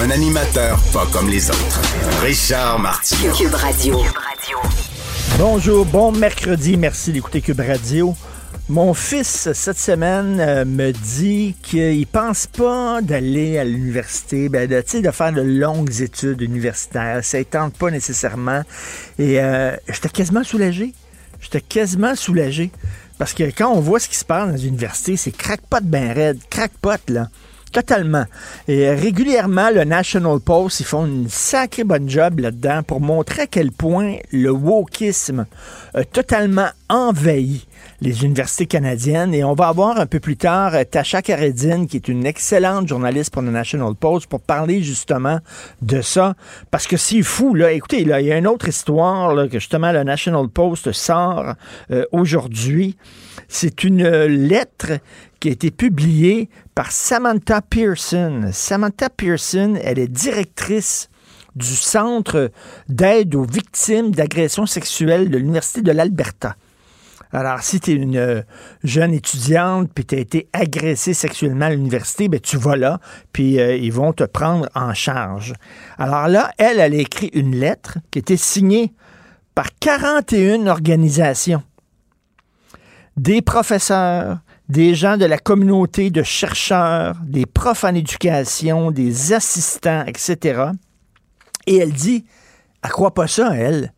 Un animateur pas comme les autres. Richard Martineau. Cube Radio. Bonjour, bon mercredi, merci d'écouter Cube Radio. Mon fils, cette semaine, euh, me dit qu'il pense pas d'aller à l'université, ben, de, de faire de longues études universitaires. Ça ne tente pas nécessairement. Et euh, j'étais quasiment soulagé. J'étais quasiment soulagé. Parce que quand on voit ce qui se passe dans les universités, c'est crackpot ben raide. Crackpot, là. Totalement. Et euh, régulièrement, le National Post, ils font une sacrée bonne job là-dedans pour montrer à quel point le wokisme a totalement envahi les universités canadiennes. Et on va avoir un peu plus tard euh, Tasha Karedine, qui est une excellente journaliste pour le National Post, pour parler justement de ça. Parce que c'est fou, là. Écoutez, là, il y a une autre histoire là, que justement le National Post sort euh, aujourd'hui. C'est une lettre qui a été publiée par Samantha Pearson. Samantha Pearson, elle est directrice du Centre d'aide aux victimes d'agressions sexuelles de l'Université de l'Alberta. Alors, si tu es une euh, jeune étudiante puis tu as été agressée sexuellement à l'université, ben, tu vas là, puis euh, ils vont te prendre en charge. Alors là, elle, elle a écrit une lettre qui était signée par 41 organisations, des professeurs, des gens de la communauté de chercheurs, des profs en éducation, des assistants, etc. Et elle dit, elle croit pas ça, elle,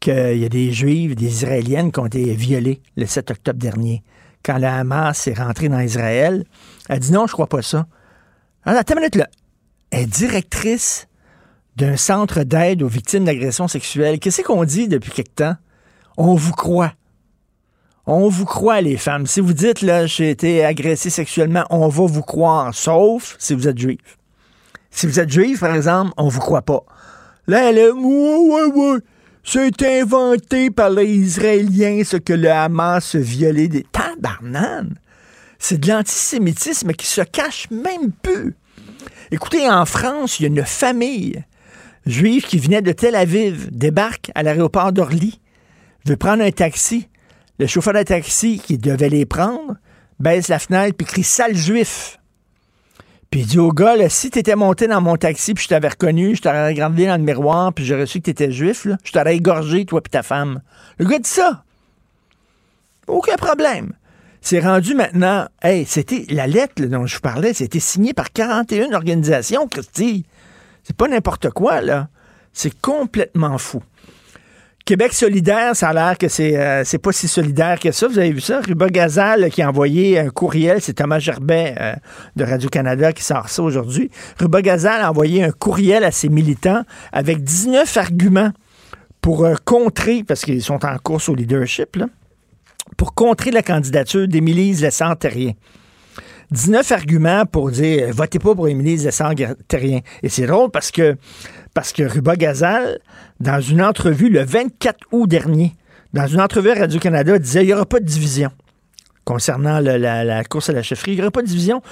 qu'il y a des Juifs, des Israéliennes qui ont été violées le 7 octobre dernier. Quand la Hamas est rentrée dans Israël, elle dit non, je crois pas ça. Alors, attends une minute. Elle est directrice d'un centre d'aide aux victimes d'agressions sexuelles. Qu'est-ce qu'on dit depuis quelque temps? On vous croit. On vous croit, les femmes. Si vous dites, là, j'ai été agressé sexuellement, on va vous croire, sauf si vous êtes juif. Si vous êtes juif, par exemple, on vous croit pas. Là, elle est, ouais, ouais, ouais. C'est inventé par les Israéliens, ce que le Hamas violé des tabarnanes. C'est de l'antisémitisme qui se cache même peu. Écoutez, en France, il y a une famille juive qui venait de Tel Aviv, débarque à l'aéroport d'Orly, veut prendre un taxi. Le chauffeur de taxi qui devait les prendre baisse la fenêtre puis crie sale juif. Puis il dit au gars, là, si t'étais monté dans mon taxi puis je t'avais reconnu, je t'aurais regardé dans le miroir puis j'aurais su que t'étais juif, je t'aurais égorgé, toi puis ta femme. Le gars dit ça. Aucun problème. C'est rendu maintenant, hey, c'était la lettre dont je vous parlais, c'était signé par 41 organisations, Christy. C'est pas n'importe quoi, là. C'est complètement fou. Québec solidaire, ça a l'air que c'est euh, c'est pas si solidaire que ça. Vous avez vu ça? Ruba Gazal qui a envoyé un courriel, c'est Thomas Gerbet euh, de Radio-Canada qui sort ça aujourd'hui. Ruba Gazal a envoyé un courriel à ses militants avec 19 arguments pour euh, contrer, parce qu'ils sont en course au leadership, pour contrer la candidature d'Émilie Lessant-Terrien. 19 arguments pour dire votez pas pour Émilie Lessant-Terrien. Et c'est drôle parce que parce que Ruba Gazal, dans une entrevue le 24 août dernier, dans une entrevue à Radio-Canada, disait il n'y aura pas de division concernant la, la course à la chefferie. Il n'y aura pas de division.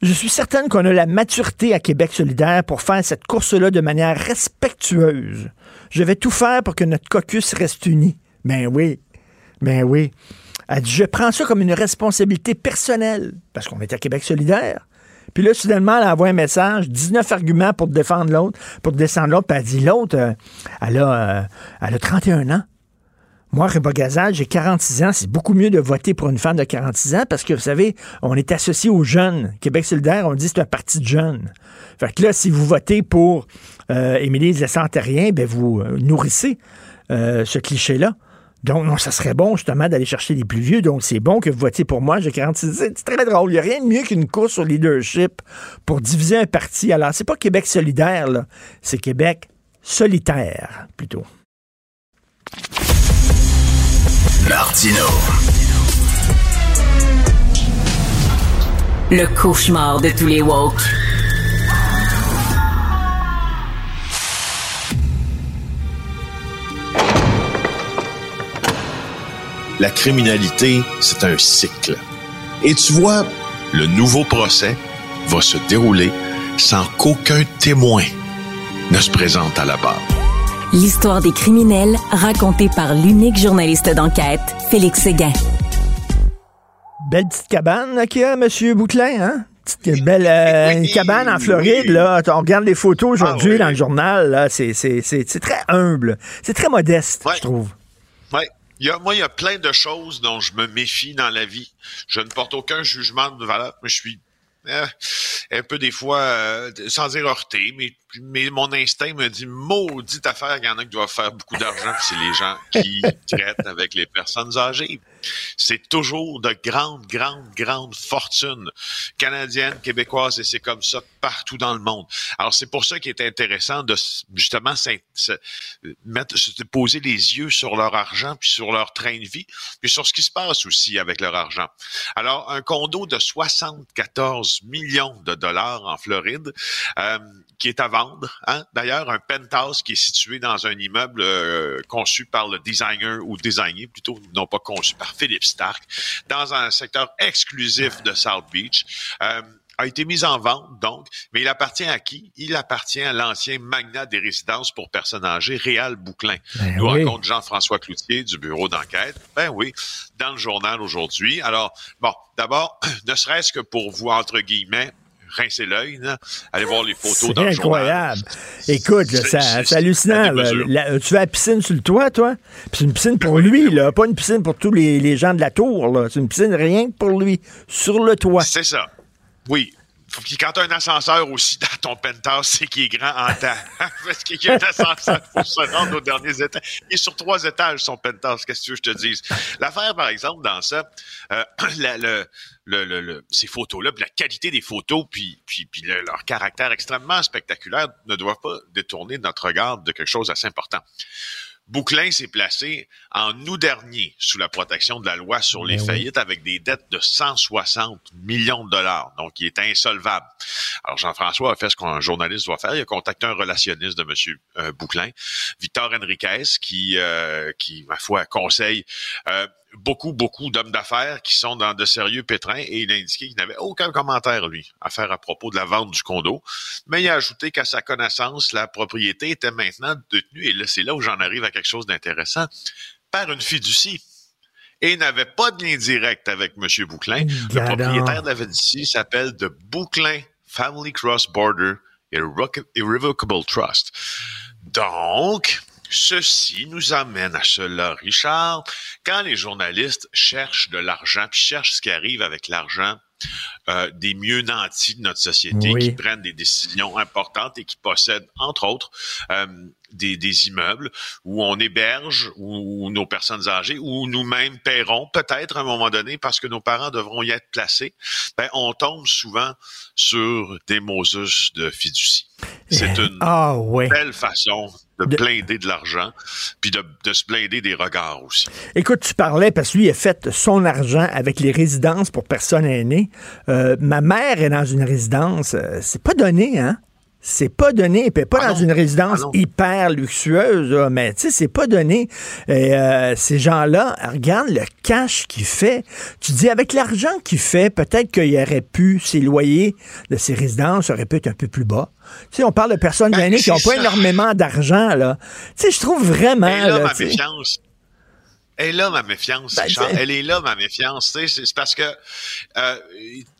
Je suis certaine qu'on a la maturité à Québec solidaire pour faire cette course-là de manière respectueuse. Je vais tout faire pour que notre caucus reste uni. Ben oui, ben oui. Elle dit, je prends ça comme une responsabilité personnelle, parce qu'on est à Québec solidaire. Puis là, soudainement, elle envoie un message, 19 arguments pour défendre l'autre, pour descendre l'autre. Puis elle dit, l'autre, euh, elle, a, euh, elle a 31 ans. Moi, Reba Gazal, j'ai 46 ans. C'est beaucoup mieux de voter pour une femme de 46 ans parce que, vous savez, on est associé aux jeunes. Québec solidaire, on dit c'est un parti de jeunes. Fait que là, si vous votez pour euh, Émilie Lessant-Terrien, ben vous euh, nourrissez ce cliché-là. Donc, non, ça serait bon, justement, d'aller chercher les plus vieux. Donc, c'est bon que vous votiez pour moi. J'ai 46 ans. C'est très drôle. Il n'y a rien de mieux qu'une course au leadership pour diviser un parti. Alors, c'est pas Québec solidaire, là. C'est Québec solitaire, plutôt. Martino. Le cauchemar de tous les woke. La criminalité, c'est un cycle. Et tu vois, le nouveau procès va se dérouler sans qu'aucun témoin ne se présente à la barre. L'histoire des criminels racontée par l'unique journaliste d'enquête, Félix Séguin. Belle petite cabane qu'il y a, M. Bouclin, hein? Petite belle euh, cabane en Floride, là. On regarde les photos aujourd'hui ah dans le journal, là. C'est très humble. C'est très modeste, je trouve. Oui. Moi, il y a plein de choses dont je me méfie dans la vie. Je ne porte aucun jugement de valeur, mais je suis euh, un peu des fois, euh, sans dire heurté, mais, mais mon instinct me dit maudite affaire, il y en a qui doivent faire beaucoup d'argent, c'est les gens qui traitent avec les personnes âgées c'est toujours de grandes, grandes, grandes fortunes canadiennes, québécoises, et c'est comme ça partout dans le monde. Alors, c'est pour ça qu'il est intéressant de justement se, mettre, se poser les yeux sur leur argent, puis sur leur train de vie, puis sur ce qui se passe aussi avec leur argent. Alors, un condo de 74 millions de dollars en Floride, euh, qui est à vendre. Hein? D'ailleurs, un penthouse qui est situé dans un immeuble euh, conçu par le designer ou designé plutôt, non pas conçu par Philippe Stark, dans un secteur exclusif de South Beach. Euh, a été mis en vente, donc, mais il appartient à qui? Il appartient à l'ancien magnat des résidences pour personnes âgées, Réal Bouclin. Ben Nous raconte Jean-François Cloutier du bureau d'enquête. Ben oui, dans le journal aujourd'hui. Alors, bon, d'abord, ne serait-ce que pour vous, entre guillemets, rincer l'œil, allez voir les photos dans le incroyable. Écoute, c'est hallucinant. tu fais la piscine sur le toit, toi? c'est une piscine pour lui, là, pas une piscine pour tous les, gens de la tour. C'est une piscine rien que pour lui, sur le toit. C'est ça. Oui, puis quand tu as un ascenseur aussi dans ton penthouse, c'est qu'il est grand en temps. Parce qu'il y a un ascenseur pour se rendre aux derniers étages. Il est sur trois étages, son penthouse, qu'est-ce que tu veux que je te dise? L'affaire, par exemple, dans ça, euh, le, le, le, ces photos-là, la qualité des photos, puis leur caractère extrêmement spectaculaire ne doivent pas détourner notre regard de quelque chose d'assez important. Bouclin s'est placé en août dernier sous la protection de la loi sur les ben faillites avec des dettes de 160 millions de dollars. Donc, il est insolvable. Alors, Jean-François a fait ce qu'un journaliste doit faire. Il a contacté un relationniste de M. Euh, Bouclin, Victor Henriquez, qui, euh, qui, ma foi, conseille euh, beaucoup, beaucoup d'hommes d'affaires qui sont dans de sérieux pétrins et il a indiqué qu'il n'avait aucun commentaire, lui, à faire à propos de la vente du condo. Mais il a ajouté qu'à sa connaissance, la propriété était maintenant détenue, et là, c'est là où j'en arrive à quelque chose d'intéressant, par une fiducie. Et il n'avait pas de lien direct avec M. Bouclin. Le propriétaire de la fiducie s'appelle The Bouclin Family Cross Border Irrevocable Trust. Donc, Ceci nous amène à cela, Richard. Quand les journalistes cherchent de l'argent, puis cherchent ce qui arrive avec l'argent, euh, des mieux nantis de notre société qui prennent des décisions importantes et qui possèdent, entre autres, euh, des, des, immeubles où on héberge, où, nos personnes âgées, où nous-mêmes paierons peut-être à un moment donné parce que nos parents devront y être placés, ben, on tombe souvent sur des Moses de fiducie. C'est eh, une ah, belle façon de, blinder de l'argent, puis de, se blinder des regards aussi. Écoute, tu parlais, parce que lui a fait son argent avec les résidences pour personnes aînées. Euh, ma mère est dans une résidence. Euh, c'est pas donné, hein? C'est pas donné, puis pas ah dans une résidence ah hyper luxueuse, mais tu sais, c'est pas donné. Et, euh, ces gens-là, regarde le cash qu'il fait. Tu dis, avec l'argent qu'il fait, peut-être qu'il aurait pu, ses loyers de ses résidences auraient pu être un peu plus bas. Tu sais, on parle de personnes ben, qui n'ont pas énormément d'argent, là. Tu sais, je trouve vraiment... Et là, ma méfiance. Elle est là, ma méfiance, ben, Elle est là, ma méfiance. C'est parce que euh,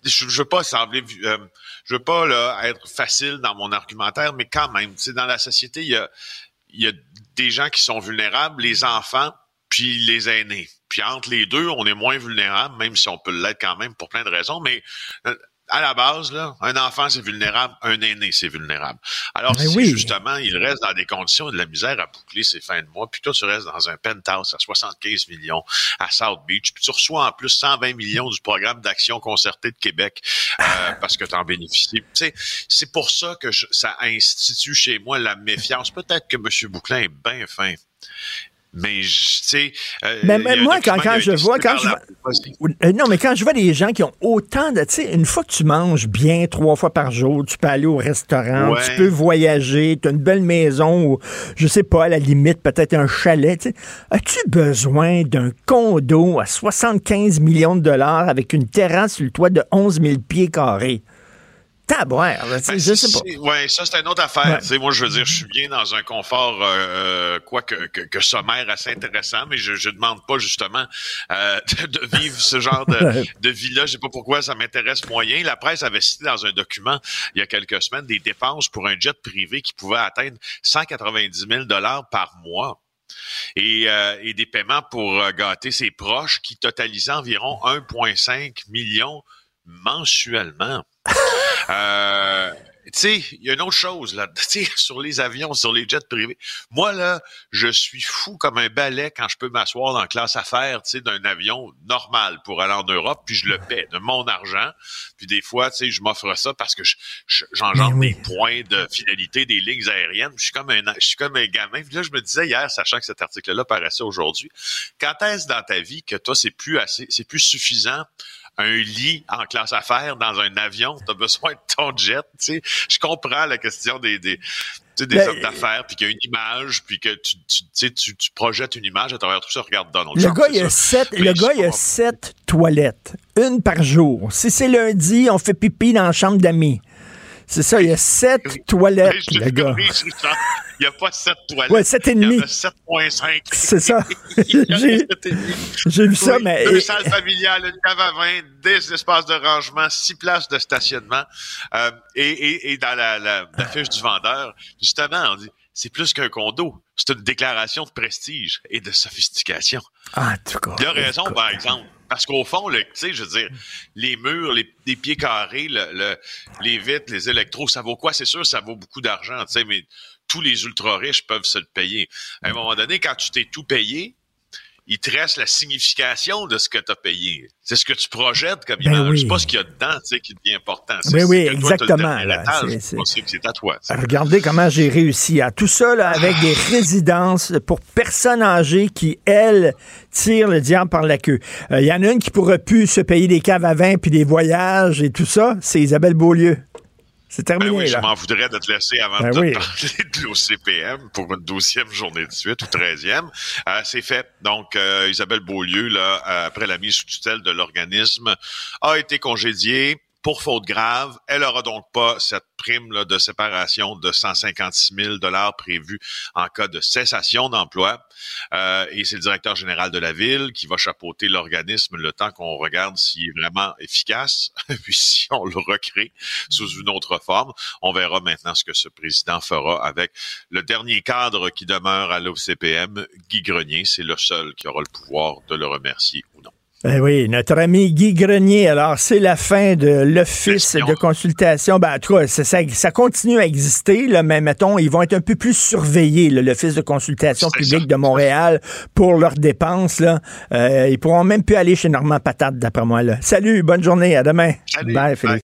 je, je veux pas sembler... Euh, je veux pas là, être facile dans mon argumentaire, mais quand même, dans la société, il y a, y a des gens qui sont vulnérables, les enfants, puis les aînés. Puis entre les deux, on est moins vulnérable, même si on peut l'être quand même pour plein de raisons, mais euh, à la base, là, un enfant, c'est vulnérable, un aîné, c'est vulnérable. Alors, ben si justement, il reste dans des conditions de la misère à boucler ses fins de mois, puis toi, tu restes dans un penthouse à 75 millions à South Beach, puis tu reçois en plus 120 millions du programme d'action concertée de Québec euh, parce que tu en bénéficies. c'est pour ça que ça institue chez moi la méfiance. Peut-être que M. Bouclin est bien fin Mais, tu sais. Euh, mais, moi, quand, quand je vois. Quand je euh, non, mais quand je vois des gens qui ont autant de. Tu sais, une fois que tu manges bien trois fois par jour, tu peux aller au restaurant, tu peux voyager, tu as une belle maison ou, je sais pas, à la limite, peut-être un chalet. As-tu besoin d'un condo à 75 millions de dollars avec une terrasse sur le toit de 11 000 pieds carrés? Taboire, ben, je sais pas. Oui, ça, c'est une autre affaire. Moi, je veux dire, je suis bien dans un confort, euh, euh, quoi que, que, sommaire assez intéressant, mais je ne demande pas, justement, euh, de, vivre ce genre de, de vie-là. Je sais pas pourquoi ça m'intéresse moyen. La presse avait cité dans un document, il y a quelques semaines, des dépenses pour un jet privé qui pouvait atteindre 190 000 par mois. Et, et, des paiements pour gâter ses proches qui totalisaient environ 1,5 million mensuellement. Euh, tu sais, il y a une autre chose là, tu sais, sur les avions, sur les jets privés. Moi là, je suis fou comme un balai quand je peux m'asseoir dans la classe affaires, tu sais, d'un avion normal pour aller en Europe, puis je le paie de mon argent. Puis des fois, tu sais, je m'offre ça parce que j'engendre des points de fidélité des lignes aériennes. Je suis comme un, je suis comme un gamin. Puis là, je me disais hier, sachant que cet article-là paraissait aujourd'hui, quand est-ce dans ta vie que toi, c'est plus assez, c'est plus suffisant un lit en classe affaires dans un avion, tu as besoin de ton jet, tu sais. Je comprends la question des, des, des ben, hommes d'affaires, puis qu'il y a une image, puis que tu, tu, tu, tu, projettes une image à travers tout ça. Regarde Donald le Gars, il a sept, le gars, il a sept toilettes, une par jour. Si c'est lundi, on fait pipi dans la chambre d'amis. C'est ça, il y a sept toilettes, le gars. Il n'y a pas sept toilettes. Ouais, sept et demi. Il y en a 7,5. C'est ça. J'ai vu ça, mais. Deux salles familiales, une cave à vin, des espaces de rangement, six places de stationnement. Euh, et, et, et, dans la, la, la fiche du vendeur, justement, on dit c'est plus qu'un condo. C'est une déclaration de prestige et de sophistication. Ah, tout cas. Il a raison, par exemple. Parce qu'au fond, tu sais, je veux dire, les murs, les, pieds carrés, le, les vitres, les électros, ça vaut quoi? C'est sûr, ça vaut beaucoup d'argent, tu sais, mais tous les ultra riches peuvent se le payer. À un moment donné, quand tu t'es tout payé, il te reste la signification de ce que tu as payé. C'est ce que tu projettes comme ben image. C'est pas ce qu'il y a dedans tu sais, qui devient important. Ben oui, exactement. C'est à toi. Regardez comment j'ai réussi à tout ça avec des résidences pour personnes âgées qui, elles, tirent le diable par la queue. Il euh, y en a une qui pourrait plus se payer des caves à vin puis des voyages et tout ça. C'est Isabelle Beaulieu. C'est terminé. Ben oui, je m'en voudrais de te laisser avant ben de parler de l'OCPM pour une douzième journée de suite ou treizième. Euh, c'est fait. Donc, euh, Isabelle Beaulieu, là, après la mise sous tutelle de l'organisme, a été congédiée pour faute grave. Elle aura donc pas cette prime de séparation de 156 000 dollars prévue en cas de cessation d'emploi. Euh, et c'est le directeur général de la ville qui va chapeauter l'organisme le temps qu'on regarde s'il est vraiment efficace, puis si on le recrée sous une autre forme. On verra maintenant ce que ce président fera avec le dernier cadre qui demeure à l'OCPM, Guy Grenier. C'est le seul qui aura le pouvoir de le remercier ou non. Eh oui, notre ami Guy Grenier. Alors, c'est la fin de l'office de consultation. Ben, en tout cas, ça, ça, continue à exister, là, mais mettons, ils vont être un peu plus surveillés, l'office de consultation publique de Montréal, pour leurs dépenses. Là. Euh, ils pourront même plus aller chez Normand Patate, d'après moi. Là. Salut, bonne journée, à demain. Salut, bye, Philippe.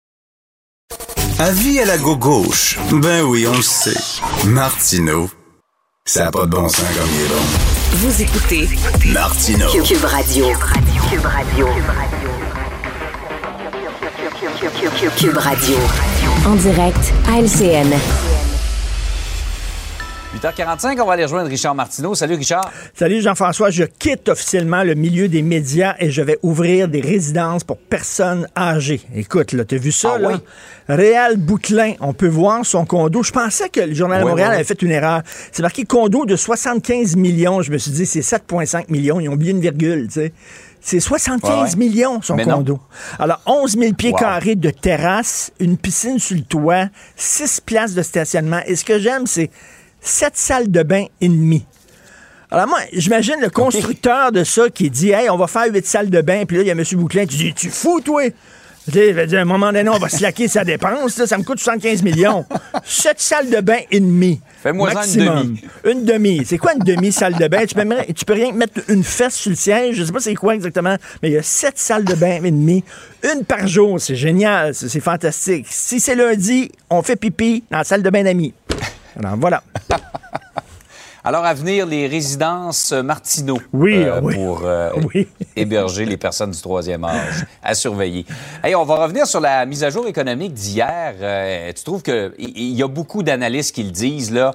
Avis à la gauche. Ben oui, on le sait. Martineau, ça n'a pas de bon sens comme il est bon. Vous écoutez Martino Cube Radio. Cube Radio. Cube Radio. En direct à LCN. 8h45, on va aller rejoindre Richard Martineau. Salut Richard. Salut Jean-François. Je quitte officiellement le milieu des médias et je vais ouvrir des résidences pour personnes âgées. Écoute, là, t'as vu ça, ah là? Réal Bouclin, on peut voir son condo. Je pensais que le Journal de Montréal avait fait une erreur. C'est marqué condo de 75 millions. Je me suis dit, c'est 7,5 millions. Ils ont oublié une virgule, tu sais. C'est 75 millions, son condo. Alors, 11 000 pieds carrés de terrasse, une piscine sur le toit, 6 places de stationnement. Et ce que j'aime, c'est sept salles de bain et demie. Alors moi, j'imagine le constructeur de ça qui dit Hey, on va faire huit salles de bain, puis là, il y a M. Bouclin qui dit Tu fous, toi? Il va dire, à un moment donné, on va slacker sa dépense, ça me coûte 75 millions. Sept salles de bain et demie. Fais-moi une demi. Une demi. C'est quoi une demi-salle de bain? Tu peux, tu peux rien mettre une fesse sur le siège. Je sais pas c'est quoi exactement, mais il y a sept salles de bain et demie. Une par jour. C'est génial. C'est fantastique. Si c'est lundi, on fait pipi dans la salle de bain d'amis. Alors, voilà. Alors, à venir, les résidences Martineau Oui, euh, oui. pour euh, Oui. héberger les personnes du troisième âge à surveiller. Hey, on va revenir sur la mise à jour économique d'hier. Euh, tu trouves qu'il il y a beaucoup d'analystes qui le disent, là,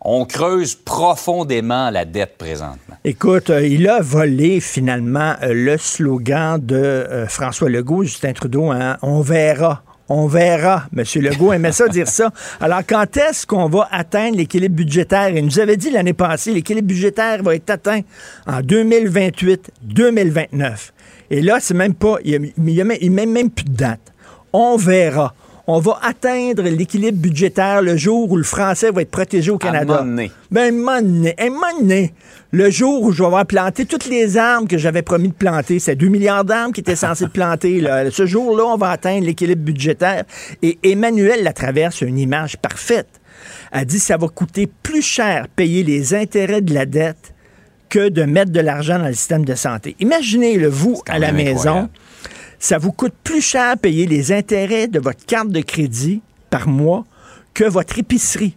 on creuse profondément la dette présentement. Écoute, euh, il a volé finalement euh, le slogan de euh, François Legault, Justin Trudeau, hein, on verra. On verra. Monsieur Legault aimait ça dire ça. Alors, quand est-ce qu'on va atteindre l'équilibre budgétaire? Il nous avait dit l'année passée, l'équilibre budgétaire va être atteint en 2028-2029. Et là, c'est même pas, il n'y a, a même plus de date. On verra. On va atteindre l'équilibre budgétaire le jour où le français va être protégé au Canada. Ben, un donné, le jour où je vais avoir planté toutes les arbres que j'avais promis de planter, c'est 2 milliards d'arbres qui étaient censés planter. là. Ce jour-là, on va atteindre l'équilibre budgétaire. Et Emmanuel Latraverse a une image parfaite. Elle dit ça va coûter plus cher payer les intérêts de la dette que de mettre de l'argent dans le système de santé. Imaginez-le, vous, à la maison. Ça vous coûte plus cher payer les intérêts de votre carte de crédit par mois que votre épicerie.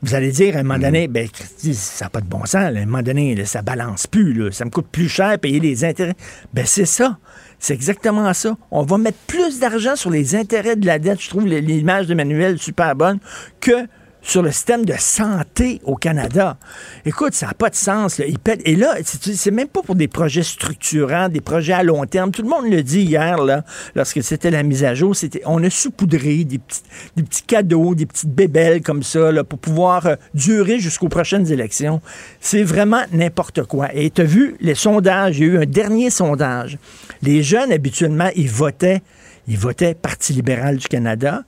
Vous allez dire à un moment donné, ben, ça n'a pas de bon sens. là. À un moment donné, là, ça balance plus. là. Ça me coûte plus cher payer les intérêts. Ben, c'est ça. C'est exactement ça. On va mettre plus d'argent sur les intérêts de la dette. Je trouve l'image d'Emmanuel super bonne que sur le système de santé au Canada. Écoute, ça n'a pas de sens. Et là, c'est même pas pour des projets structurants, des projets à long terme. Tout le monde le dit hier, là, lorsque c'était la mise à jour. C'était, on a saupoudré des petits, des petits cadeaux, des petites bébelles comme ça, là, pour pouvoir euh, durer jusqu'aux prochaines élections. C'est vraiment n'importe quoi. Et tu as vu les sondages, il y a eu un dernier sondage. Les jeunes, habituellement, ils votaient, ils votaient Parti libéral du Canada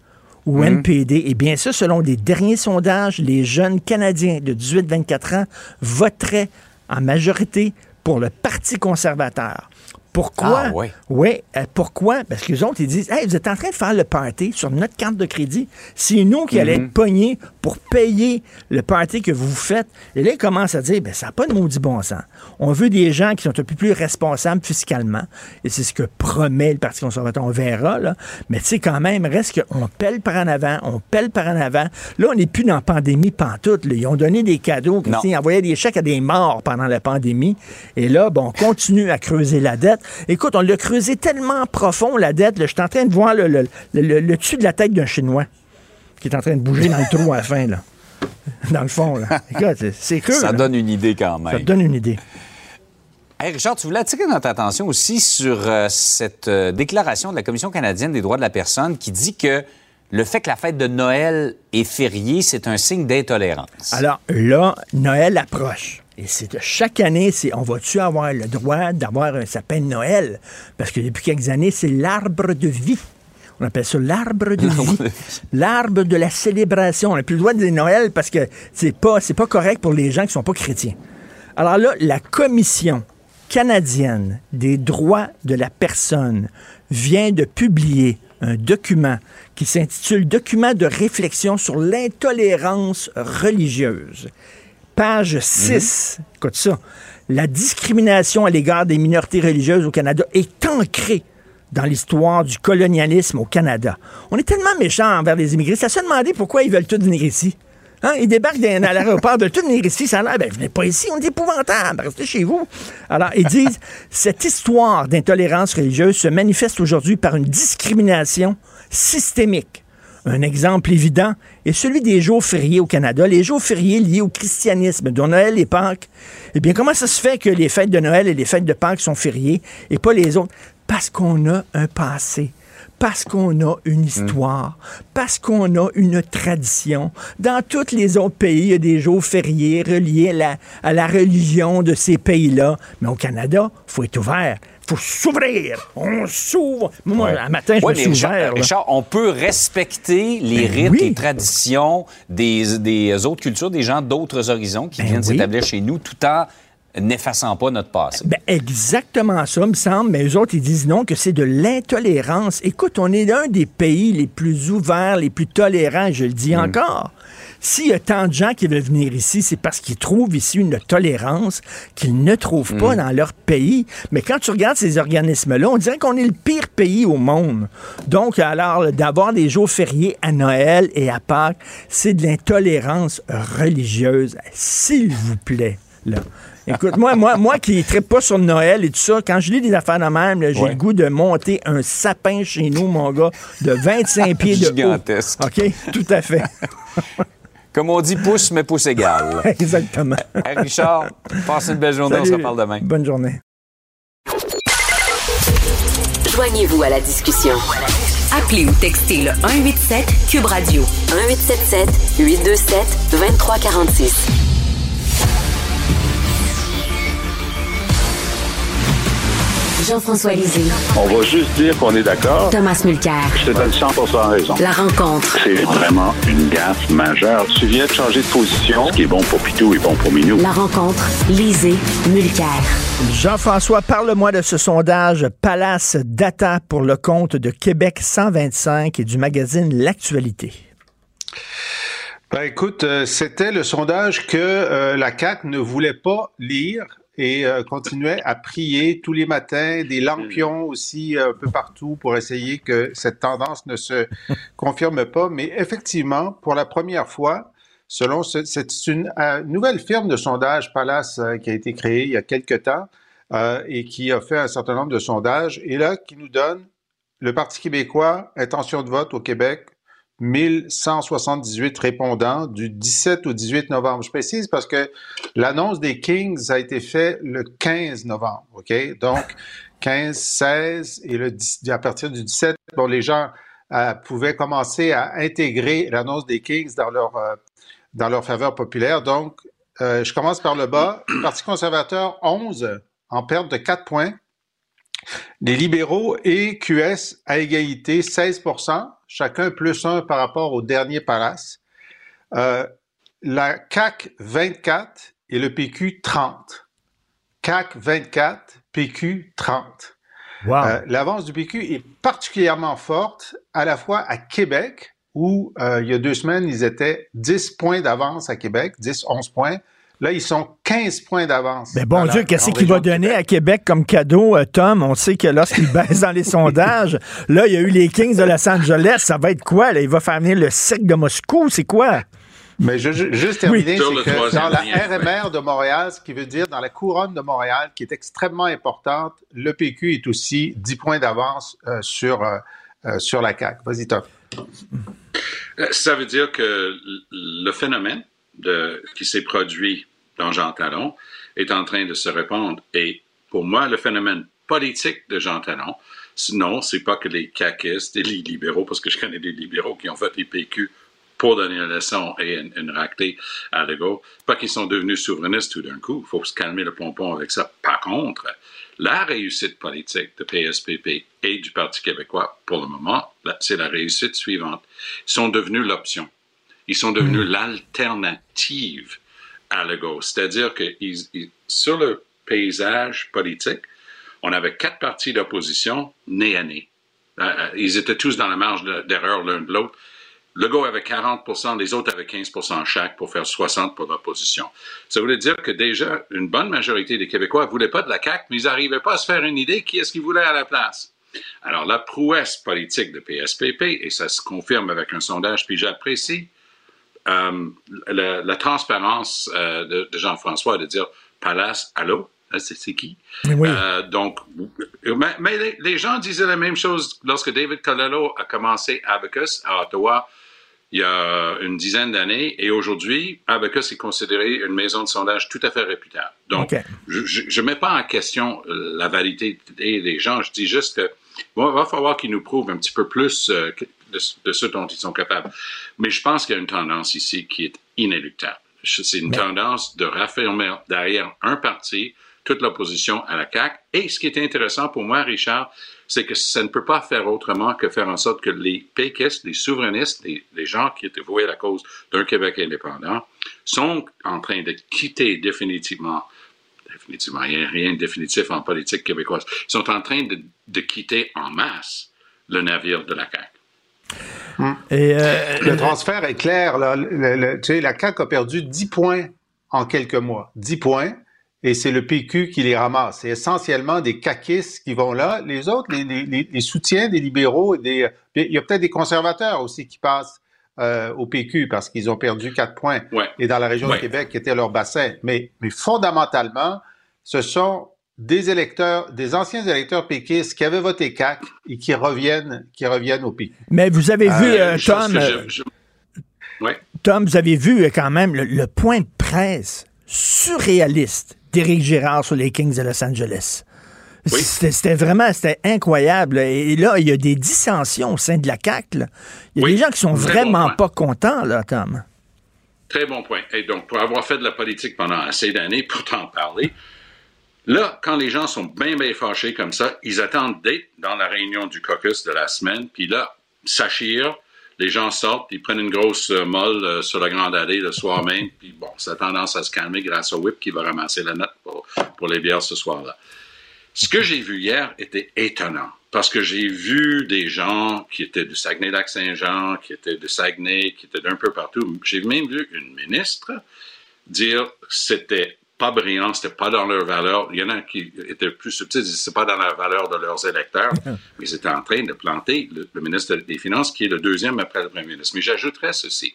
ou NPD. Et bien ça, selon les derniers sondages, les jeunes Canadiens de 18-24 ans voteraient en majorité pour le Parti conservateur. Pourquoi? Ah, ouais. Euh, pourquoi? Parce que les autres, ils disent Hey, vous êtes en train de faire le party sur notre carte de crédit. C'est nous qui allons être pognés pour payer le party que vous faites. Et là, ils commencent à dire ben, ça n'a pas de maudit bon sens. On veut des gens qui sont un peu plus responsables fiscalement. Et c'est ce que promet le Parti conservateur. On verra, là. Mais tu sais, quand même, reste qu'on pèle par en avant, on pèle par en avant. Là, on n'est plus dans la pandémie pantoute. là. Ils ont donné des cadeaux. Ils envoyaient des chèques à des morts pendant la pandémie. Et là, bon, on continue à creuser la dette. Écoute, on l'a creusé tellement profond, la dette. je suis en train de voir le, le- le- le- le dessus de la tête d'un Chinois qui est en train de bouger dans le trou à la fin, là. Dans le fond, là. Écoute, c'est- creux. Ça là. donne une idée quand Ça même. te donne une idée. Hey, Richard, tu voulais attirer notre attention aussi sur euh, cette euh, déclaration de la Commission canadienne des droits de la personne qui dit que le fait que la fête de Noël est fériée, c'est un signe d'intolérance. Alors là, Noël approche. Et c'est chaque année, c'est on va-tu avoir le droit d'avoir un sapin de Noël? Parce que depuis quelques années, c'est l'arbre de vie. On appelle ça l'arbre de vie. L'arbre de la célébration. On n'a plus le droit de dire Noël parce que c'est pas, c'est pas correct pour les gens qui sont pas chrétiens. Alors là, la commission canadienne des droits de la personne vient de publier un document qui s'intitule Document de réflexion sur l'intolérance religieuse. Page 6. Écoute ça. La discrimination à l'égard des minorités religieuses au Canada est ancrée dans l'histoire du colonialisme au Canada. On est tellement méchants envers les immigrés. Ça se demandait pourquoi ils veulent tous venir ici. Hein? Ils débarquent dans, à l'aéroport, ils veulent tous venir ici. Ça a l'air, ben, venez pas ici, on est épouvantable, restez chez vous. Alors, ils disent, cette histoire d'intolérance religieuse se manifeste aujourd'hui par une discrimination systémique. Un exemple évident est celui des jours fériés au Canada, les jours fériés liés au christianisme, dont Noël et Pâques. Eh bien, comment ça se fait que les fêtes de Noël et les fêtes de Pâques sont fériées et pas les autres? Parce qu'on a un passé parce qu'on a une histoire, parce qu'on a une tradition. Dans tous les autres pays, il y a des jours fériés reliés à la, à la religion de ces pays-là. Mais au Canada, il faut être ouvert. Il faut s'ouvrir. On s'ouvre. Moi, un matin, je Ouais, me mais suis Richard, ouvert. là. Richard, on peut respecter les Ben rites, oui. les traditions des, des autres cultures, des gens d'autres horizons qui Ben viennent oui. s'établir chez nous, tout en n'effaçant pas notre passé. Ben exactement ça, me semble. Mais eux autres, ils disent non, que c'est de l'intolérance. Écoute, on est l'un des pays les plus ouverts, les plus tolérants, je le dis mm. encore. S'il y a tant de gens qui veulent venir ici, c'est parce qu'ils trouvent ici une tolérance qu'ils ne trouvent pas mm. dans leur pays. Mais quand tu regardes ces organismes-là, on dirait qu'on est le pire pays au monde. Donc, alors, d'avoir des jours fériés à Noël et à Pâques, c'est de l'intolérance religieuse. S'il vous plaît. Là. Écoute, moi, moi, moi qui ne pas sur Noël et tout ça, quand je lis des affaires de même, j'ai le goût de monter un sapin chez nous, mon gars, de 25 pieds de Gigantesque. haut. OK? Tout à fait. Comme on dit, pouce, mais pouce égal. Exactement. Richard, passe une belle journée, on se reparle demain. Bonne journée. Joignez-vous à la discussion. Appelez ou textez le 187 Cube Radio 1877 827 2346. Jean-François Lisée. On va juste dire qu'on est d'accord. Thomas Mulcair. Je te donne 100 raison. La rencontre. C'est vraiment une gaffe majeure. Tu viens de changer de position. Ce qui est bon pour Pitou est bon pour Minou. La rencontre. Lisée. Mulcair. Jean-François, parle-moi de ce sondage Palace Data pour le compte de Québec 125 et du magazine L'Actualité. Ben écoute, euh, c'était le sondage que euh, la CAC ne voulait pas lire et euh, continuait à prier tous les matins, des lampions aussi euh, un peu partout pour essayer que cette tendance ne se confirme pas. Mais effectivement, pour la première fois, selon c'est une euh, nouvelle firme de sondage Palace qui a été créée il y a quelque temps et qui a fait un certain nombre de sondages et là qui nous donne le Parti québécois, intention de vote au Québec, 1178 répondants du 17 au 18 novembre. Je précise parce que l'annonce des Kings a été faite le 15 novembre, OK? Donc, 15, 16 et le, à partir du 17, bon, les gens euh, pouvaient commencer à intégrer l'annonce des Kings dans leur, euh, dans leur faveur populaire. Donc, euh, je commence par le bas. Parti conservateur, 11 en perte de 4 points. Les libéraux et QS à égalité, 16 chacun plus un par rapport au dernier palace. Euh, la CAC 24 et le PQ 30. CAC 24, PQ 30. Euh, l'avance du PQ est particulièrement forte, à la fois à Québec, où euh, il y a deux semaines, ils étaient 10 points d'avance à Québec, 10, 11 points, Là, ils sont 15 points d'avance. Mais bon Dieu, qu'est-ce qu'il va donner à Québec comme cadeau, euh, Tom? On sait que lorsqu'il baisse dans les sondages, là, il y a eu les Kings de Los Angeles. Ça va être quoi? Là? Il va faire venir le cirque de Moscou? C'est quoi? Mais je, juste terminer, c'est que dans la RMR de Montréal, ce qui veut dire dans la couronne de Montréal, qui est extrêmement importante, le PQ est aussi 10 points d'avance euh, sur, euh, sur la CAQ. Vas-y, Tom. Ça veut dire que le phénomène de, qui s'est produit dans Jean Talon est en train de se répandre. Et pour moi, le phénomène politique de Jean Talon, non, c'est pas que les caquistes et les libéraux, parce que je connais des libéraux qui ont fait les PQ pour donner une leçon et une, une raclée à Legault, pas qu'ils sont devenus souverainistes tout d'un coup. Il faut se calmer le pompon avec ça. Par contre, la réussite politique de PSPP et du Parti québécois, pour le moment, c'est la réussite suivante. Ils sont devenus l'option. Ils sont devenus mmh. l'alternative à Legault. C'est-à-dire que sur le paysage politique, on avait quatre partis d'opposition nez à nez. Euh, euh, ils étaient tous dans la marge d'erreur l'un de l'autre. Legault avait 40% les autres avaient 15% chaque pour faire 60 pour l'opposition. Ça voulait dire que déjà, une bonne majorité des Québécois ne voulaient pas de la CAQ, mais ils n'arrivaient pas à se faire une idée qui est-ce qu'ils voulaient à la place. Alors, la prouesse politique de PSPP, et ça se confirme avec un sondage, puis j'apprécie, euh, la, transparence euh, de, Jean-François de dire Palace, allô? C'est qui? Euh, donc, mais, les, gens disaient la même chose lorsque David Colello a commencé Abacus à Ottawa il y a une dizaine d'années. Et aujourd'hui, Abacus est considéré une maison de sondage tout à fait réputable. Donc, je ne mets pas en question la validité des gens. Je dis juste que bon, il va falloir qu'ils nous prouvent un petit peu plus de, ce dont ils sont capables. Mais je pense qu'il y a une tendance ici qui est inéluctable. C'est une tendance de raffermer derrière un parti toute l'opposition à la CAQ. Et ce qui est intéressant pour moi, Richard, c'est que ça ne peut pas faire autrement que faire en sorte que les péquistes, les souverainistes, les, les gens qui étaient voués à la cause d'un Québec indépendant, sont en train de quitter définitivement définitivement. Il n'y a rien de définitif en politique québécoise. Ils sont en train de, quitter en masse le navire de la CAQ. Et euh, le transfert est clair. Là. tu sais, la CAQ a perdu 10 points en quelques mois. 10 points. Et c'est le PQ qui les ramasse. C'est essentiellement des caquistes qui vont là. Les autres, les, soutiens des libéraux, des, il y a peut-être des conservateurs aussi qui passent euh, au PQ parce qu'ils ont perdu 4 points. Et dans la région de Québec, qui était leur bassin. Mais, mais fondamentalement, ce sont des électeurs, des anciens électeurs péquistes qui avaient voté CAC et qui reviennent, qui reviennent au PQ. Mais vous avez vu, euh, Tom, Tom, vous avez vu quand même le point de presse surréaliste d'Éric Girard sur les Kings de Los Angeles. C'était vraiment c'était incroyable. Et là, il y a des dissensions au sein de la CAC. Il y a des gens qui sont vraiment pas contents, là, Tom. Très bon point. Et donc, pour avoir fait de la politique pendant assez d'années, pour t'en parler, là, quand les gens sont bien, bien fâchés comme ça, ils attendent d'être dans la réunion du caucus de la semaine, puis là, ça chire, les gens sortent, ils prennent une grosse euh, molle euh, sur la grande allée le soir même, puis bon, ça a tendance à se calmer grâce au whip qui va ramasser la note pour, les bières ce soir-là. Ce que j'ai vu hier était étonnant, parce que j'ai vu des gens qui étaient du Saguenay-Lac-Saint-Jean, qui étaient de Saguenay, qui étaient d'un peu partout. J'ai même vu une ministre dire c'était pas brillant, c'était pas dans leur valeur. Il y en a qui étaient plus subtils, c'est pas dans la valeur de leurs électeurs, mais ils étaient en train de planter le, ministre des Finances, qui est le deuxième après le premier ministre. Mais j'ajouterais ceci.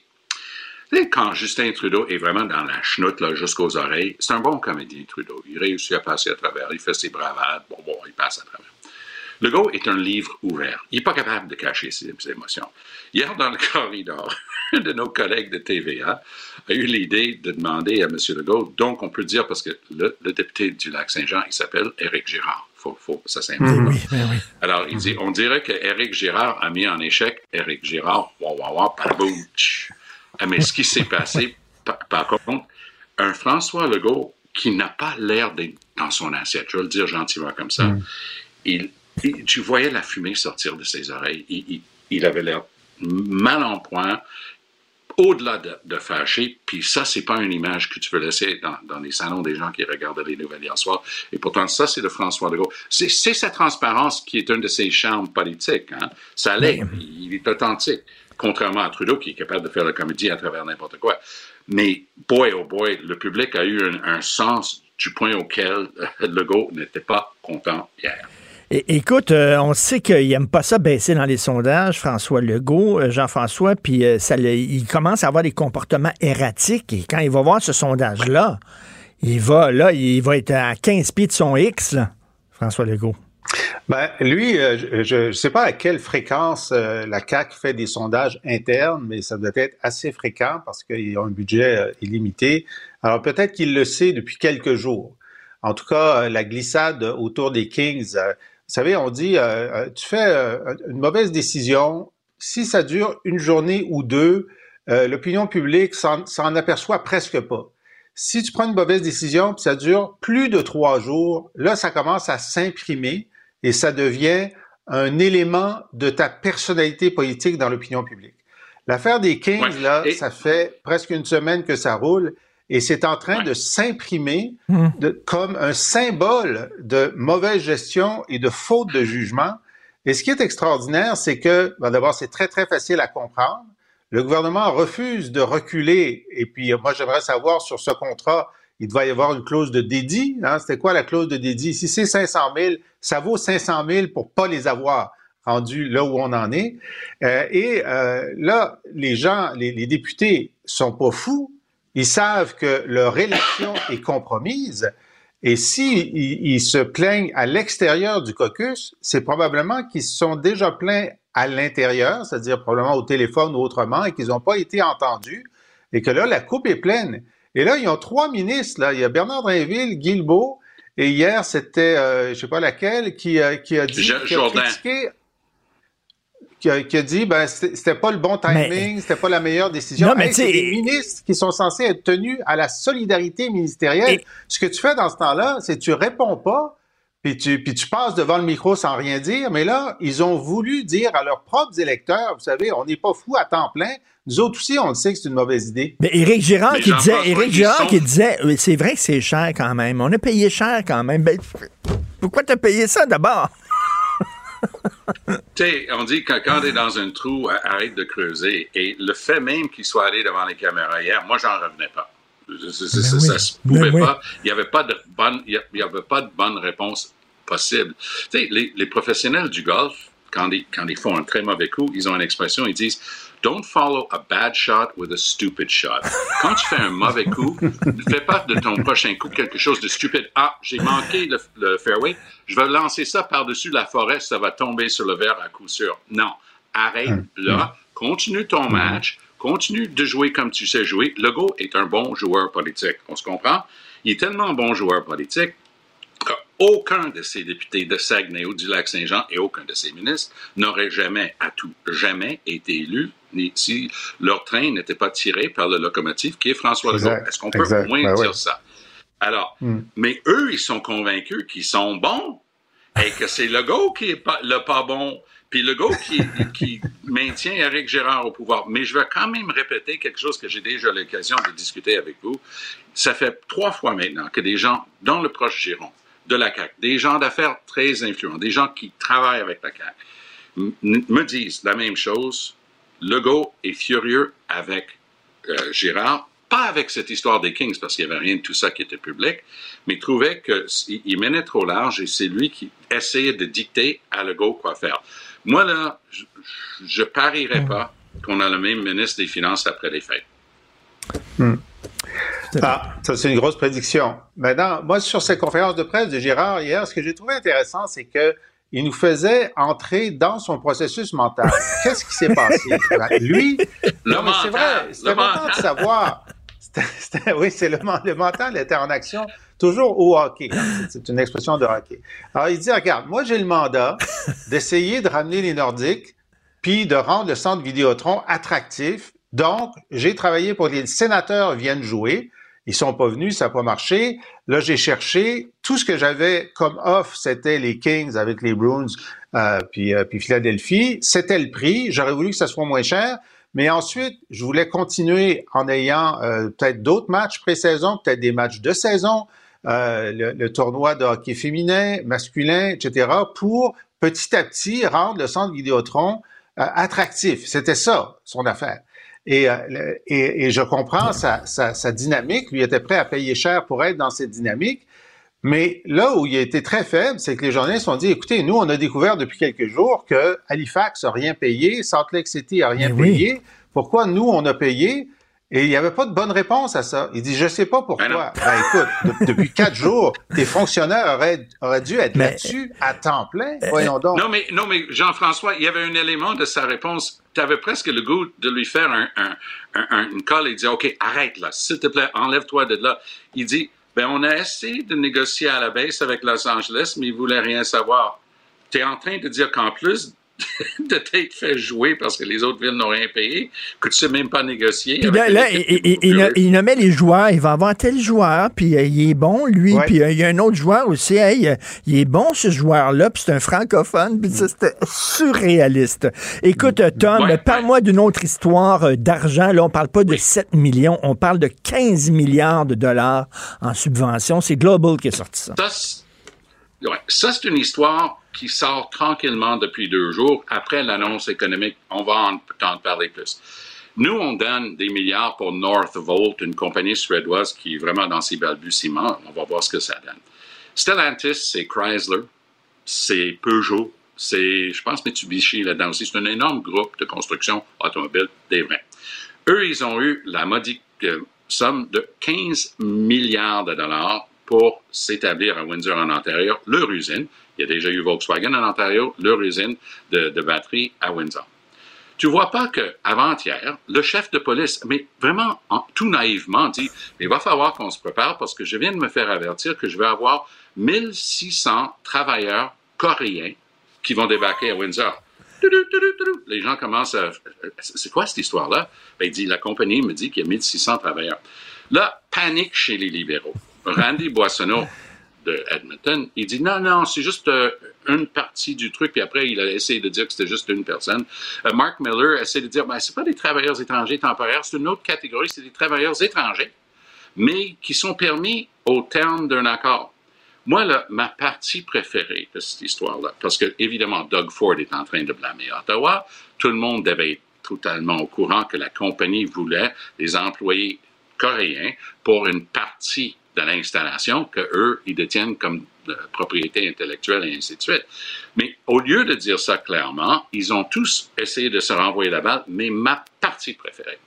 Quand Justin Trudeau est vraiment dans la chenoute jusqu'aux oreilles, c'est un bon comédien, Trudeau. Il réussit à passer à travers, il fait ses bravades, bon, bon, il passe à travers. Le Go est un livre ouvert. Il n'est pas capable de cacher ses, émotions. Hier, dans le corridor, de nos collègues de TVA a eu l'idée de demander à M. Legault, donc on peut dire, parce que le, député du Lac-Saint-Jean, il s'appelle Éric Girard. Faut, faut, ça s'implique. Oui, oui, oui. Alors, il dit, on dirait que Éric Girard a mis en échec Éric Girard, wah, wah, wah, ah, Mais ce qui s'est passé, par, contre, un François Legault qui n'a pas l'air d'être dans son assiette, je vais le dire gentiment comme ça, mm. il, tu voyais la fumée sortir de ses oreilles. Il, avait l'air mal en point, au-delà de, fâché. Puis ça, c'est pas une image que tu veux laisser dans, les salons des gens qui regardent les nouvelles hier soir. Et pourtant, ça, c'est le François Legault. C'est, c'est sa transparence qui est un de ses charmes politiques. Hein. Ça l'est. Il est authentique. Contrairement à Trudeau, qui est capable de faire la comédie à travers n'importe quoi. Mais, boy, oh boy, le public a eu un, un sens du point auquel Legault n'était pas content hier écoute, euh, on sait qu'il n'aime pas ça baisser dans les sondages, François Legault, euh, Jean-François, puis euh, il commence à avoir des comportements erratiques. Et quand il va voir ce sondage-là, il va là, il va être à 15 pieds de son X, François Legault. Ben, lui, je ne sais pas à quelle fréquence la CAC fait des sondages internes, mais ça doit être assez fréquent parce qu'ils ont un budget illimité. Alors peut-être qu'il le sait depuis quelques jours. En tout cas, la glissade autour des Kings, savez, on dit, euh, euh, tu fais euh, une mauvaise décision, si ça dure une journée ou deux, l'opinion publique s'en aperçoit presque pas. Si tu prends une mauvaise décision, puis ça dure plus de trois jours, là, ça commence à s'imprimer et ça devient un élément de ta personnalité politique dans l'opinion publique. L'affaire des Kings, là, ça fait presque une semaine que ça roule et c'est en train de s'imprimer hmm. comme un symbole de mauvaise gestion et de faute de jugement. Et ce qui est extraordinaire, c'est que, ben, d'abord, c'est très, très facile à comprendre. Le gouvernement refuse de reculer. Et puis, moi, j'aimerais savoir sur ce contrat, il doit y avoir une clause de dédit. Hein? C'était quoi la clause de dédit? Si c'est 500 000, ça vaut 500 000 pour pas les avoir rendus là où on en est. Euh, et euh, là, les gens, les, les députés sont pas fous. Ils savent que leur élection est compromise. Et s'ils ils se plaignent à l'extérieur du caucus, c'est probablement qu'ils se sont déjà plaints à l'intérieur, c'est-à-dire probablement au téléphone ou autrement, et qu'ils n'ont pas été entendus, et que là, la coupe est pleine. Et là, ils ont trois ministres. Là. Il y a Bernard Drinville, Guilbeault, et hier, c'était, euh, je sais pas laquelle, qui, euh, qui a dit... Qui a critiqué, qui a, dit ben c'était pas le bon timing, c'était pas la meilleure décision. Non, mais c'est des ministres qui sont censés être tenus à la solidarité ministérielle. Ce que tu fais dans ce temps-là, c'est que tu réponds pas, puis tu, puis tu passes devant le micro sans rien dire. Mais là, ils ont voulu dire à leurs propres électeurs, vous savez, on n'est pas fou à temps plein. Nous autres aussi, on le sait que c'est une mauvaise idée. Mais Éric Girard Mais qui disait, Éric Girard sont- qui disait, Oui, c'est vrai que c'est cher quand même. On a payé cher quand même. Ben, pourquoi t'as payé ça d'abord? Tu sais, on dit que quand tu es dans un trou, arrête de creuser. Et le fait même qu'il soit allé devant les caméras hier, moi, j'en revenais pas. Ben ça, oui. ça se Ben pouvait pas. Il n'y avait pas de bonne, il y a- il y avait pas de bonne réponse possible. Tu sais, les, les professionnels du golf, quand ils, quand ils font un très mauvais coup, ils ont une expression, ils disent Don't follow a bad shot with a stupid shot. Quand tu fais un mauvais coup, ne fais pas de ton prochain coup quelque chose de stupide. Ah, j'ai manqué le, le fairway, je vais lancer ça par-dessus la forêt, ça va tomber sur le verre à coup sûr. Non, arrête là, continue ton match, continue de jouer comme tu sais jouer. Legault est un bon joueur politique, on se comprend? Il est tellement bon joueur politique qu'aucun de ces députés de Saguenay ou du Lac-Saint-Jean et aucun de ces ministres n'aurait jamais, à tout jamais, été élu si leur train n'était pas tiré par le locomotive qui est François Legault. Est-ce qu'on peut exact, au moins ben dire ça? Alors, Hmm. mais eux, ils sont convaincus qu'ils sont bons et que c'est Legault qui est pas, le pas bon, puis Legault qui, qui maintient Éric Gérard au pouvoir. Mais je vais quand même répéter quelque chose que j'ai déjà l'occasion de discuter avec vous. Ça fait trois fois maintenant que des gens dans le proche giron de la CAQ, des gens d'affaires très influents, des gens qui travaillent avec la CAQ, me disent la même chose. Legault est furieux avec euh, Girard, pas avec cette histoire des Kings, parce qu'il n'y avait rien de tout ça qui était public, mais trouvait qu'il il menait trop large et c'est lui qui essayait de dicter à Legault quoi faire. Moi, là, je, je parierais pas qu'on a le même ministre des Finances après les fêtes. Ah, ça, c'est une grosse prédiction. Maintenant, moi, sur cette conférence de presse de Gérard hier, ce que j'ai trouvé intéressant, c'est que il nous faisait entrer dans son processus mental. Qu'est-ce qui s'est passé? Lui, Le non, mais c'est vrai, c'est le important mental. de savoir. C'était- c'était- oui, c'est le, le mental était en action toujours au hockey. C'est une expression de hockey. Alors, il dit, regarde, moi, j'ai le mandat d'essayer de ramener les Nordiques puis de rendre le centre Vidéotron attractif. Donc, j'ai travaillé pour que les sénateurs viennent jouer. Ils sont pas venus, ça n'a pas marché. Là, j'ai cherché. Tout ce que j'avais comme offre, c'était les Kings avec les Bruins euh, puis, euh, Philadelphie. C'était le prix. J'aurais voulu que ça soit moins cher. Mais ensuite, je voulais continuer en ayant euh, peut-être d'autres matchs pré-saison, peut-être des matchs de saison, euh, le, le tournoi de hockey féminin, masculin, etc., pour petit à petit rendre le centre Vidéotron euh, attractif. C'était ça, son affaire. Et, euh, et, et je comprends sa, sa, sa dynamique. Lui était prêt à payer cher pour être dans cette dynamique. Mais là où il a été très faible, c'est que les journalistes ont dit, écoutez, nous, on a découvert depuis quelques jours que Halifax a rien payé, Salt Lake City a rien Mais oui. payé. Pourquoi nous, on a payé? Et il n'y avait pas de bonne réponse à ça. Il dit, je sais pas pourquoi. Ben. Ben, écoute, de- depuis quatre jours, tes fonctionnaires auraient, auraient dû être Mais- là-dessus à temps plein. Voyons donc. Non, mais, non, mais Jean-François, il y avait un élément de sa réponse. Tu avais presque le goût de lui faire un, un, un, un- une colle et dire OK, arrête là, s'il te plaît, enlève-toi de là. Il dit ben, on a essayé de négocier à la baisse avec Los Angeles, mais ils voulaient rien savoir. Tu es en train de dire qu'en plus de t'être fait jouer parce que les autres villes n'ont rien payé, que tu sais même pas négocier. Puis là, il, est il- nommait les joueurs. Il va avoir tel joueur, puis euh, il est bon, lui. Ouais. Puis euh, il y a un autre joueur aussi. Hey, euh, il est bon, ce joueur-là, puis c'est un francophone. Puis ça, c'était surréaliste. Écoute, Tom, Ouais, parle-moi d'une autre histoire d'argent. Là, on parle pas de 7 millions, on parle de 15 milliards de dollars en subvention. C'est Global qui a sorti ça. Ça, c'est ça, c'est une histoire qui sort tranquillement depuis deux jours après l'annonce économique. On va en, en parler plus. Nous, on donne des milliards pour Northvolt, une compagnie suédoise qui est vraiment dans ses balbutiements. On va voir ce que ça donne. Stellantis, c'est Chrysler, c'est Peugeot, c'est, je pense, Mitsubishi là-dedans aussi. C'est un énorme groupe de construction automobile, des vrais. Eux, ils ont eu la modique euh, somme de 15 milliards de dollars pour s'établir à Windsor, en Ontario, leur usine. Il y a déjà eu Volkswagen en Ontario, leur usine de, batterie à Windsor. Tu vois pas que avant-hier, le chef de police, mais vraiment en- tout naïvement, dit il va falloir qu'on se prépare parce que je viens de me faire avertir que je vais avoir 1600 travailleurs coréens qui vont débarquer à Windsor. Les gens commencent à. C'est quoi cette histoire-là? Ben, il dit la compagnie me dit qu'il y a 1600 travailleurs. Là, panique chez les libéraux. Randy Boissonneau de Edmonton, il dit non, non, c'est juste euh, une partie du truc, puis après, il a essayé de dire que c'était juste une personne. Euh, Mark Miller essaie de dire, ben, c'est pas des travailleurs étrangers temporaires, c'est une autre catégorie, c'est des travailleurs étrangers, mais qui sont permis au terme d'un accord. Moi, là, ma partie préférée de cette histoire-là, parce que, évidemment, Doug Ford est en train de blâmer Ottawa, tout le monde devait être totalement au courant que la compagnie voulait des employés coréens pour une partie de l'installation que eux, ils détiennent comme euh, propriété intellectuelle et ainsi de suite. Mais au lieu de dire ça clairement, ils ont tous essayé de se renvoyer la balle, mais ma partie préférée.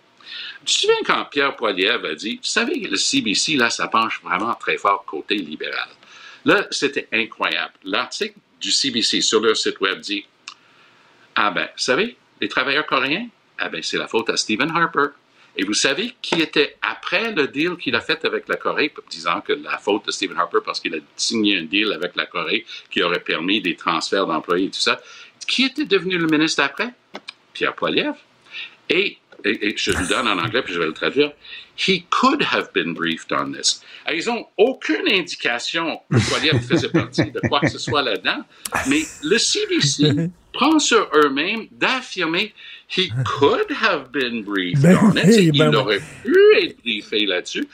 Tu te souviens quand Pierre Poilievre a dit, vous savez, le CBC, là, ça penche vraiment très fort côté libéral. Là, c'était incroyable. L'article du CBC sur leur site web dit, ah ben, vous savez, les travailleurs coréens, ah ben, c'est la faute à Stephen Harper. Et vous savez qui était après le deal qu'il a fait avec la Corée, disant que la faute de Stephen Harper parce qu'il a signé un deal avec la Corée qui aurait permis des transferts d'employés et tout ça. Qui était devenu le ministre après? Pierre Poilievre. Et, et, je le donne en anglais puis je vais le traduire. He could have been briefed on this. ils n'ont aucune indication que Poilievre faisait partie de quoi que ce soit là-dedans, mais le CBC prend sur eux-mêmes d'affirmer He could have been briefed Ben on it. oui, Il ben aurait pu être briefé là-dessus.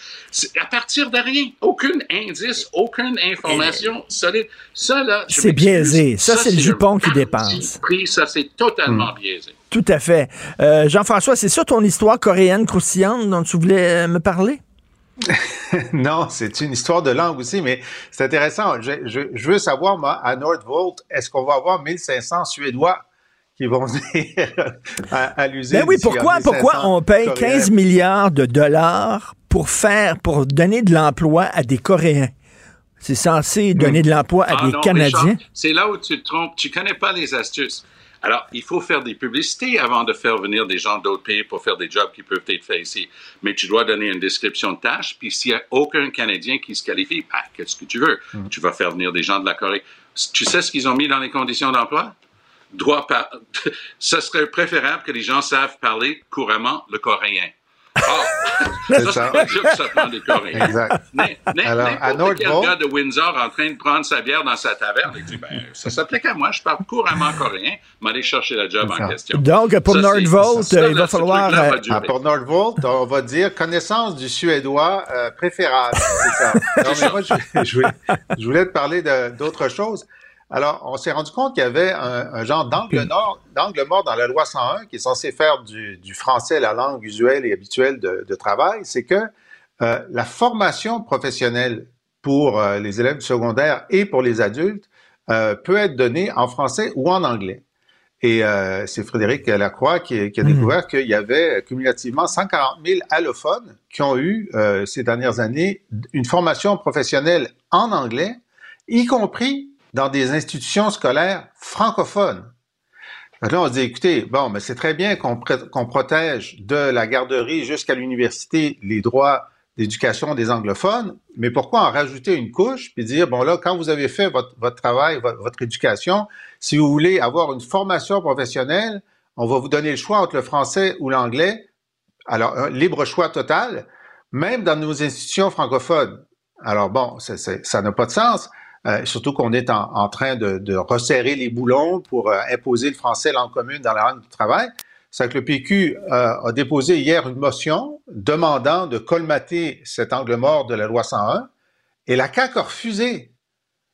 À partir de rien, aucun indice, aucune information solide. Ça, là, C'est biaisé. Ça, c'est le jupon qui dépense. pris. Ça, c'est totalement Hmm. biaisé. Tout à fait. Euh, Jean-François, c'est ça ton histoire coréenne croustillante dont tu voulais euh, me parler? Non, c'est une histoire de langue aussi, mais c'est intéressant. Je, je- je veux savoir, moi, à Nordvolt, est-ce qu'on va avoir 1500 Suédois qui vont venir à, à l'usine? Ben oui, pourquoi, 1500 pourquoi on paye Coréens? 15 milliards de dollars pour faire, pour donner de l'emploi à des Coréens? C'est censé donner de l'emploi à Ah des non, Canadiens. C'est là où tu te trompes. Tu connais pas les astuces. Alors, il faut faire des publicités avant de faire venir des gens d'autres pays pour faire des jobs qui peuvent être faits ici. Mais tu dois donner une description de tâche. Puis s'il n'y a aucun Canadien qui se qualifie, bah, qu'est-ce que tu veux? Hmm. Tu vas faire venir des gens de la Corée. Tu sais ce qu'ils ont mis dans les conditions d'emploi? Doit par... Ce serait préférable que les gens savent parler couramment le coréen. Ah, C'est ça, ça. c'est pas dire que ça prend des Coréens. Exact. N- n- Alors, à N'importe quel gars de Windsor en train de prendre sa bière dans sa taverne, il dit, ben, ça s'applique à moi, je parle couramment coréen, m'aller chercher la job en ça. question. Donc, pour Ça, Nordvolt, ça, il va falloir, va euh. Ah, pour Nordvolt, on va dire connaissance du suédois euh, préférable. C'est ça. Non, mais moi, je, je voulais, je voulais te parler de- d'autre chose. Alors, on s'est rendu compte qu'il y avait un, un genre d'angle nord, d'angle mort dans la loi 101 qui est censé faire du, du français la langue usuelle et habituelle de, de travail. C'est que euh, la formation professionnelle pour euh, les élèves du secondaire et pour les adultes euh, peut être donnée en français ou en anglais. Et euh, c'est Frédéric Lacroix qui, qui a Mhm. découvert qu'il y avait cumulativement 140 000 allophones qui ont eu euh, ces dernières années une formation professionnelle en anglais, y compris dans des institutions scolaires francophones. Là, on se dit, écoutez, bon, mais c'est très bien qu'on protège de la garderie jusqu'à l'université les droits d'éducation des anglophones, mais pourquoi en rajouter une couche puis dire, bon là, quand vous avez fait votre, travail, votre, éducation, si vous voulez avoir une formation professionnelle, on va vous donner le choix entre le français ou l'anglais. Alors, un libre choix total, même dans nos institutions francophones. Alors bon, ça n'a pas de sens. Euh, surtout qu'on est en, en train de, de resserrer les boulons pour euh, imposer le français langue commune dans la langue du travail. C'est que le PQ euh, a déposé hier une motion demandant de colmater cet angle mort de la loi 101 et la CAQ a refusé.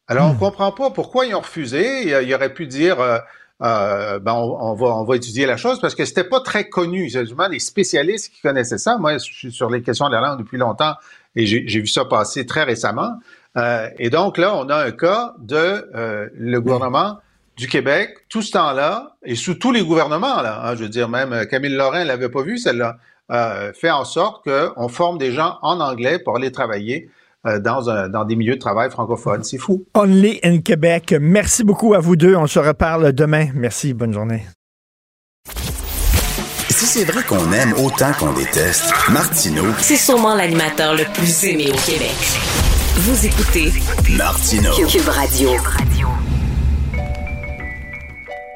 Alors, on ne comprend pas pourquoi ils ont refusé. Il, il aurait pu dire, euh, euh, ben, on, on va, on va étudier la chose parce que c'était pas très connu. C'est justement les spécialistes qui connaissaient ça. Moi, je suis sur les questions de la langue depuis longtemps et j'ai vu ça passer très récemment. Euh, et donc là, on a un cas de euh, le gouvernement du Québec, tout ce temps-là, et sous tous les gouvernements, là, hein, je veux dire, même euh, Camille Lorrain l'avait pas vu, celle-là, euh, fait en sorte qu'on forme des gens en anglais pour aller travailler euh, dans, un, dans des milieux de travail francophones. C'est fou. Only in Québec. Merci beaucoup à vous deux. On se reparle demain. Merci. Bonne journée. Si c'est vrai qu'on aime autant qu'on déteste, Martineau, C'est sûrement l'animateur le plus aimé au Québec. Vous écoutez Martineau. Cube Radio.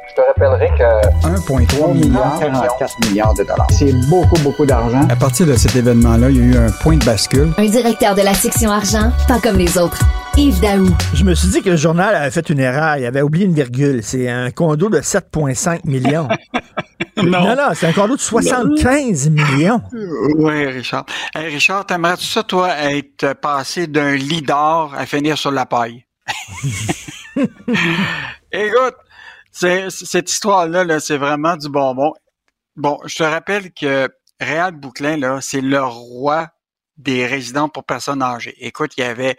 Je te rappellerai que 1,3 milliard. 44 milliards de dollars. C'est beaucoup, beaucoup d'argent. À partir de cet événement-là, il y a eu un point de bascule. Un directeur de la section argent, pas comme les autres. Yves Daou. Je me suis dit que le journal avait fait une erreur. Il avait oublié une virgule. C'est un condo de 7,5 millions. non, non, c'est un condo de 75 millions. Oui, Richard. Hey, Richard, t'aimerais-tu ça, toi, être passé d'un lit d'or à finir sur la paille? Écoute, c'est- cette histoire-là, -là, c'est vraiment du bonbon. Bon, je te rappelle que Réal Bouclin, là, c'est le roi des résidences pour personnes âgées. Écoute, il y avait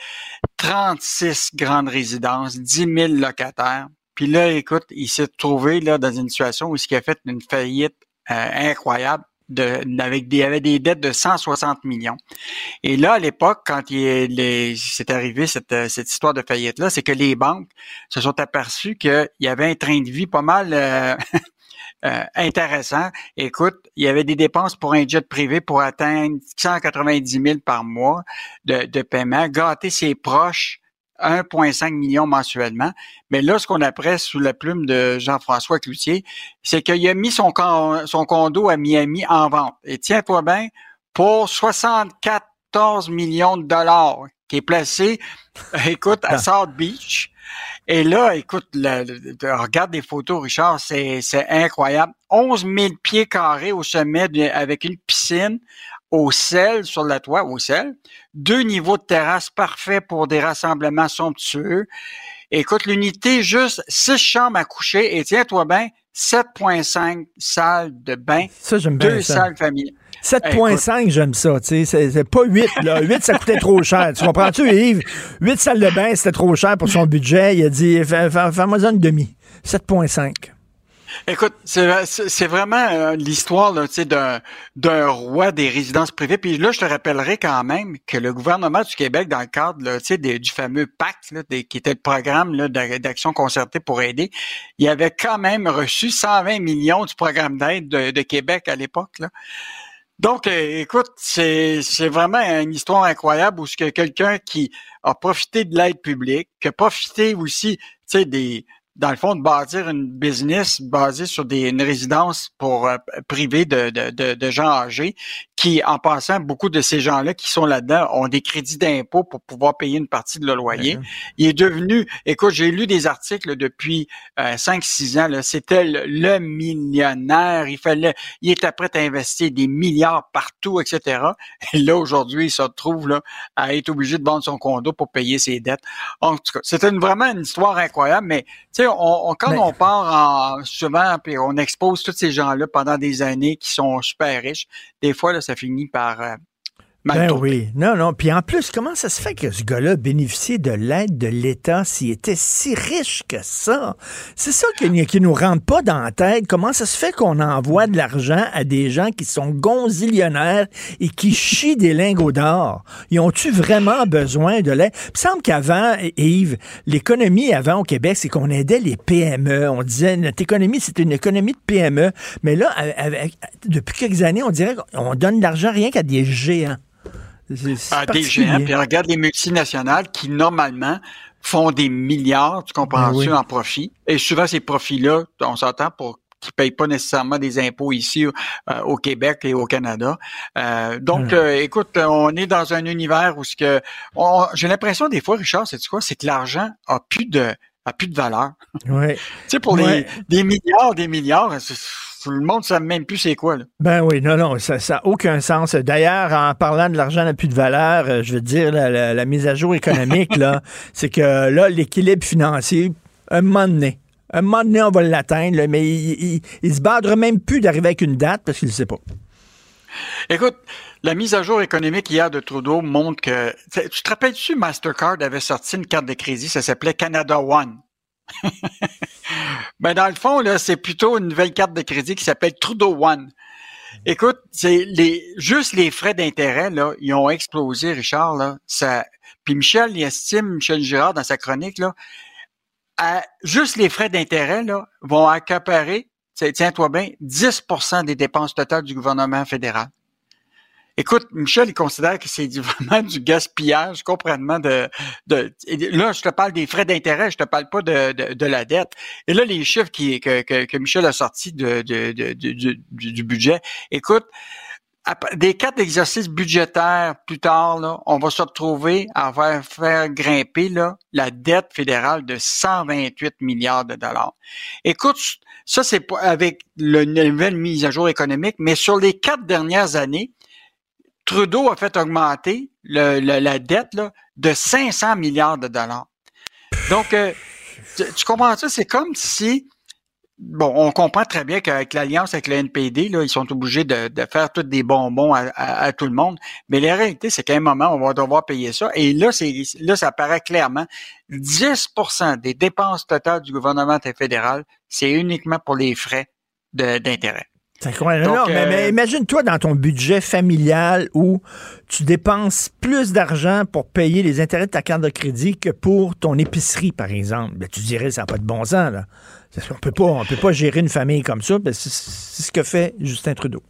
36 grandes résidences, 10 000 locataires. Puis là, écoute, il s'est trouvé là dans une situation où il a fait une faillite euh, incroyable. De, avec des, il avait des dettes de 160 millions. Et là, à l'époque, quand il c'est arrivé cette, euh, cette histoire de faillite-là, c'est que les banques se sont aperçues qu'il y avait un train de vie pas mal euh, euh, intéressant. Écoute, il y avait des dépenses pour un jet privé pour atteindre 190 000 par mois de, de paiement, gâter ses proches 1,5 million mensuellement. Mais là, ce qu'on apprend sous la plume de Jean-François Cloutier, c'est qu'il a mis son, con- son condo à Miami en vente. Et tiens-toi bien, pour 74 millions de dollars, qui est placé, écoute, à South Beach. Et là, écoute, le- le- regarde des photos, Richard, c'est c'est incroyable. 11 000 pieds carrés au sommet de- avec une piscine au sel sur le toit, au sel. Deux niveaux de terrasse parfaits pour des rassemblements somptueux. Écoute, l'unité, juste six chambres à coucher et tiens-toi bien, 7,5 salles de bain, Ça, j'aime bien deux ça. salles familiales. 7,5, j'aime ça. tu sais, C'est pas 8. Là. 8, ça coûtait trop cher. Tu comprends-tu, Yves? 8 salles de bain, c'était trop cher pour son budget. Il a dit, fais- fais- fais-moi une demi. 7,5. Écoute, c'est vraiment euh, l'histoire d'un roi des résidences privées. Puis là, je te rappellerai quand même que le gouvernement du Québec, dans le cadre là, du fameux pacte, là, qui était le programme d'action concertée pour aider, il avait quand même reçu 120 millions du programme d'aide de, Québec à l'époque. Donc, euh, écoute, c'est vraiment une histoire incroyable où que quelqu'un qui a profité de l'aide publique, qui a profité aussi, des dans le fond, de bâtir une business basée sur des, une résidence pour euh, privée de, de, de, de gens âgés, qui, en passant, beaucoup de ces gens-là qui sont là-dedans ont des crédits d'impôt pour pouvoir payer une partie de leur loyer. Il est devenu, écoute, j'ai lu des articles depuis euh, 5-6 ans, là, c'était le, le millionnaire, il fallait, il était prêt à investir des milliards partout, etc. Et là, aujourd'hui, il se retrouve là, à être obligé de vendre son condo pour payer ses dettes. En tout cas, c'était vraiment une histoire incroyable, mais tu sais, on, on- quand Mais- on part en, souvent, puis on expose tous ces gens-là pendant des années qui sont super riches, des fois, là, ça finit par euh, Ben oui. Non, non. Puis en plus, comment ça se fait que ce gars-là bénéficiait de l'aide de l'État s'il était si riche que ça? C'est ça qui, qui nous rentre pas dans la tête. Comment ça se fait qu'on envoie de l'argent à des gens qui sont gonzillionnaires et qui chient des lingots d'or? Ils ont-tu vraiment besoin de l'aide? Il me semble qu'avant, Yves, l'économie avant au Québec, c'est qu'on aidait les PME. On disait, notre économie, c'est une économie de PME. Mais là, avec- depuis quelques années, on dirait qu'on donne de l'argent rien qu'à des géants. À des particulier. géants, puis regarde les multinationales qui, normalement, font des milliards, tu comprends Ben oui. en profit. Et souvent, ces profits-là, on s'entend pour qui payent pas nécessairement des impôts ici euh, au Québec et au Canada. Euh, donc, euh, écoute, on est dans un univers où ce que j'ai l'impression des fois, Richard, c'est quoi, c'est que l'argent a plus de a plus de valeur. Ouais. Tu sais, pour Ouais. des, des milliards, des milliards, le monde ne sait même plus c'est quoi. Là. Ben oui, non, non, ça n'a aucun sens. D'ailleurs, en parlant de l'argent n'a plus de valeur, euh, je veux dire, la, la- la mise à jour économique, là, c'est que là, l'équilibre financier, un moment donné, un moment donné, on va l'atteindre, mais il, il, il se badre même plus d'arriver avec une date parce qu'il ne sait pas. Écoute, la mise à jour économique hier de Trudeau montre que. Tu tu te rappelles-tu, Mastercard avait sorti une carte de crédit, ça s'appelait Canada One? ben, dans le fond, là, c'est plutôt une nouvelle carte de crédit qui s'appelle Trudeau One. Écoute, c'est les juste les frais d'intérêt, là, ils ont explosé, Richard, là. Ça, puis Michel, il estime, Michel Girard, dans sa chronique, là, à- juste les frais d'intérêt, là, vont accaparer, tiens- tiens-toi bien, 10% des dépenses totales du gouvernement fédéral. Écoute, Michel, il considère que c'est vraiment du gaspillage complètement de, de. Là, je te parle des frais d'intérêt, je te parle pas de, de, de la dette. Et là, les chiffres qui, que, que, que Michel a sortis de, du, du- budget, écoute, des quatre exercices budgétaires plus tard, là, on va se retrouver à faire, faire grimper là, la dette fédérale de 128 milliards de dollars. Écoute, ça c'est avec le nouvelle mise à jour économique, mais sur les quatre dernières années, Trudeau a fait augmenter le, la dette là, de 500 milliards de dollars. Donc, euh, tu, tu comprends ça? C'est comme si Bon, on comprend très bien qu'avec l'alliance avec le NPD, là, ils sont obligés de, faire tous des bonbons à, tout le monde. Mais la réalité, c'est qu'à un moment, on va devoir payer ça. Et là, c'est là, ça paraît clairement. 10% des dépenses totales du gouvernement fédéral, c'est uniquement pour les frais d'intérêt. C'est incroyable. mais, mais euh, imagine-toi dans ton budget familial où tu dépenses plus d'argent pour payer les intérêts de ta carte de crédit que pour ton épicerie, par exemple. Ben, tu dirais, ça n'a pas de bon sens, là. On peut pas, on peut pas gérer une famille comme ça. Ben, c'est ce que fait Justin Trudeau.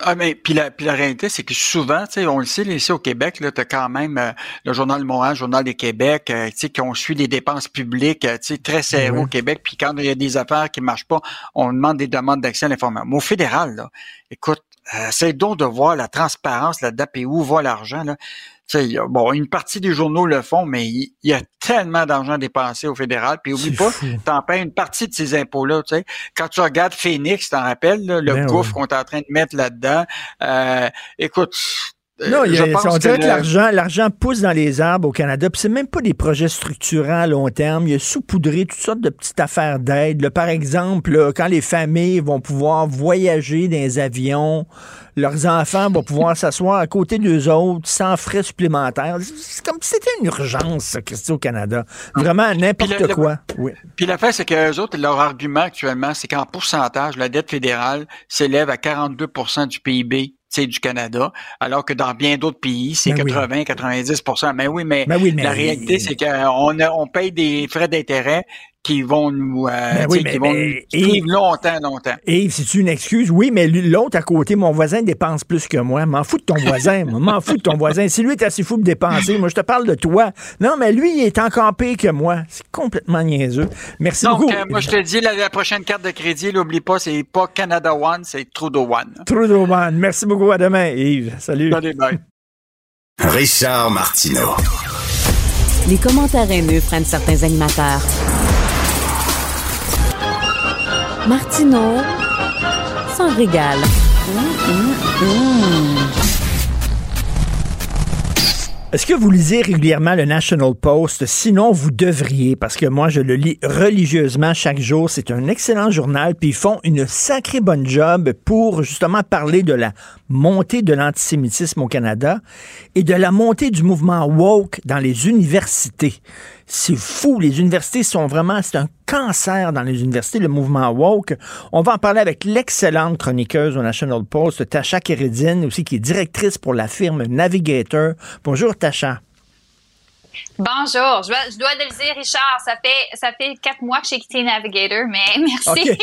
Ah, mais puis la, puis la réalité, c'est que souvent, tu sais, on le sait, ici au Québec, là, as quand même euh, le Journal de Montréal, le Journal des Québec, euh, tu sais, qui ont suivi les dépenses publiques, euh, tu sais, très serrées au Québec. Puis quand il y a des affaires qui marchent pas, on demande des demandes d'accès à l'information. Mais au fédéral, là, écoute, c'est donc de voir la transparence, la DAP et où va l'argent, là bon, une partie des journaux le font, mais il y, a tellement d'argent dépensé au fédéral. Puis oublie pas, t'en payes une partie de ces impôts-là. Quand tu regardes Phoenix, t'en rappelles, le ben gouffre qu'on est en train de mettre là-dedans. Euh, écoute, non, il y a, on dirait que, l'argent, l'argent pousse dans les arbres au Canada, puis c'est même pas des projets structurants à long terme. Il y a saupoudré toutes sortes de petites affaires d'aide. Par exemple, quand les familles vont pouvoir voyager dans les avions, leurs enfants vont pouvoir s'asseoir à côté d'eux autres sans frais supplémentaires. C'est comme si c'était une urgence, Christy, au Canada. Vraiment n'importe quoi. oui. Puis l'affaire, c'est qu'eux autres, leur argument actuellement, c'est qu'en pourcentage, la dette fédérale s'élève à 42% du PIB du Canada, alors que dans bien d'autres pays, c'est 80-90% ben Mais oui, mais, ben la réalité, c'est qu'on on paye des frais d'intérêt qui vont nous, euh, ben qui vont nous longtemps, longtemps. Et c'est une excuse, oui, mais l'autre à côté, mon voisin dépense plus que moi. M'en fous de ton voisin, m'en fous de ton voisin. Si lui est assez fou de dépenser, moi je te parle de toi. Non, mais lui, il est encore pire que moi. C'est complètement niaiseux. Merci Donc, beaucoup. Euh, moi je te dis, la, prochaine carte de crédit, n'oublie pas, c'est pas Canada One, c'est Trudeau One. Trudeau One. Merci beaucoup. À demain, Yves. Salut. Richard Martineau. Les commentaires haineux prennent certains animateurs. Martineau s'en régale. Est-ce que vous lisez régulièrement le National Post? Sinon, vous devriez, parce que moi, je le lis religieusement chaque jour. C'est un excellent journal, puis ils font une sacrée bonne job pour justement parler de la montée de l'antisémitisme au Canada et de la montée du mouvement woke dans les universités. C'est fou. Les universités sont vraiment, c'est un cancer dans les universités, le mouvement woke. On va en parler avec l'excellente chroniqueuse au National Post, Tasha Keredine, aussi qui est directrice pour la firme Navigator. Bonjour, Tasha. Bonjour, je dois, je dois le dire, Richard, ça fait, ça fait quatre mois que j'ai quitté Navigator, mais merci.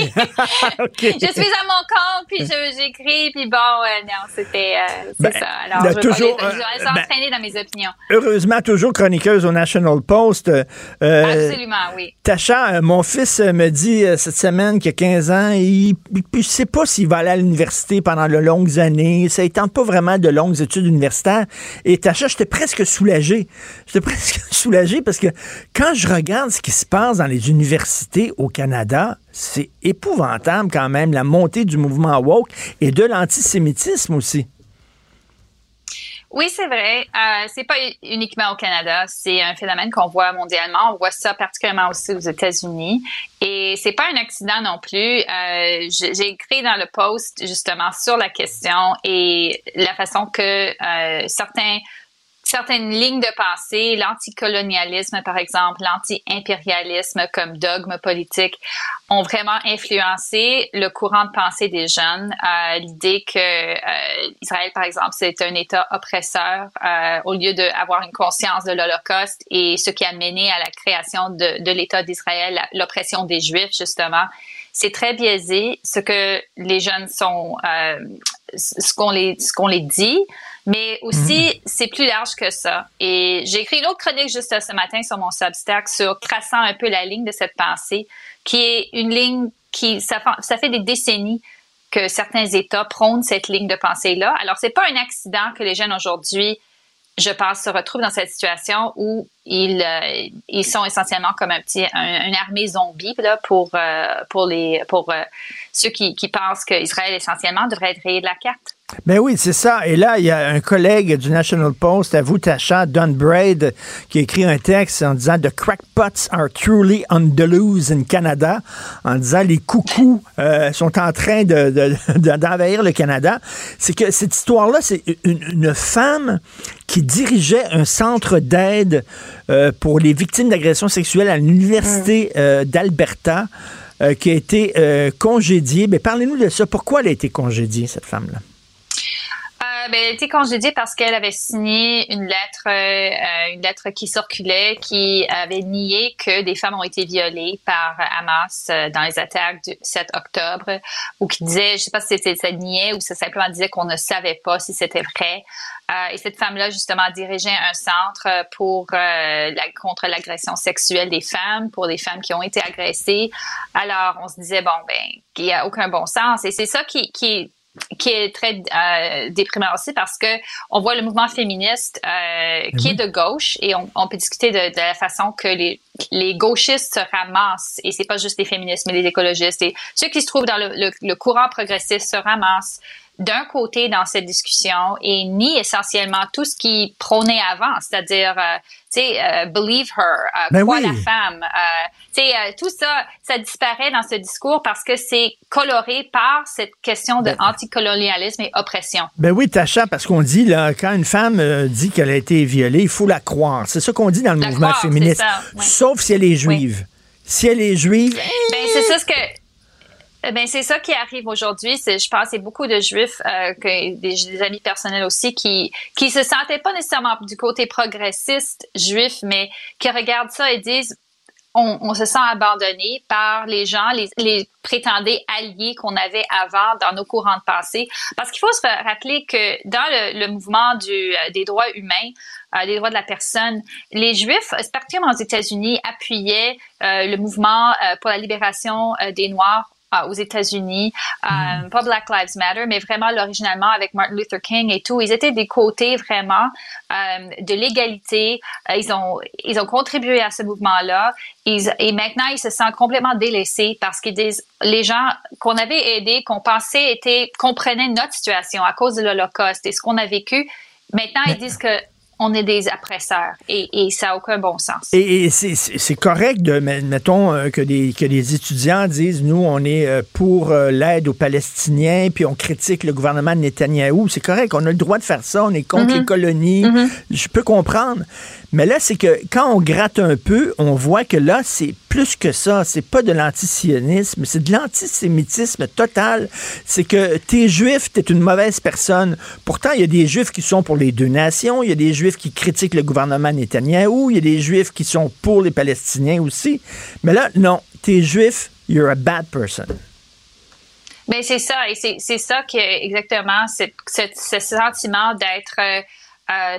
je suis à mon compte, puis j'écris, puis bon, euh, non, c'était, euh, ben, ça. Alors, je toujours, je vais ben, dans mes opinions. Heureusement, toujours chroniqueuse au National Post. Euh, Absolument, oui. Tacha, mon fils me dit cette semaine qu'il a 15 ans, il ne sait pas s'il va aller à l'université pendant de longues années. Ça ne tente pas vraiment de longues études universitaires. Et Tacha, j'étais presque soulagé. J'étais presque soulagé parce que quand je regarde ce qui se passe dans les universités au Canada, c'est épouvantable quand même, la montée du mouvement woke et de l'antisémitisme aussi. Oui, c'est vrai. Euh, c'est pas uniquement au Canada. C'est un phénomène qu'on voit mondialement. On voit ça particulièrement aussi aux États-Unis. Et c'est pas un accident non plus. Euh, j'ai écrit dans le post justement sur la question et la façon que euh, certains certaines lignes de pensée, l'anticolonialisme par exemple, l'anti-impérialisme comme dogme politique, ont vraiment influencé le courant de pensée des jeunes. Euh, L'idée que euh, Israël, par exemple, c'est un État oppresseur, euh, au lieu d'avoir une conscience de l'Holocauste et ce qui a mené à la création de, de l'État d'Israël, l'oppression des Juifs, justement, c'est très biaisé ce que les jeunes sont, euh, ce qu'on les, ce qu'on les dit, mais aussi mhm. c'est plus large que ça. Et j'ai écrit une autre chronique juste ce matin sur mon Substack sur traçant un peu la ligne de cette pensée, qui est une ligne qui ça, ça fait des décennies que certains États prônent cette ligne de pensée-là. Alors, c'est pas un accident que les jeunes aujourd'hui, je pense, se retrouvent dans cette situation où ils, euh, ils sont essentiellement comme un petit, un- une armée zombie là, pour, euh, pour, les, pour euh, ceux qui, qui pensent qu'Israël, essentiellement, devrait être rayé de la carte. Ben oui, c'est ça. Et là, il y a un collègue du National Post, à vous, Tasha, Don Braid, qui a écrit un texte en disant The crackpots are truly on the loose in Canada, en disant les coucous euh, sont en train de- de- de- d'envahir le Canada. C'est que cette histoire-là, c'est une, une femme qui dirigeait un centre d'aide euh, pour les victimes d'agressions sexuelles à l'Université euh, d'Alberta. qui a été congédiée. Mais parlez-nous de ça. Pourquoi elle a été congédiée, cette femme-là? Euh, ben, elle été congédiée parce qu'elle avait signé une lettre, euh, euh, une lettre qui circulait, qui avait nié que des femmes ont été violées par Hamas euh, dans les attaques du 7 octobre, ou qui disait, je sais pas si c'était ça niait ou ça simplement disait qu'on ne savait pas si c'était vrai. Et cette femme-là, justement, dirigeait un centre pour la, contre l'agression sexuelle des femmes, pour des femmes qui ont été agressées. Alors, on se disait, bon, ben, qu'il n'y a aucun bon sens. Et c'est ça qui, qui, qui est très euh, déprimant aussi parce que on voit le mouvement féministe euh, qui est de gauche et on, on peut discuter de, de la façon que les, les gauchistes se ramassent. Et c'est pas juste les féministes mais les écologistes. Et ceux qui se trouvent dans le, le, le courant progressiste se ramassent d'un côté dans cette discussion et nie essentiellement tout ce qui prônait avant, c'est-à-dire, euh, tu sais, euh, believe her, euh, Ben oui. la femme, euh, tu sais, tout ça, ça disparaît dans ce discours parce que c'est coloré par cette question de Ben- anticolonialisme et oppression. Ben oui, Tacha, parce qu'on dit, là, quand une femme dit qu'elle a été violée, il faut la croire. C'est ça qu'on dit dans le La mouvement croire, féministe. ça. Sauf si elle est juive. Si elle est juive, Ben c'est ça ce que euh, ben c'est ça qui arrive aujourd'hui. Je pense, c'est beaucoup de juifs, euh, des, amis personnels aussi, qui qui se sentaient pas nécessairement du côté progressiste juif, mais qui regardent ça et disent on, se sent abandonné par les gens, les, prétendés alliés qu'on avait avant dans nos courants de pensée. Parce qu'il faut se rappeler que dans le, mouvement euh, des droits humains, euh, des droits de la personne, les Juifs, particulièrement aux États-Unis, appuyaient le mouvement pour la libération des Noirs aux États-Unis, euh, pas Black Lives Matter, mais vraiment l'originalement avec Martin Luther King et tout. Ils étaient des côtés vraiment euh, de l'égalité. Euh, ils ont ils ont contribué à ce mouvement-là. Et maintenant, ils se sentent complètement délaissés parce qu'ils disent les gens qu'on avait aidés, qu'on pensait étaient comprenaient notre situation à cause de l'Holocauste et ce qu'on a vécu. Maintenant, ils disent que on est des oppresseurs et, et ça n'a aucun bon sens. Et, et c'est- correct de, met- mettons, euh, que des, que des étudiants disent, nous, on est euh, pour euh, l'aide aux Palestiniens, puis on critique le gouvernement de Netanyahou. C'est correct, on a le droit de faire ça, on est contre Mhm. les colonies. Je peux comprendre. Mais là, c'est que quand on gratte un peu, on voit que là, c'est plus que ça. C'est pas de l'antisionisme, c'est de l'antisémitisme total. C'est que t'es juif, t'es une mauvaise personne. Pourtant, il y a des juifs qui sont pour les deux nations, il y a des juifs qui critiquent le gouvernement Netanyahou, il y a des juifs qui sont pour les Palestiniens aussi. Mais là, non, t'es juif, you're a bad person. Ben c'est ça, et c'est ça qui est exactement ce sentiment d'être euh, euh.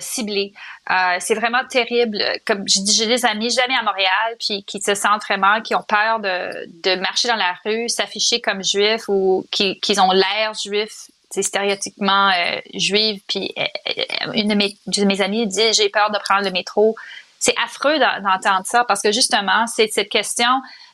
Euh, c'est vraiment terrible. Comme je dis, j'ai des amis, amis à Montréal, puis qui se sentent vraiment, qui ont peur de, de marcher dans la rue, s'afficher comme juifs ou qui, qui ont l'air juifs, c'est stéréotypiquement euh, juive. Puis euh, euh, une de mes, de mes amies dit, j'ai peur de prendre le métro. C'est affreux d'en- d'entendre ça parce que justement, c'est cette question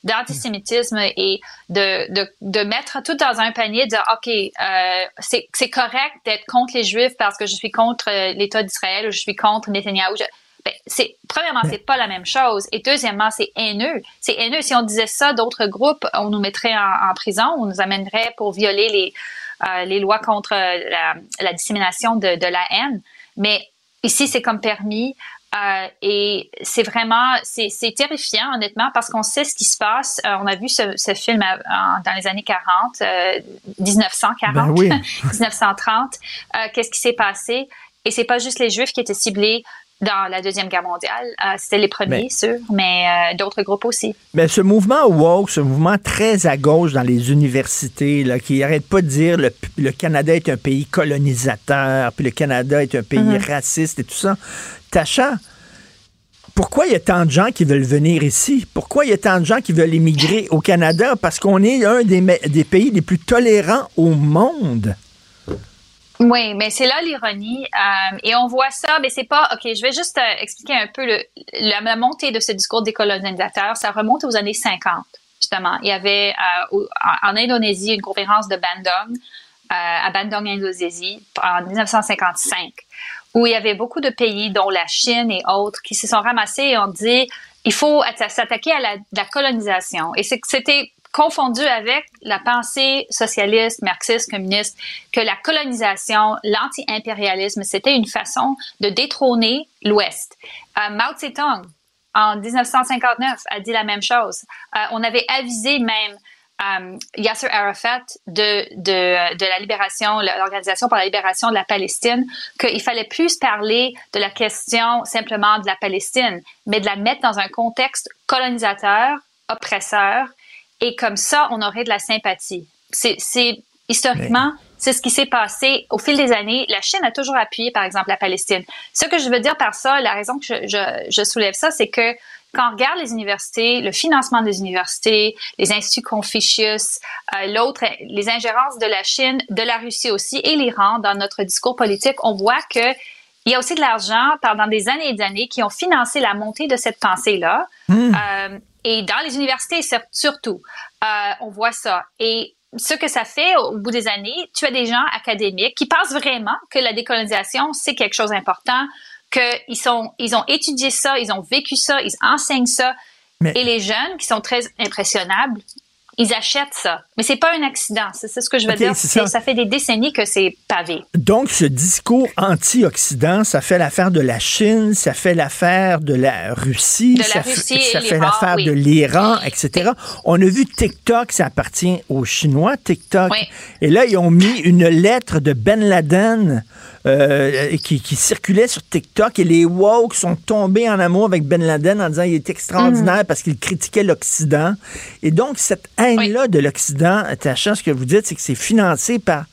d'antisémitisme et de, de, de mettre tout dans un panier, de dire, OK, euh, c'est c'est correct d'être contre les Juifs parce que je suis contre euh, l'État d'Israël ou je suis contre Netanyahou. Je- ben, c'est premièrement c'est pas la même chose. Et deuxièmement c'est haineux. C'est haineux. Si on disait ça d'autres groupes on nous mettrait en, en prison. On nous amènerait pour violer les euh, les lois contre la, la dissémination de, de la haine. Mais ici c'est comme permis euh, et c'est vraiment, c'est terrifiant, honnêtement, parce qu'on sait ce qui se passe. Euh, on a vu ce, ce film à- en- dans les années 40, euh, 1940, Ben oui. 1930. Euh, Qu'est-ce qui s'est passé? Et c'est pas juste les Juifs qui étaient ciblés dans la Deuxième Guerre mondiale. Euh, C'était les premiers, Mais- sûr, mais euh, d'autres groupes aussi. Mais ce mouvement woke, ce mouvement très à gauche dans les universités, là, qui arrête pas de dire le, le Canada est un pays colonisateur, puis le Canada est un pays Mhm. raciste et tout ça. Tacha, pourquoi il y a tant de gens qui veulent venir ici? Pourquoi il y a tant de gens qui veulent immigrer au Canada? Parce qu'on est un des, pays les plus tolérants au monde. Oui, mais c'est là l'ironie. Euh, et on voit ça, mais c'est pas. OK, je vais juste euh, expliquer un peu la, montée de ce discours décolonisateur. Ça remonte aux années 50, justement. Il y avait euh, en Indonésie une conférence de Bandung, à Bandung, Indonésie, en 1955, où il y avait beaucoup de pays, dont la Chine et autres, qui se sont ramassés et ont dit il faut s'attaquer à la, colonisation. Et c'était confondu avec la pensée socialiste, marxiste, communiste, que la colonisation, l'anti-impérialisme, c'était une façon de détrôner l'Ouest. Euh, Mao Zedong, en 1959, a dit la même chose. Euh, on avait avisé même euh, Yasser Arafat de, de, de la libération, l'Organisation pour la libération de la Palestine, qu'il fallait plus parler de la question simplement de la Palestine, mais de la mettre dans un contexte colonisateur, oppresseur, et comme ça, on aurait de la sympathie. C'est historiquement, c'est ce qui s'est passé au fil des années. La Chine a toujours appuyé, par exemple, la Palestine. Ce que je veux dire par ça, la raison que je, je, soulève ça, c'est que quand on regarde les universités, le financement des universités, les instituts Confucius, euh, l'autre, les ingérences de la Chine, de la Russie aussi et l'Iran dans notre discours politique, on voit que il y a aussi de l'argent pendant des années et des années qui ont financé la montée de cette pensée-là. Hmm. Euh, et dans les universités surtout, euh, on voit ça. Et ce que ça fait au bout des années, tu as des gens académiques qui pensent vraiment que la décolonisation, c'est quelque chose d'important, qu'ils sont, ils ont étudié ça, ils ont vécu ça, ils enseignent ça. Et les jeunes qui sont très impressionnables, ils achètent ça. Mais c'est pas un accident. C'est ce que je veux dire. Ça. ça. fait des décennies que c'est pavé. Donc, ce discours anti-Occident, ça fait l'affaire de la Chine, ça fait l'affaire de la Russie, de ça, la Russie ça fait l'affaire de l'Iran, etc. On a vu TikTok, ça appartient aux Chinois, TikTok. Et là, ils ont mis une lettre de Ben Laden euh, qui, circulait sur TikTok et les woke sont tombés en amour avec Ben Laden en disant qu'il est extraordinaire mm. parce qu'il critiquait l'Occident. Et donc, cette haine-là de l'Occident, Tacha, ce que vous dites, c'est que c'est financé par,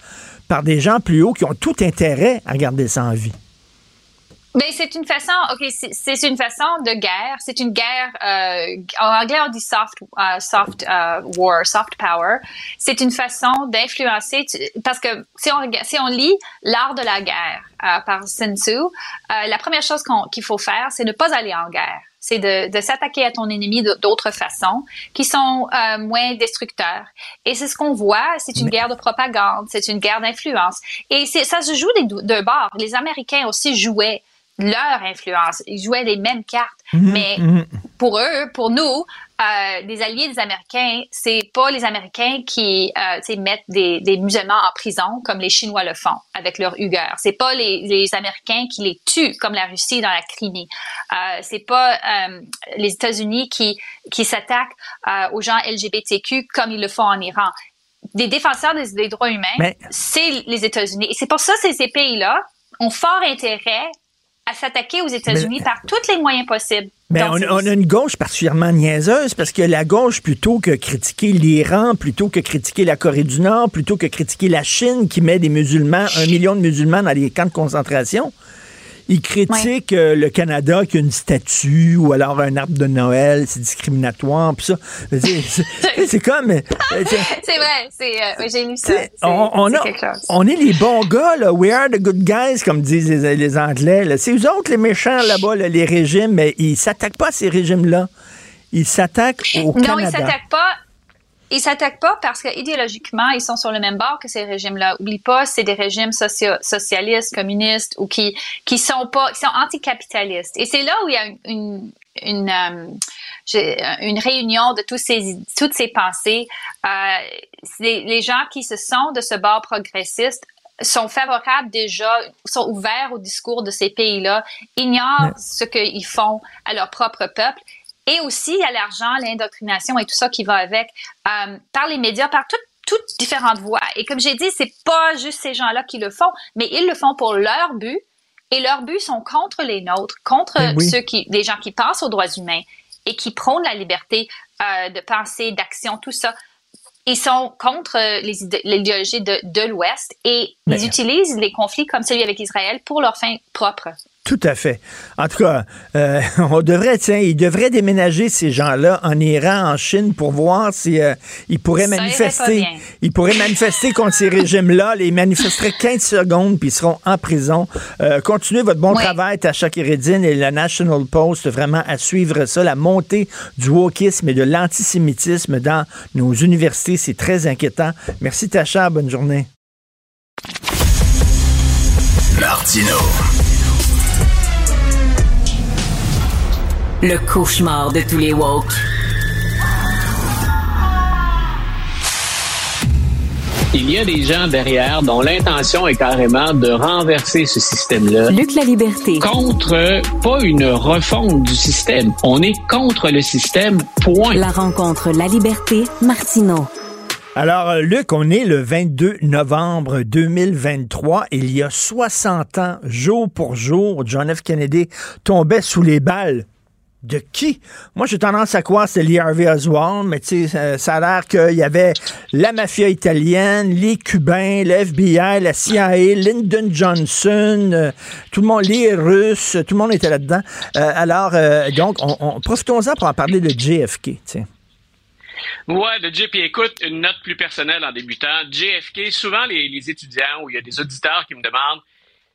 par des gens plus hauts qui ont tout intérêt à garder ça en vie. Mais ben, c'est une façon, ok, c'est une façon de guerre. C'est une guerre. Euh, en anglais, on dit soft, uh, soft uh, war, soft power. C'est une façon d'influencer. Parce que si on si on lit l'art de la guerre uh, par Sun Tzu, euh, la première chose qu'il faut faire, c'est ne pas aller en guerre. C'est de, de s'attaquer à ton ennemi d'autres façons qui sont euh, moins destructeurs. Et c'est ce qu'on voit. C'est une guerre de propagande. C'est une guerre d'influence. Et ça se joue des deux bords. Les Américains aussi jouaient leur influence. Ils jouaient les mêmes cartes. Mhm, mais mhm. pour eux, pour nous, euh, des alliés des Américains, c'est pas les Américains qui euh, mettent des, des, musulmans en prison comme les Chinois le font avec leurs Uyghurs. C'est pas les, les, Américains qui les tuent comme la Russie dans la Crimée. Euh, c'est pas euh, les États-Unis qui qui s'attaquent euh, aux gens LGBTQ comme ils le font en Iran. Des défenseurs des, des droits humains, c'est les États-Unis. Et c'est pour ça que ces pays-là ont fort intérêt à s'attaquer aux États-Unis par tous les moyens possibles. Ben, on, a une gauche particulièrement niaiseuse parce que la gauche, plutôt que critiquer l'Iran, plutôt que critiquer la Corée du Nord, plutôt que critiquer la Chine qui met des musulmans, un million de musulmans dans les camps de concentration, ils critiquent euh, le Canada qui a une statue ou alors un arbre de Noël, c'est discriminatoire, puis ça. C'est comme. Euh, c'est vrai, euh, j'ai lu ça. On, on, est les bons gars, là. We are the good guys, comme disent les, Anglais. C'est eux autres les méchants là-bas, les régimes, mais ils s'attaquent pas à ces régimes-là. Ils s'attaquent au Canada. Non, ils s'attaquent pas ils s'attaquent pas parce que idéologiquement ils sont sur le même bord que ces régimes-là. Oublie pas, c'est des régimes socio socialistes, communistes ou qui qui sont pas, qui sont anticapitalistes. Et c'est là où il y a une une, euh, une réunion de tous ces toutes ces pensées. Euh, les, les gens qui se sont de ce bord progressiste sont favorables déjà, sont ouverts au discours de ces pays-là, ignorent ce qu'ils font à leur propre peuple et aussi, il y a l'argent, l'indoctrination et tout ça qui va avec, euh, par les médias, par toutes toutes différentes voies. Et comme j'ai dit, c'est pas juste ces gens-là qui le font, mais ils le font pour leur but. Et leurs buts sont contre les nôtres, contre ben ceux qui, les gens qui pensent aux droits humains et qui prônent la liberté euh, de pensée, d'action, tout ça. Ils sont contre l'idéologie de, de l'Ouest et ils utilisent les conflits comme celui avec Israël pour leurs fins propres. Tout à fait. En tout cas, euh, on devrait, tiens, ils devraient déménager ces gens-là en Iran, en Chine, pour voir si euh, ils pourraient Ça manifester. Ils pourraient manifester contre ces régimes-là. Les manifesteraient 15 secondes, puis ils seront en prison. Euh, continuez votre bon Oui. travail, Tasha Kéredine et la National Post, vraiment à suivre ça, la montée du wokisme et de l'antisémitisme dans nos universités. C'est très inquiétant. Merci, Tasha. Bonne journée. Martino. Le cauchemar de tous les woke. Il y a des gens derrière dont l'intention est carrément de renverser ce système-là. Luc la liberté. Contre, pas une refonte du système. On est contre le système, point. La rencontre La Liberté, Martineau. Alors, euh, Luc, on est le 22 novembre 2023. Il y a 60 ans, jour pour jour, John F. Kennedy tombait sous les balles. De qui? Moi, j'ai tendance à croire que c'est Lee Harvey Oswald, mais tu sais, euh, ça a l'air qu'il y avait la mafia italienne, les Cubains, le la CIA, Lyndon Johnson, euh, tout le monde, les Russes, tout le monde était là-dedans. Euh, alors, donc, on, on- profitons-en pour en parler de JFK, tu. Ouais, de JP, écoute, une note plus personnelle en débutant. JFK, souvent les, les étudiants ou il y a des auditeurs qui me demandent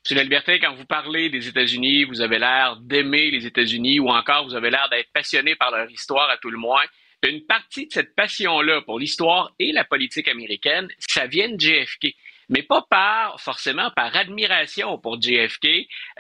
Monsieur Liberté, quand vous parlez des États-Unis, vous avez l'air d'aimer les États-Unis ou encore vous avez l'air d'être passionné par leur histoire à tout le moins. Une partie de cette passion-là pour l'histoire et la politique américaine, ça vient de JFK. Mais pas par, forcément, par admiration pour JFK.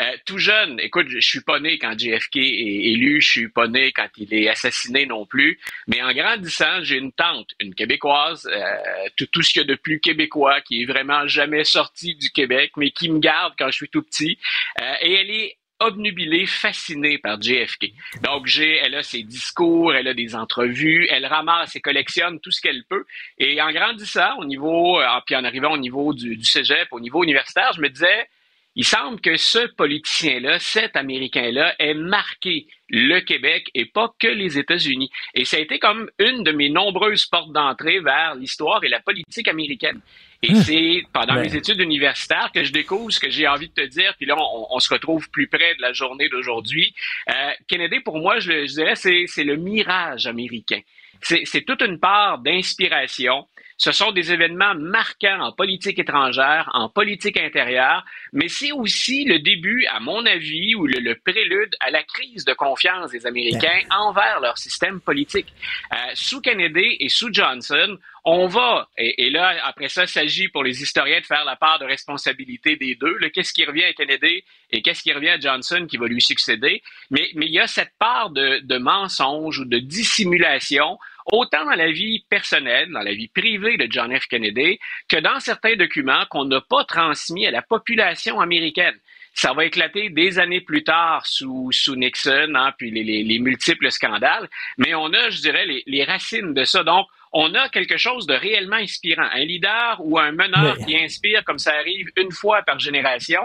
Euh, tout jeune, écoute, je suis pas né quand JFK est élu, je suis pas né quand il est assassiné non plus. Mais en grandissant, j'ai une tante, une québécoise, euh, tout, tout ce qu'il y a de plus québécois, qui est vraiment jamais sorti du Québec, mais qui me garde quand je suis tout petit. Euh, et elle est obnubilée, fascinée par JFK. Donc, j'ai, elle a ses discours, elle a des entrevues, elle ramasse et collectionne tout ce qu'elle peut. Et en grandissant au niveau, euh, puis en arrivant au niveau du, du cégep, au niveau universitaire, je me disais, il semble que ce politicien-là, cet Américain-là, ait marqué le Québec et pas que les États-Unis. Et ça a été comme une de mes nombreuses portes d'entrée vers l'histoire et la politique américaine. Et c'est pendant Ben. mes études universitaires que je découvre ce que j'ai envie de te dire. Puis là, on, on se retrouve plus près de la journée d'aujourd'hui. Euh, Kennedy, pour moi, je, je dirais, c'est c'est le mirage américain. C'est c'est toute une part d'inspiration. Ce sont des événements marquants en politique étrangère, en politique intérieure, mais c'est aussi le début, à mon avis, ou le, le prélude à la crise de confiance des Américains envers leur système politique. Euh, sous Kennedy et sous Johnson, on va, et, et là, après ça, il s'agit pour les historiens de faire la part de responsabilité des deux. Qu'est-ce qui revient à Kennedy et qu'est-ce qui revient à Johnson qui va lui succéder? Mais, mais il y a cette part de, de mensonge ou de dissimulation autant dans la vie personnelle, dans la vie privée de John F. Kennedy, que dans certains documents qu'on n'a pas transmis à la population américaine. Ça va éclater des années plus tard sous, sous Nixon, hein, puis les, les- les multiples scandales, mais on a, je dirais, les, les racines de ça. Donc, on a quelque chose de réellement inspirant. Un leader ou un meneur qui inspire, comme ça arrive une fois par génération,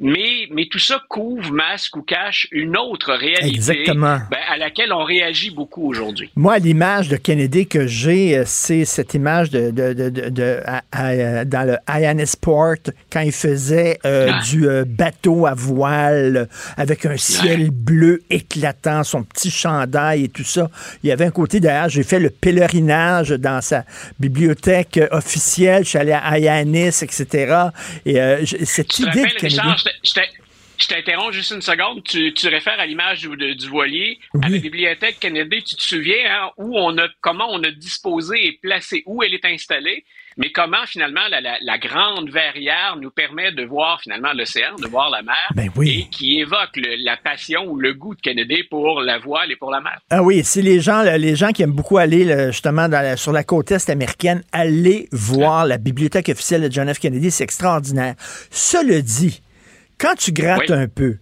mais, mais tout ça couvre, masque ou cache une autre réalité Exactement. ben, à laquelle on réagit beaucoup aujourd'hui. Moi, l'image de Kennedy que j'ai, euh, c'est cette image de, de, de, de- de- à- à- dans le Hyannisport, quand il faisait euh, Ah. du euh, bateau à voile euh, avec un ciel bleu éclatant, son petit chandail et tout ça. Il y avait un côté, d'ailleurs, j'ai fait le pèlerinage dans sa bibliothèque euh, officielle. Je suis allé à Hyannis, etc. Et euh, cette Tu idée de Kennedy... Je t'interromps juste une seconde. Tu, tu réfères à l'image du, voilier. À la bibliothèque Kennedy, tu te souviens hein, où on a, comment on a disposé et placé, où elle est installée, mais comment finalement la, la- la grande verrière nous permet de voir finalement l'océan, de voir la mer, Ben oui. et qui évoque le- la passion ou le goût de Kennedy pour la voile et pour la mer. Ah oui, c'est les gens, les gens qui aiment beaucoup aller là, justement dans la- sur la côte est américaine, aller voir la bibliothèque officielle de John F. Kennedy, c'est extraordinaire. Cela dit, quand tu grattes Oui. un peu,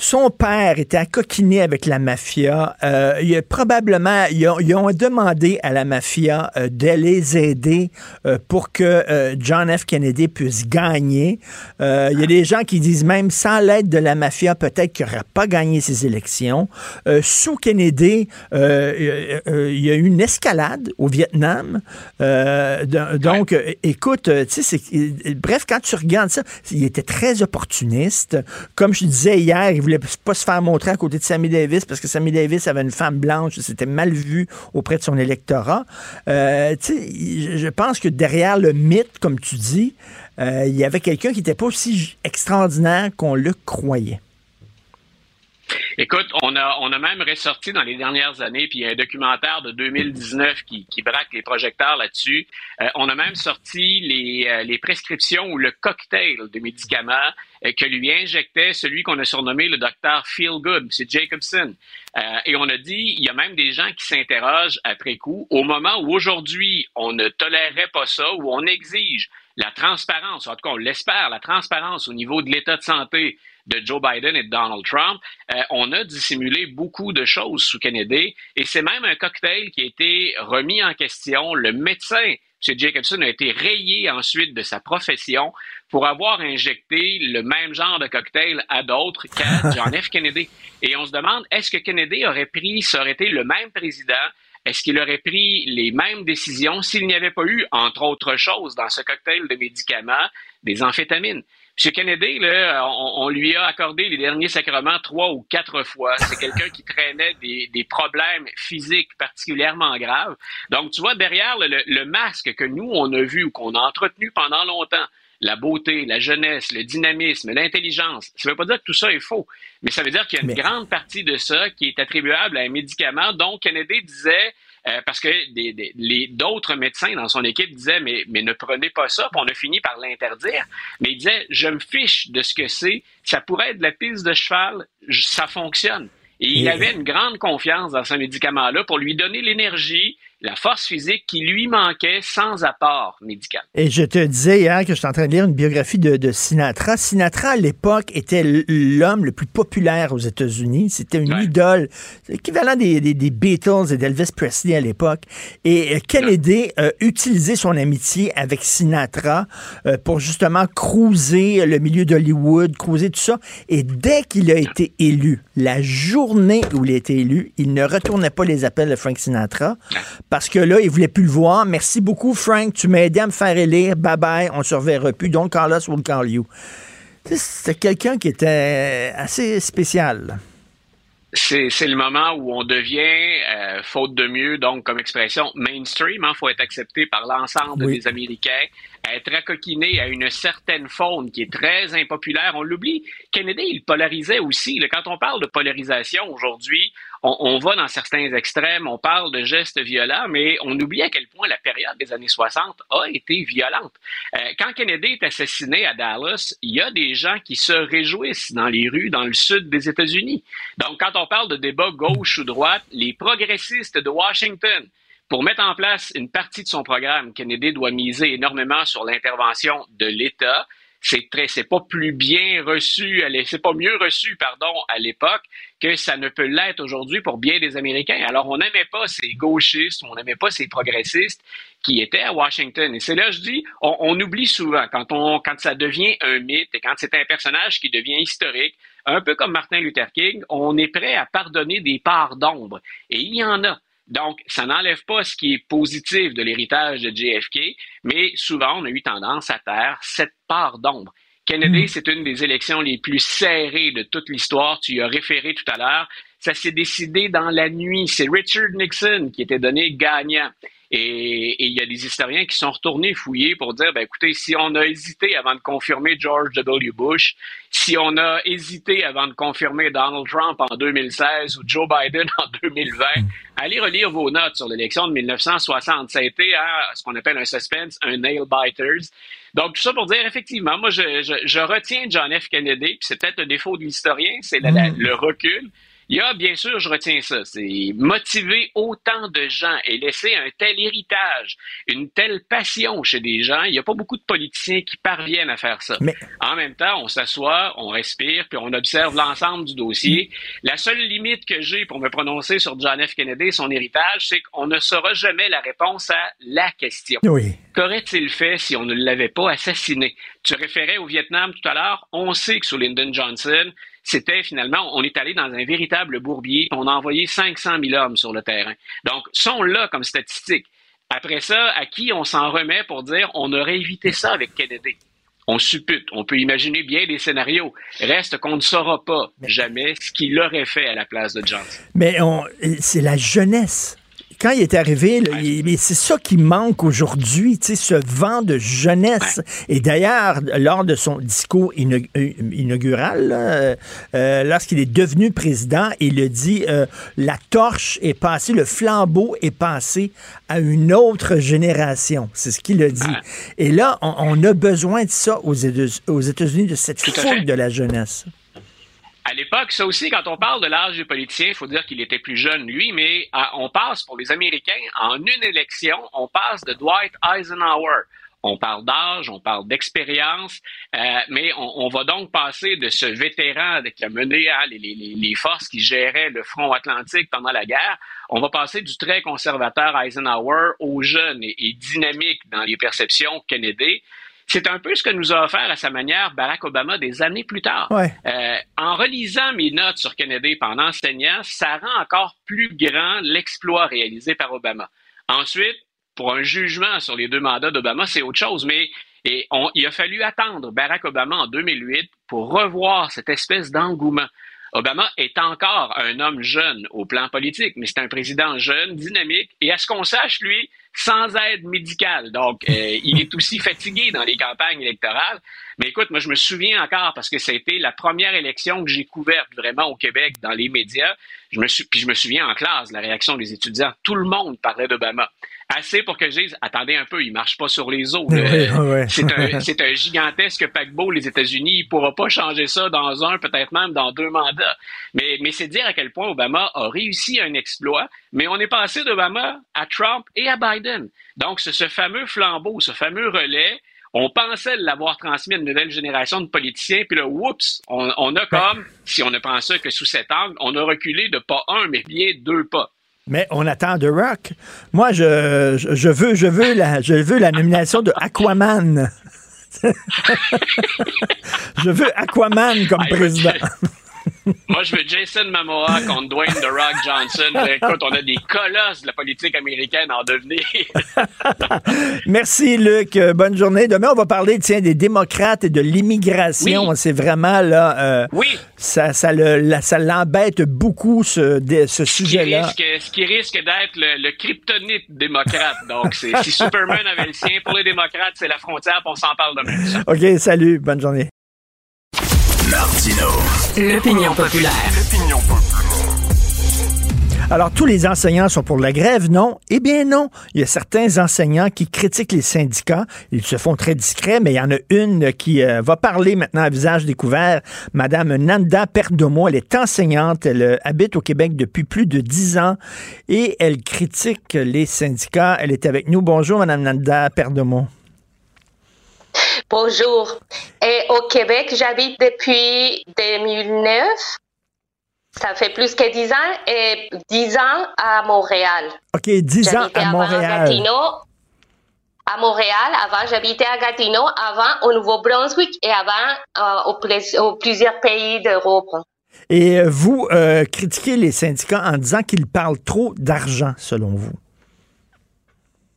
son père était accoquiné avec la mafia. Euh, il a probablement, ils ont, ils ont demandé à la mafia euh, de les aider euh, pour que John F. Kennedy puisse gagner. Il y a des gens qui disent même sans l'aide de la mafia, peut-être qu'il n'aurait pas gagné ces élections. Sous Kennedy, il y a eu une escalade au Vietnam. Do- donc, écoute, tu sais, bref, quand tu regardes ça, il était très opportuniste. Comme je disais hier, il voulait pas se faire montrer à côté de Sammy Davis parce que Sammy Davis avait une femme blanche, c'était mal vu auprès de son électorat. Euh, je, je pense que derrière le mythe, comme tu dis, euh, il y avait quelqu'un qui n'était pas aussi extraordinaire qu'on le croyait. Écoute, on a, on a même ressorti dans les dernières années, puis il y a un documentaire de 2019 qui, qui braque les projecteurs là-dessus. Euh, on a même sorti les, euh, les prescriptions ou le cocktail de médicaments euh, que lui injectait celui qu'on a surnommé le docteur Feel Good, c'est Jacobson. et on a dit, il y a même des gens qui s'interrogent après coup, au moment où aujourd'hui on ne tolérerait pas ça, où on exige la transparence, en tout cas on l'espère, la transparence au niveau de l'état de santé de Joe Biden et de Donald Trump, euh, on a dissimulé beaucoup de choses sous Kennedy et c'est même un cocktail qui a été remis en question. Le médecin, M. Jacobson, a été rayé ensuite de sa profession pour avoir injecté le même genre de cocktail à d'autres qu'à John F. Kennedy. Et on se demande, est-ce que Kennedy aurait pris, ça aurait été le même président, est-ce qu'il aurait pris les mêmes décisions s'il n'y avait pas eu, entre autres choses, dans ce cocktail de médicaments, des amphétamines? M. Kennedy, là, on, lui a accordé les derniers sacrements trois ou quatre fois. C'est quelqu'un qui traînait des, problèmes physiques particulièrement graves. Donc, tu vois, derrière le, masque que nous, on a vu ou qu'on a entretenu pendant longtemps, la beauté, la jeunesse, le dynamisme, l'intelligence. Ça ne veut pas dire que tout ça est faux, mais ça veut dire qu'il y a une grande partie de ça qui est attribuable à un médicament dont Kennedy disait euh, parce que d'autres médecins dans son équipe disaient mais, mais ne prenez pas ça, puis on a fini par l'interdire. Mais il disait je me fiche de ce que c'est, ça pourrait être de la piste de cheval, ça fonctionne. Et il avait une grande confiance dans ce médicament-là pour lui donner l'énergie, la force physique qui lui manquait sans apport médical. Et je te disais hier que j'étais en train de lire une biographie de, Sinatra. Sinatra, à l'époque, était l'homme le plus populaire aux États-Unis. C'était une idole, équivalent des, des, Beatles et d'Elvis Presley à l'époque. Et euh, Kennedy a utilisé son amitié avec Sinatra euh, pour justement cruiser le milieu d'Hollywood, cruiser tout ça. Et dès qu'il a été élu, la journée où il a été élu, il ne retournait pas les appels de Frank Sinatra parce que là, il voulait plus le voir. Merci beaucoup, Frank. Tu m'as aidé à me faire élire. Bye bye. On se reverra plus. Donc, Carlos will call you. C'était quelqu'un qui était assez spécial. C'est, le moment où on devient, euh, faute de mieux, donc comme expression, mainstream. Il hein, faut être accepté par l'ensemble des Américains être accoquiné à une certaine faune qui est très impopulaire. On l'oublie. Kennedy, il polarisait aussi. Quand on parle de polarisation aujourd'hui, on, va dans certains extrêmes, on parle de gestes violents, mais on oublie à quel point la période des années 60 a été violente. Euh, quand Kennedy est assassiné à Dallas, il y a des gens qui se réjouissent dans les rues dans le sud des États-Unis. Donc, quand on parle de débat gauche ou droite, les progressistes de Washington, pour mettre en place une partie de son programme, Kennedy doit miser énormément sur l'intervention de l'État. C'est très, c'est pas plus bien reçu, c'est pas mieux reçu, pardon, à l'époque que ça ne peut l'être aujourd'hui pour bien des Américains. Alors, on n'aimait pas ces gauchistes, on n'aimait pas ces progressistes qui étaient à Washington. Et c'est là, je dis, on, oublie souvent quand on, quand ça devient un mythe et quand c'est un personnage qui devient historique, un peu comme Martin Luther King, on est prêt à pardonner des parts d'ombre. Et il y en a. Donc, ça n'enlève pas ce qui est positif de l'héritage de JFK, mais souvent, on a eu tendance à taire cette part d'ombre. Kennedy, hmm. c'est une des élections les plus serrées de toute l'histoire. Tu y as référé tout à l'heure. Ça s'est décidé dans la nuit. C'est Richard Nixon qui était donné gagnant. Et, il y a des historiens qui sont retournés fouiller pour dire, ben écoutez, si on a hésité avant de confirmer George W. Bush, si on a hésité avant de confirmer Donald Trump en 2016 ou Joe Biden en 2020, allez relire vos notes sur l'élection de 1960. Ça a été hein, ce qu'on appelle un suspense, un nail biters. Donc, tout ça pour dire, effectivement, moi, je, je, retiens John F. Kennedy, puis c'est peut-être le défaut de l'historien, c'est mm. le recul. Il y a, bien sûr, je retiens ça, c'est motiver autant de gens et laisser un tel héritage, une telle passion chez des gens. Il n'y a pas beaucoup de politiciens qui parviennent à faire ça. Mais... En même temps, on s'assoit, on respire, puis on observe l'ensemble du dossier. La seule limite que j'ai pour me prononcer sur John F. Kennedy et son héritage, c'est qu'on ne saura jamais la réponse à la question. Oui. Qu'aurait-il fait si on ne l'avait pas assassiné? Tu référais au Vietnam tout à l'heure. On sait que sous Lyndon Johnson, c'était finalement, on est allé dans un véritable bourbier, on a envoyé 500 000 hommes sur le terrain. Donc, sont là comme statistique. Après ça, à qui on s'en remet pour dire on aurait évité ça avec Kennedy? On suppute, on peut imaginer bien des scénarios. Reste qu'on ne saura pas jamais ce qu'il aurait fait à la place de Johnson. Mais c'est la jeunesse quand il est arrivé, c'est ça qui manque aujourd'hui, ce vent de jeunesse. Et d'ailleurs, lors de son discours inaugural, euh, lorsqu'il est devenu président, il a dit euh, la torche est passée, le flambeau est passé à une autre génération. C'est ce qu'il a dit. Et là, on, a besoin de ça aux États-Unis, de cette foule de la jeunesse à l'époque, ça aussi, quand on parle de l'âge des politiciens, il faut dire qu'il était plus jeune, lui, mais euh, on passe pour les Américains, en une élection, on passe de Dwight Eisenhower. On parle d'âge, on parle d'expérience, euh, mais on, va donc passer de ce vétéran qui a mené hein, les, forces qui géraient le front atlantique pendant la guerre, on va passer du très conservateur Eisenhower au jeune et dynamique dans les perceptions Kennedy. C'est un peu ce que nous a offert à sa manière Barack Obama des années plus tard. Euh, en relisant mes notes sur Kennedy pendant enseignant, ça rend encore plus grand l'exploit réalisé par Obama. Ensuite, pour un jugement sur les deux mandats d'Obama, c'est autre chose, mais et il a fallu attendre Barack Obama en 2008 pour revoir cette espèce d'engouement. Obama est encore un homme jeune au plan politique, mais c'est un président jeune, dynamique, et à ce qu'on sache, lui, sans aide médicale. Donc, euh, il est aussi fatigué dans les campagnes électorales. Mais écoute, moi, je me souviens encore parce que ça a été la première élection que j'ai couverte vraiment au Québec dans les médias. Je me suis, puis je me souviens en classe la réaction des étudiants. Tout le monde parlait d'Obama. Assez pour que je dise, attendez un peu, il marche pas sur les eaux. c'est un, gigantesque paquebot, les États-Unis. Il pourra pas changer ça dans un, peut-être même dans deux mandats. Mais, mais c'est dire à quel point Obama a réussi un exploit. Mais on est passé d'Obama à Trump et à Biden. Donc, ce, ce fameux flambeau, ce fameux relais, on pensait l'avoir transmis à une nouvelle génération de politiciens, puis là, oups, on, on a comme, si on ne pense ça que sous cet angle, on a reculé de pas un, mais bien deux pas. Mais on attend The Rock. Moi, je, je, veux, je, veux, la, je veux la nomination de Aquaman. je veux Aquaman comme président. Moi, je veux Jason Momoa contre Dwayne The Rock Johnson. Écoute, on a des colosses de la politique américaine en devenir. Merci, Luc. Bonne journée. Demain, on va parler, tiens, des démocrates et de l'immigration. C'est vraiment, là... Euh, oui. Ça, ça, le, ça l'embête beaucoup, ce, ce sujet-là. Ce qui risque d'être le, le, kryptonite démocrate. Donc, si Superman avait le sien, pour les démocrates, c'est la frontière, on s'en parle demain. OK, salut. Bonne journée. Martino. L'opinion populaire. Alors, tous les enseignants sont pour la grève, non? Eh bien non. Il y a certains enseignants qui critiquent les syndicats. Ils se font très discrets, mais il y en a une qui euh, va parler maintenant à visage découvert. Madame Nanda Perdomo, elle est enseignante. Elle euh, habite au Québec depuis plus de dix ans et elle critique les syndicats. Elle est avec nous. Bonjour, Madame Nanda Perdomo. Bonjour. Et au Québec, j'habite depuis 2009. Ça fait plus que 10 ans et 10 ans à Montréal. OK, 10 ans à Montréal. À, Gatineau, à Montréal. Avant, j'habitais à Gatineau, avant au Nouveau-Brunswick et avant euh, au, plusieurs pays d'Europe. Et euh, vous euh, critiquez les syndicats en disant qu'ils parlent trop d'argent, selon vous?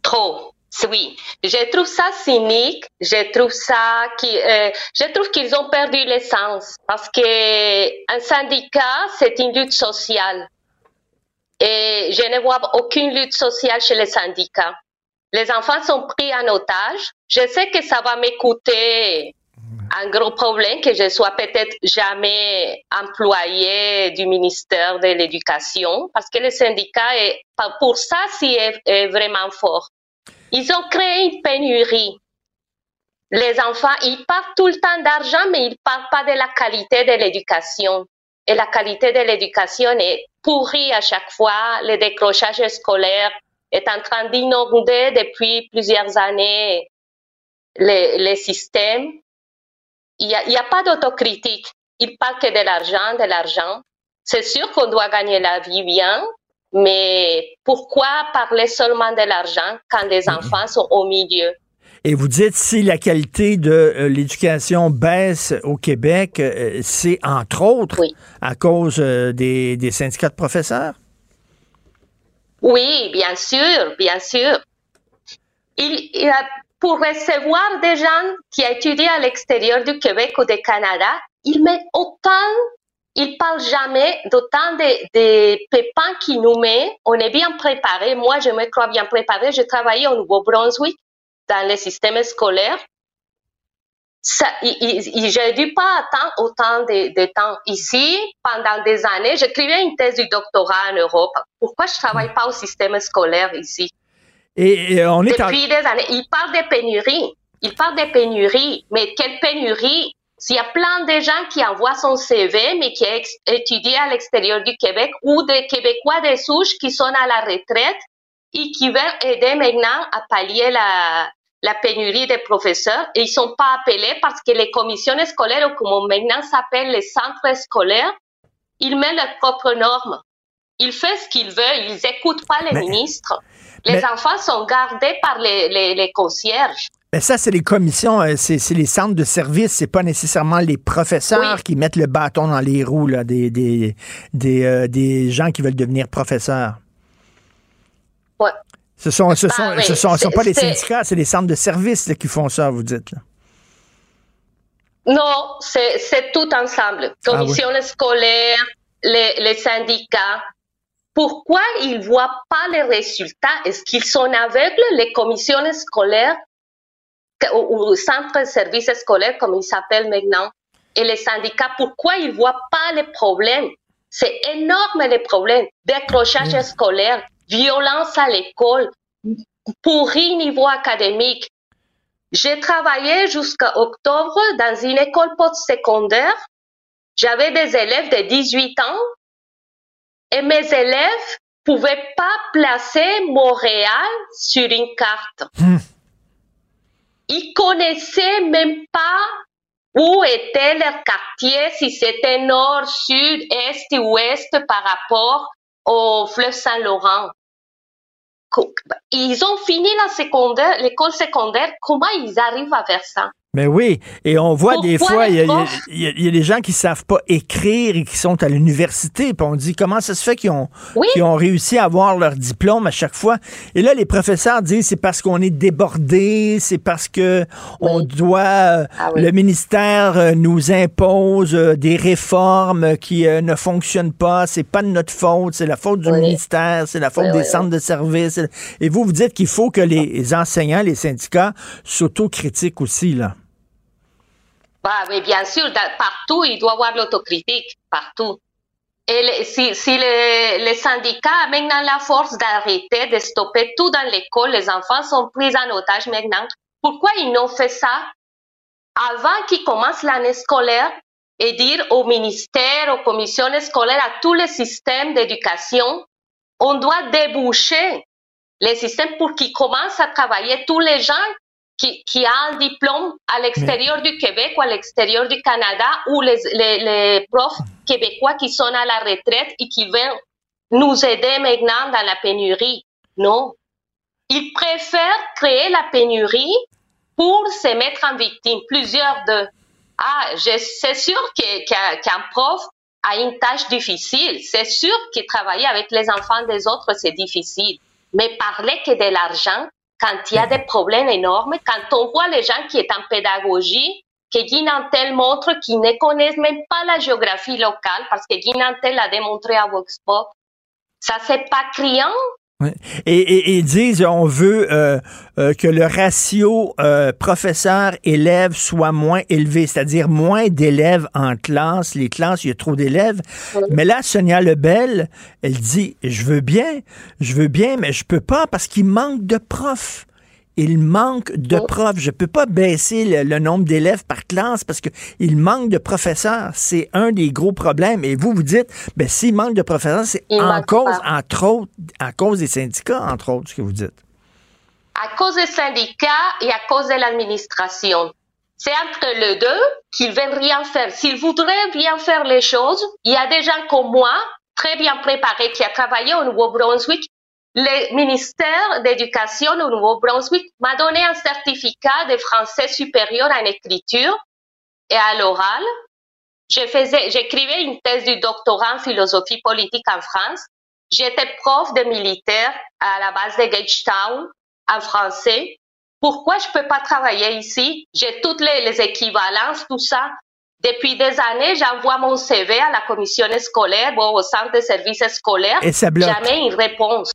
Trop. Oui, je trouve ça cynique. Je trouve ça qui, euh, je trouve qu'ils ont perdu l'essence parce que un syndicat c'est une lutte sociale et je ne vois aucune lutte sociale chez les syndicats. Les enfants sont pris en otage. Je sais que ça va m'écouter un gros problème que je sois peut-être jamais employé du ministère de l'Éducation parce que le syndicat est, pour ça, c'est est vraiment fort. Ils ont créé une pénurie. Les enfants, ils parlent tout le temps d'argent, mais ils ne parlent pas de la qualité de l'éducation. Et la qualité de l'éducation est pourrie à chaque fois. Le décrochage scolaire est en train d'inonder depuis plusieurs années les, systèmes. Il n'y a, a, pas d'autocritique. Ils parlent que de l'argent, de l'argent. C'est sûr qu'on doit gagner la vie bien, mais pourquoi parler seulement de l'argent quand les mm-hmm. enfants sont au milieu? Et vous dites si la qualité de euh, l'éducation baisse au Québec, euh, c'est entre autres à cause euh, des, des, syndicats de professeurs? Oui, bien sûr, bien sûr. Il, pour recevoir des gens qui étudient à l'extérieur du Québec ou du Canada, ils mettent autant, ils parlent jamais d'autant de, de pépins qui nous met. On est bien préparé. Moi, je me crois bien préparé. J'ai travaillé au Nouveau-Brunswick dans le système scolaire. Ça, j'ai dû pas attendre autant de, de, temps ici pendant des années. J'écrivais une thèse du doctorat en Europe. Pourquoi je travaille pas au système scolaire ici? Et, on est Depuis des années, il parle de pénurie. Il parle de pénurie. Mais quelle pénurie? S'il y a plein de gens qui envoient son CV, mais qui étudient à l'extérieur du Québec, ou des Québécois des souches qui sont à la retraite et qui veulent aider maintenant à pallier la, la pénurie des professeurs, et ils sont pas appelés parce que les commissions scolaires, ou comme maintenant s'appelle les centres scolaires, ils mettent leurs propres normes. Ils font ce qu'ils veulent, ils écoutent pas les ministres. Les enfants sont gardés par les, les, les concierges. Mais ça, c'est les commissions, euh, c'est les centres de services, c'est pas nécessairement les professeurs qui mettent le bâton dans les roues là, des, des, des, euh, des gens qui veulent devenir professeurs. Ce sont, ce sont, ce sont, sont pas les syndicats, c'est les centres de services là, qui font ça, vous dites. Là. Non, c'est tout ensemble. Commission ah, scolaire, les, les syndicats, pourquoi ils ne voient pas les résultats? Est-ce qu'ils sont aveugles, les commissions scolaires ou, centres de services scolaires, comme ils s'appellent maintenant, et les syndicats Pourquoi ils ne voient pas les problèmes? C'est énorme les problèmes. Décrochage mmh. scolaire, violence à l'école, pourri niveau académique. J'ai travaillé jusqu'à octobre dans une école post-secondaire. J'avais des élèves de 18 ans et mes élèves pouvaient pas placer Montréal sur une carte. Mmh. Ils connaissaient même pas où était leur quartier, si c'était nord, sud, est ou ouest par rapport au fleuve Saint-Laurent. Ils ont fini l'école secondaire. Comment ils arrivent à faire? Mais oui, et on voit des fois, il y, y, y, a des gens qui savent pas écrire et qui sont à l'université, puis on dit comment ça se fait qu'ils ont, oui. ont réussi à avoir leur diplôme à chaque fois? Et là, les professeurs disent c'est parce qu'on est débordé, c'est parce que oui. on doit, ah, oui. le ministère euh, nous impose euh, des réformes qui euh, ne fonctionnent pas, c'est pas de notre faute, c'est la faute du ministère, c'est la faute des centres de services. Et vous, vous dites qu'il faut que les enseignants, les syndicats s'autocritiquent aussi, là. Bah, mais bien sûr, partout, il doit y avoir l'autocritique, partout. Et si, si les, syndicats maintenant la force d'arrêter, de stopper tout dans l'école, les enfants sont pris en otage maintenant, pourquoi ils n'ont fait ça avant qu'ils commencent l'année scolaire et dire au ministère, aux commissions scolaires, à tous les systèmes d'éducation, on doit déboucher les systèmes pour qu'ils commencent à travailler tous les gens qui, qui, a un diplôme à l'extérieur Mais... du Québec ou à l'extérieur du Canada ou les, les, les, profs québécois qui sont à la retraite et qui veulent nous aider maintenant dans la pénurie. Non. Ils préfèrent créer la pénurie pour se mettre en victime. Plusieurs de. Ah, c'est sûr qu'un qu qu prof a une tâche difficile. C'est sûr que travailler avec les enfants des autres, c'est difficile. Mais parler que de l'argent, quand il y a des problèmes énormes, quand on voit les gens qui sont en pédagogie, que Guy Nantel montre qu'ils ne connaissent même pas la géographie locale, parce que Guy Nantel a démontré à Vox Pop, ça c'est pas criant. Et, et, et, disent on veut euh, euh, que le ratio euh, professeur-élève soit moins élevé, c'est-à-dire moins d'élèves en classe. Les classes, il y a trop d'élèves. Oui. Mais là, Sonia Lebel, elle dit je veux bien, je veux bien, mais je peux pas parce qu'il manque de profs il manque de oh. profs. Je ne peux pas baisser le, le nombre d'élèves par classe parce qu'il manque de professeurs. C'est un des gros problèmes. Et vous, vous dites, ben, s'il manque de professeurs, c'est en cause, pas. entre autres, à cause des syndicats, entre autres, ce que vous dites. À cause des syndicats et à cause de l'administration. C'est entre les deux qu'ils veulent rien faire. S'ils voudraient bien faire les choses, il y a des gens comme moi, très bien préparés, qui a travaillé au Nouveau-Brunswick, le ministère d'éducation au Nouveau-Brunswick m'a donné un certificat de français supérieur en écriture et à l'oral. j'écrivais une thèse du doctorat en philosophie politique en France. J'étais prof de militaire à la base de Gagetown en français. Pourquoi je peux pas travailler ici? J'ai toutes les, les équivalences, tout ça. Depuis des années, j'envoie mon CV à la commission scolaire, bon, au centre de services scolaires. Et ça bloque. Jamais une réponse.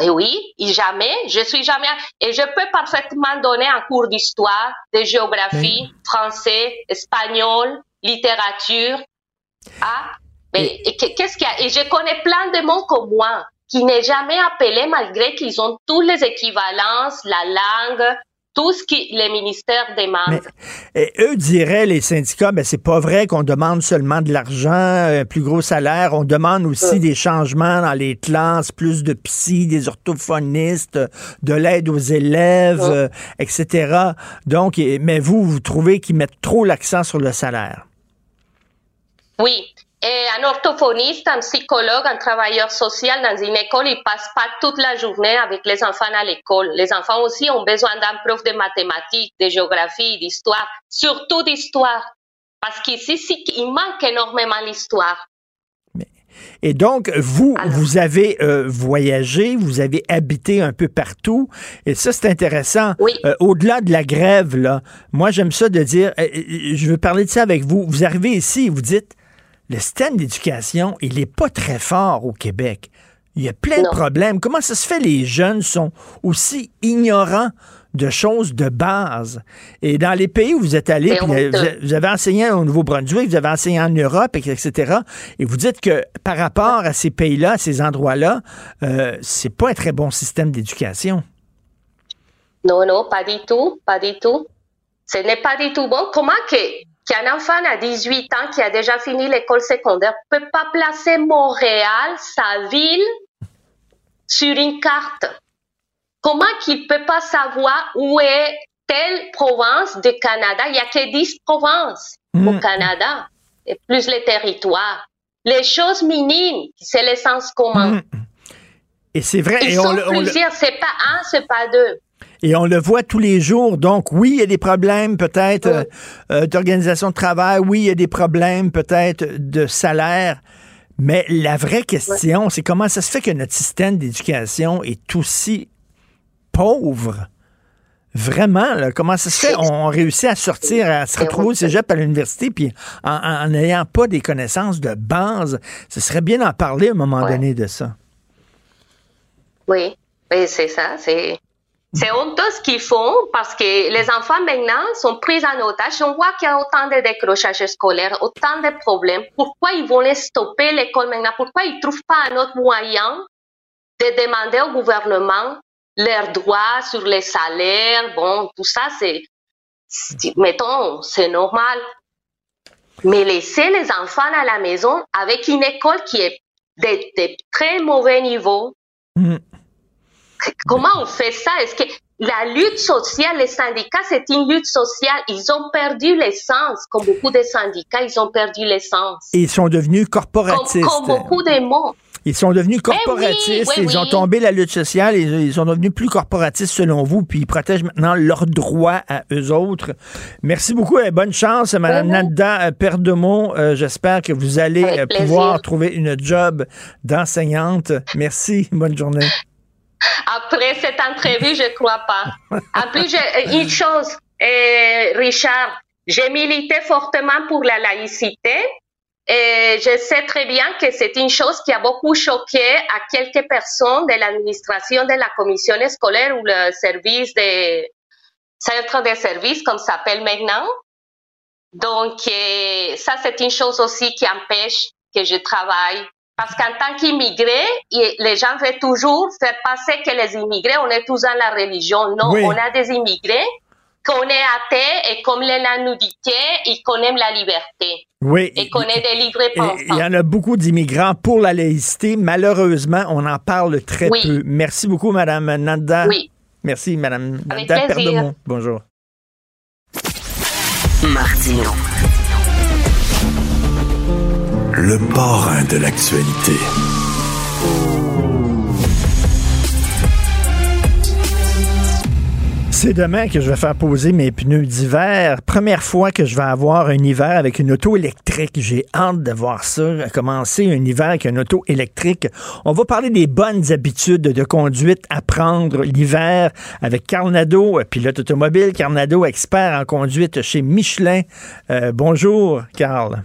Et oui, et jamais, je suis jamais, et je peux parfaitement donner un cours d'histoire, de géographie, français, espagnol, littérature. Ah, mais et qu'est-ce qu'il y a? Et je connais plein de monde comme moi qui n'est jamais appelé malgré qu'ils ont toutes les équivalences, la langue, tout ce que les ministères demandent. Et eux diraient, les syndicats, ben c'est pas vrai qu'on demande seulement de l'argent, un plus gros salaire, on demande aussi des changements dans les classes, plus de psy, des orthophonistes, de l'aide aux élèves, euh, etc. Donc, mais vous, vous trouvez qu'ils mettent trop l'accent sur le salaire. Oui. Et un orthophoniste, un psychologue, un travailleur social dans une école, il passe pas toute la journée avec les enfants à l'école. Les enfants aussi ont besoin d'un prof de mathématiques, de géographie, d'histoire, surtout d'histoire. Parce qu'ici, il manque énormément l'histoire. Et donc, vous, vous avez euh, voyagé, vous avez habité un peu partout. Et ça, c'est intéressant. Euh, Au-delà de la grève, là, moi, j'aime ça de dire, euh, je veux parler de ça avec vous. Vous arrivez ici, vous dites, le système d'éducation, il n'est pas très fort au Québec. Il y a plein de problèmes. Comment ça se fait les jeunes sont aussi ignorants de choses de base? Et dans les pays où vous êtes euh, honteux. vous, avez enseigné au Nouveau-Brunswick, vous avez enseigné en Europe, et- etc. Et vous dites que par rapport à ces pays-là, à ces endroits-là, euh, c'est pas un très bon système d'éducation. Non, non, pas du tout, pas du tout. Ce n'est pas du tout bon. Comment que qu'un enfant à 18 ans qui a déjà fini l'école secondaire peut pas placer Montréal, sa ville, sur une carte? Comment qu'il peut pas savoir où est telle province du Canada? Il y a que 10 provinces au Canada, et plus les territoires. Les choses minimes, c'est l'essence commun. Et c'est vrai. Ils et sont on plusieurs, c'est pas un, c'est pas deux. Et on le voit tous les jours. Donc, oui, il y a des problèmes peut-être euh, euh, d'organisation de travail. Oui, il y a des problèmes peut-être de salaire. Mais la vraie question, c'est comment ça se fait que notre système d'éducation est aussi pauvre? Vraiment, là, comment ça se fait? On réussit à sortir, à se retrouver au cégep à l'université, puis en n'ayant pas des connaissances de base. Ce serait bien d'en parler à un moment donné de ça. Oui, oui c'est ça. C'est c'est honteux ce qu'ils font parce que les enfants maintenant sont pris en otage. On voit qu'il y a autant de décrochages scolaires, autant de problèmes. Pourquoi ils vont les stopper l'école maintenant? Pourquoi ils trouvent pas un autre moyen de demander au gouvernement leurs droits sur les salaires? Bon, tout ça, c'est, mettons, c'est normal. Mais laisser les enfants à la maison avec une école qui est de, de très mauvais niveau, Comment on fait ça? Est-ce que la lutte sociale, les syndicats, c'est une lutte sociale. Ils ont perdu l'essence, comme beaucoup de syndicats, ils ont perdu l'essence. Ils sont devenus corporatistes. comme beaucoup de mots. Ils sont devenus Eh oui, corporatistes, oui, ils ont tombé la lutte sociale, et ils sont devenus plus corporatistes selon vous, puis ils protègent maintenant leurs droits à eux autres. Merci beaucoup et bonne chance, Mme Mhm. Nada euh, Perdemont. Euh, J'espère que vous allez euh, pouvoir trouver une job d'enseignante. Merci, bonne journée. Après cette entrevue, je crois pas. En plus, j'ai- une chose, euh, Richard, j'ai milité fortement pour la laïcité. Et je sais très bien que c'est une chose qui a beaucoup choqué à quelques personnes de l'administration de la commission scolaire ou le service des centres de services, comme ça s'appelle maintenant. Donc, euh, ça, c'est une chose aussi qui empêche que je travaille. Parce qu'en tant qu'immigré, il- les gens veulent toujours faire passer que les immigrés, on est tous dans la religion. Non, Oui. on a des immigrés qu'on est athées et comme l'élan nous dit et qu'on aime la liberté. Oui. Et qu'on est des livrés Et Il y en a beaucoup d'immigrants pour la laïcité. Malheureusement, on en parle très Oui. peu. Merci beaucoup, Mme Nada. Oui. Merci, Mme Avec. Perdemont. Bonjour. Martino. Le parrain de l'actualité. C'est demain que je vais faire poser mes pneus d'hiver. Première fois que je vais avoir un hiver avec une auto électrique. J'ai hâte de voir ça, commencer un hiver avec une auto électrique. On va parler des bonnes habitudes de conduite à prendre l'hiver avec Carl Nadeau, pilote automobile, Carl Nadeau, expert en conduite chez Michelin. Euh, bonjour, Carl.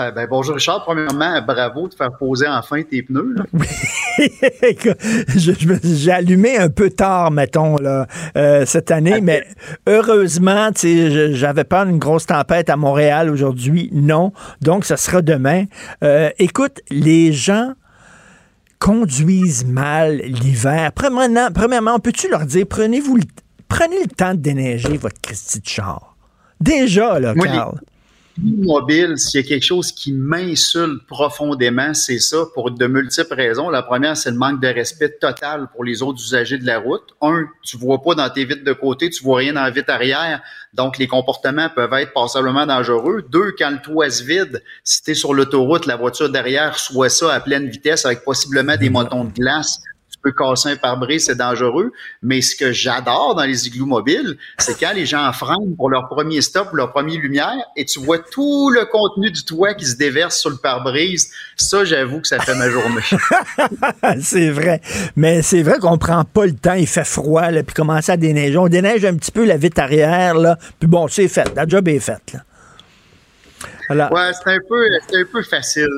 Euh, ben, bonjour Richard. Premièrement, bravo de faire poser enfin tes pneus. J'ai allumé un peu tard, mettons, là, euh, cette année, mais heureusement, j'avais pas une grosse tempête à Montréal aujourd'hui. Non. Donc, ça sera demain. Euh, écoute, les gens conduisent mal l'hiver. Premièrement, premièrement peux-tu leur dire, prenez-vous prenez le temps de déneiger votre Christie de char? Déjà, là, Carl mobile, s'il y a quelque chose qui m'insulte profondément, c'est ça pour de multiples raisons. La première, c'est le manque de respect total pour les autres usagers de la route. Un, tu vois pas dans tes vitres de côté, tu vois rien dans la vitre arrière, donc les comportements peuvent être passablement dangereux. Deux, quand le toit se vide, si tu es sur l'autoroute, la voiture derrière soit ça à pleine vitesse avec possiblement des motons de glace, casser un pare-brise, c'est dangereux. Mais ce que j'adore dans les igloos mobiles, c'est quand les gens freinent pour leur premier stop, leur première lumière, et tu vois tout le contenu du toit qui se déverse sur le pare-brise. Ça, j'avoue que ça fait ma journée. c'est vrai. Mais c'est vrai qu'on prend pas le temps, il fait froid, là, puis commence à déneiger. On déneige un petit peu la vitre arrière, là, puis bon, c'est fait. La job est faite, là. Ouais, c'est un peu, un peu facile.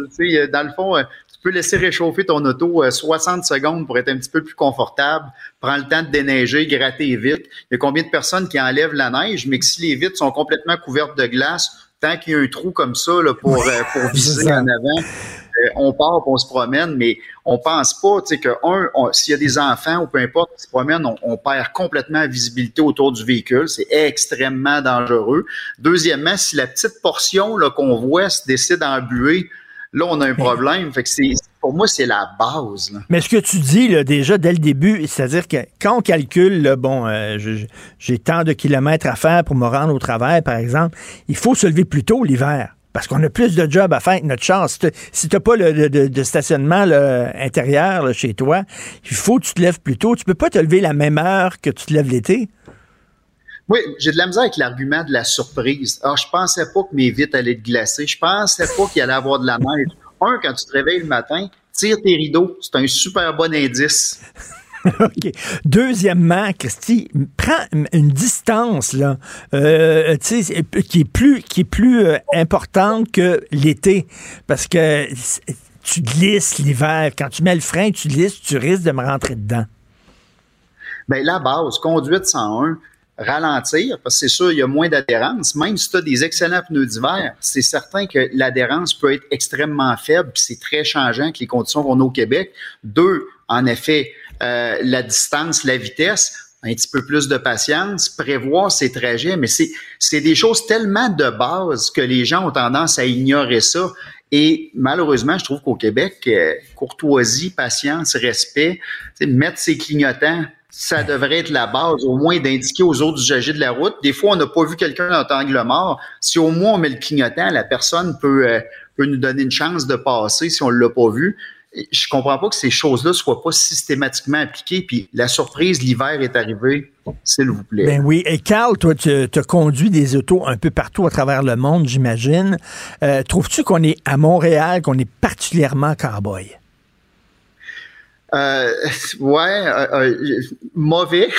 dans le fond, euh, peux laisser réchauffer ton auto 60 euh, secondes pour être un petit peu plus confortable. Prends le temps de déneiger, gratter vite. Il y a combien de personnes qui enlèvent la neige, mais que si les vitres sont complètement couvertes de glace, tant qu'il y a un trou comme ça là, pour, euh, pour viser en avant, euh, on part, on se promène, mais on pense pas, tu sais, que un, s'il y a des enfants ou peu importe qui se promènent, on, perd complètement la visibilité autour du véhicule. C'est extrêmement dangereux. Deuxièmement, si la petite portion là qu'on voit se décide à embuer, Là, on a un problème. Fait que c'est, pour moi, c'est la base. Mais ce que tu dis là, déjà dès le début, c'est-à-dire que quand on calcule, bon, euh, j'ai tant de kilomètres à faire pour me rendre au travail, par exemple, il faut se lever plus tôt l'hiver. Parce qu'on a plus de jobs à faire avec notre chance. Si tu n'as pas le, de, stationnement intérieur chez toi, il faut que tu te lèves plus tôt. Tu peux pas te lever la même heure que tu te lèves l'été. Oui, j'ai de la misère avec l'argument de la surprise. Alors, je pensais pas que mes vitres allaient être glacées. Je pensais pas qu'il allait avoir de la neige. Un, quand tu te réveilles le matin, tire tes rideaux. C'est un super bon indice. OK. Deuxièmement, Christy, prends une distance là, euh, qui est plus, qui est plus euh, importante que l'été. Parce que tu glisses l'hiver. Quand tu mets le frein, tu glisses, tu risques de me rentrer dedans. Bien, la base, conduite 101, ralentir, parce que c'est sûr, il y a moins d'adhérence. Même si tu as des excellents pneus d'hiver, c'est certain que l'adhérence peut être extrêmement faible, puis c'est très changeant avec les conditions qu'on a au Québec. Deux, en effet, euh, la distance, la vitesse, un petit peu plus de patience, prévoir ses trajets, mais c'est, c'est des choses tellement de base que les gens ont tendance à ignorer ça. Et malheureusement, je trouve qu'au Québec, euh, courtoisie, patience, respect, mettre ses clignotants ça devrait être la base, au moins d'indiquer aux autres usagers de la route. Des fois, on n'a pas vu quelqu'un dans angle mort. Si au moins on met le clignotant, la personne peut, euh, peut nous donner une chance de passer si on ne l'a pas vu. Je comprends pas que ces choses-là soient pas systématiquement appliquées. Puis la surprise, l'hiver est arrivé, s'il vous plaît. Ben oui. Et Carl, toi, tu as conduit des autos un peu partout à travers le monde, j'imagine. Euh, trouves-tu qu'on est à Montréal, qu'on est particulièrement cowboy? Euh, ouais, euh, euh, mauvais.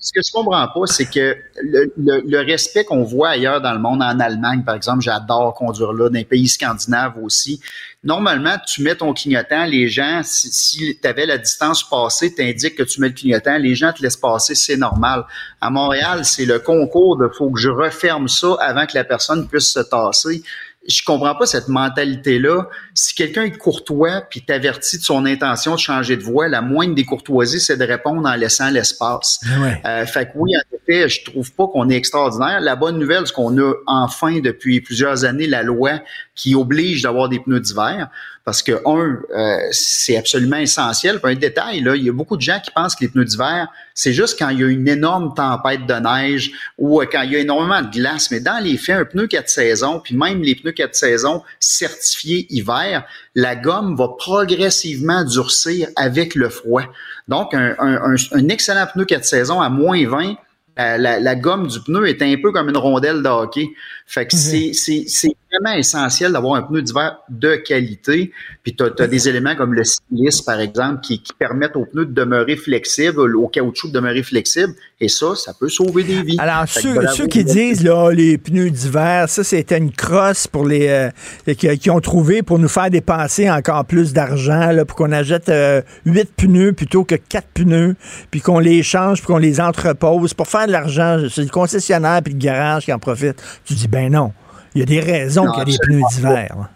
Ce que je comprends pas, c'est que le, respect qu'on voit ailleurs dans le monde, en Allemagne, par exemple, j'adore conduire là, dans les pays scandinaves aussi. Normalement, tu mets ton clignotant, les gens, si, tu avais la distance passée, t'indiques que tu mets le clignotant, les gens te laissent passer, c'est normal. À Montréal, c'est le concours de faut que je referme ça avant que la personne puisse se tasser je comprends pas cette mentalité-là. Si quelqu'un est courtois puis t'avertit de son intention de changer de voie, la moindre des courtoisies, c'est de répondre en laissant l'espace. Euh, fait que oui, en effet, je trouve pas qu'on est extraordinaire. La bonne nouvelle, c'est qu'on a enfin depuis plusieurs années la loi qui oblige d'avoir des pneus d'hiver parce que un, euh, c'est absolument essentiel. Un détail, là, il y a beaucoup de gens qui pensent que les pneus d'hiver, c'est juste quand il y a une énorme tempête de neige ou euh, quand il y a énormément de glace. Mais dans les faits, un pneu 4 saisons, puis même les pneus 4 saisons certifiés hiver, la gomme va progressivement durcir avec le froid. Donc, un, un, un excellent pneu 4 saisons à moins 20, la, la, la, gomme du pneu est un peu comme une rondelle de hockey. Fait que c'est vraiment essentiel d'avoir un pneu d'hiver de qualité. Puis tu as, des éléments comme le silice, par exemple, qui, qui, permettent au pneu de demeurer flexible, au caoutchouc de demeurer flexible. Et ça, ça peut sauver des vies. Alors, ceux, ceux, qui disent, là, les pneus d'hiver, ça, c'était une crosse pour les, euh, qui, qui, ont trouvé pour nous faire dépenser encore plus d'argent, pour qu'on achète euh, 8 pneus plutôt que 4 pneus, puis qu'on les change, puis qu'on les entrepose pour faire de l'argent. C'est le concessionnaire puis le garage qui en profite. Tu dis, ben non. Il y a des raisons qu'il y a des pneus d'hiver.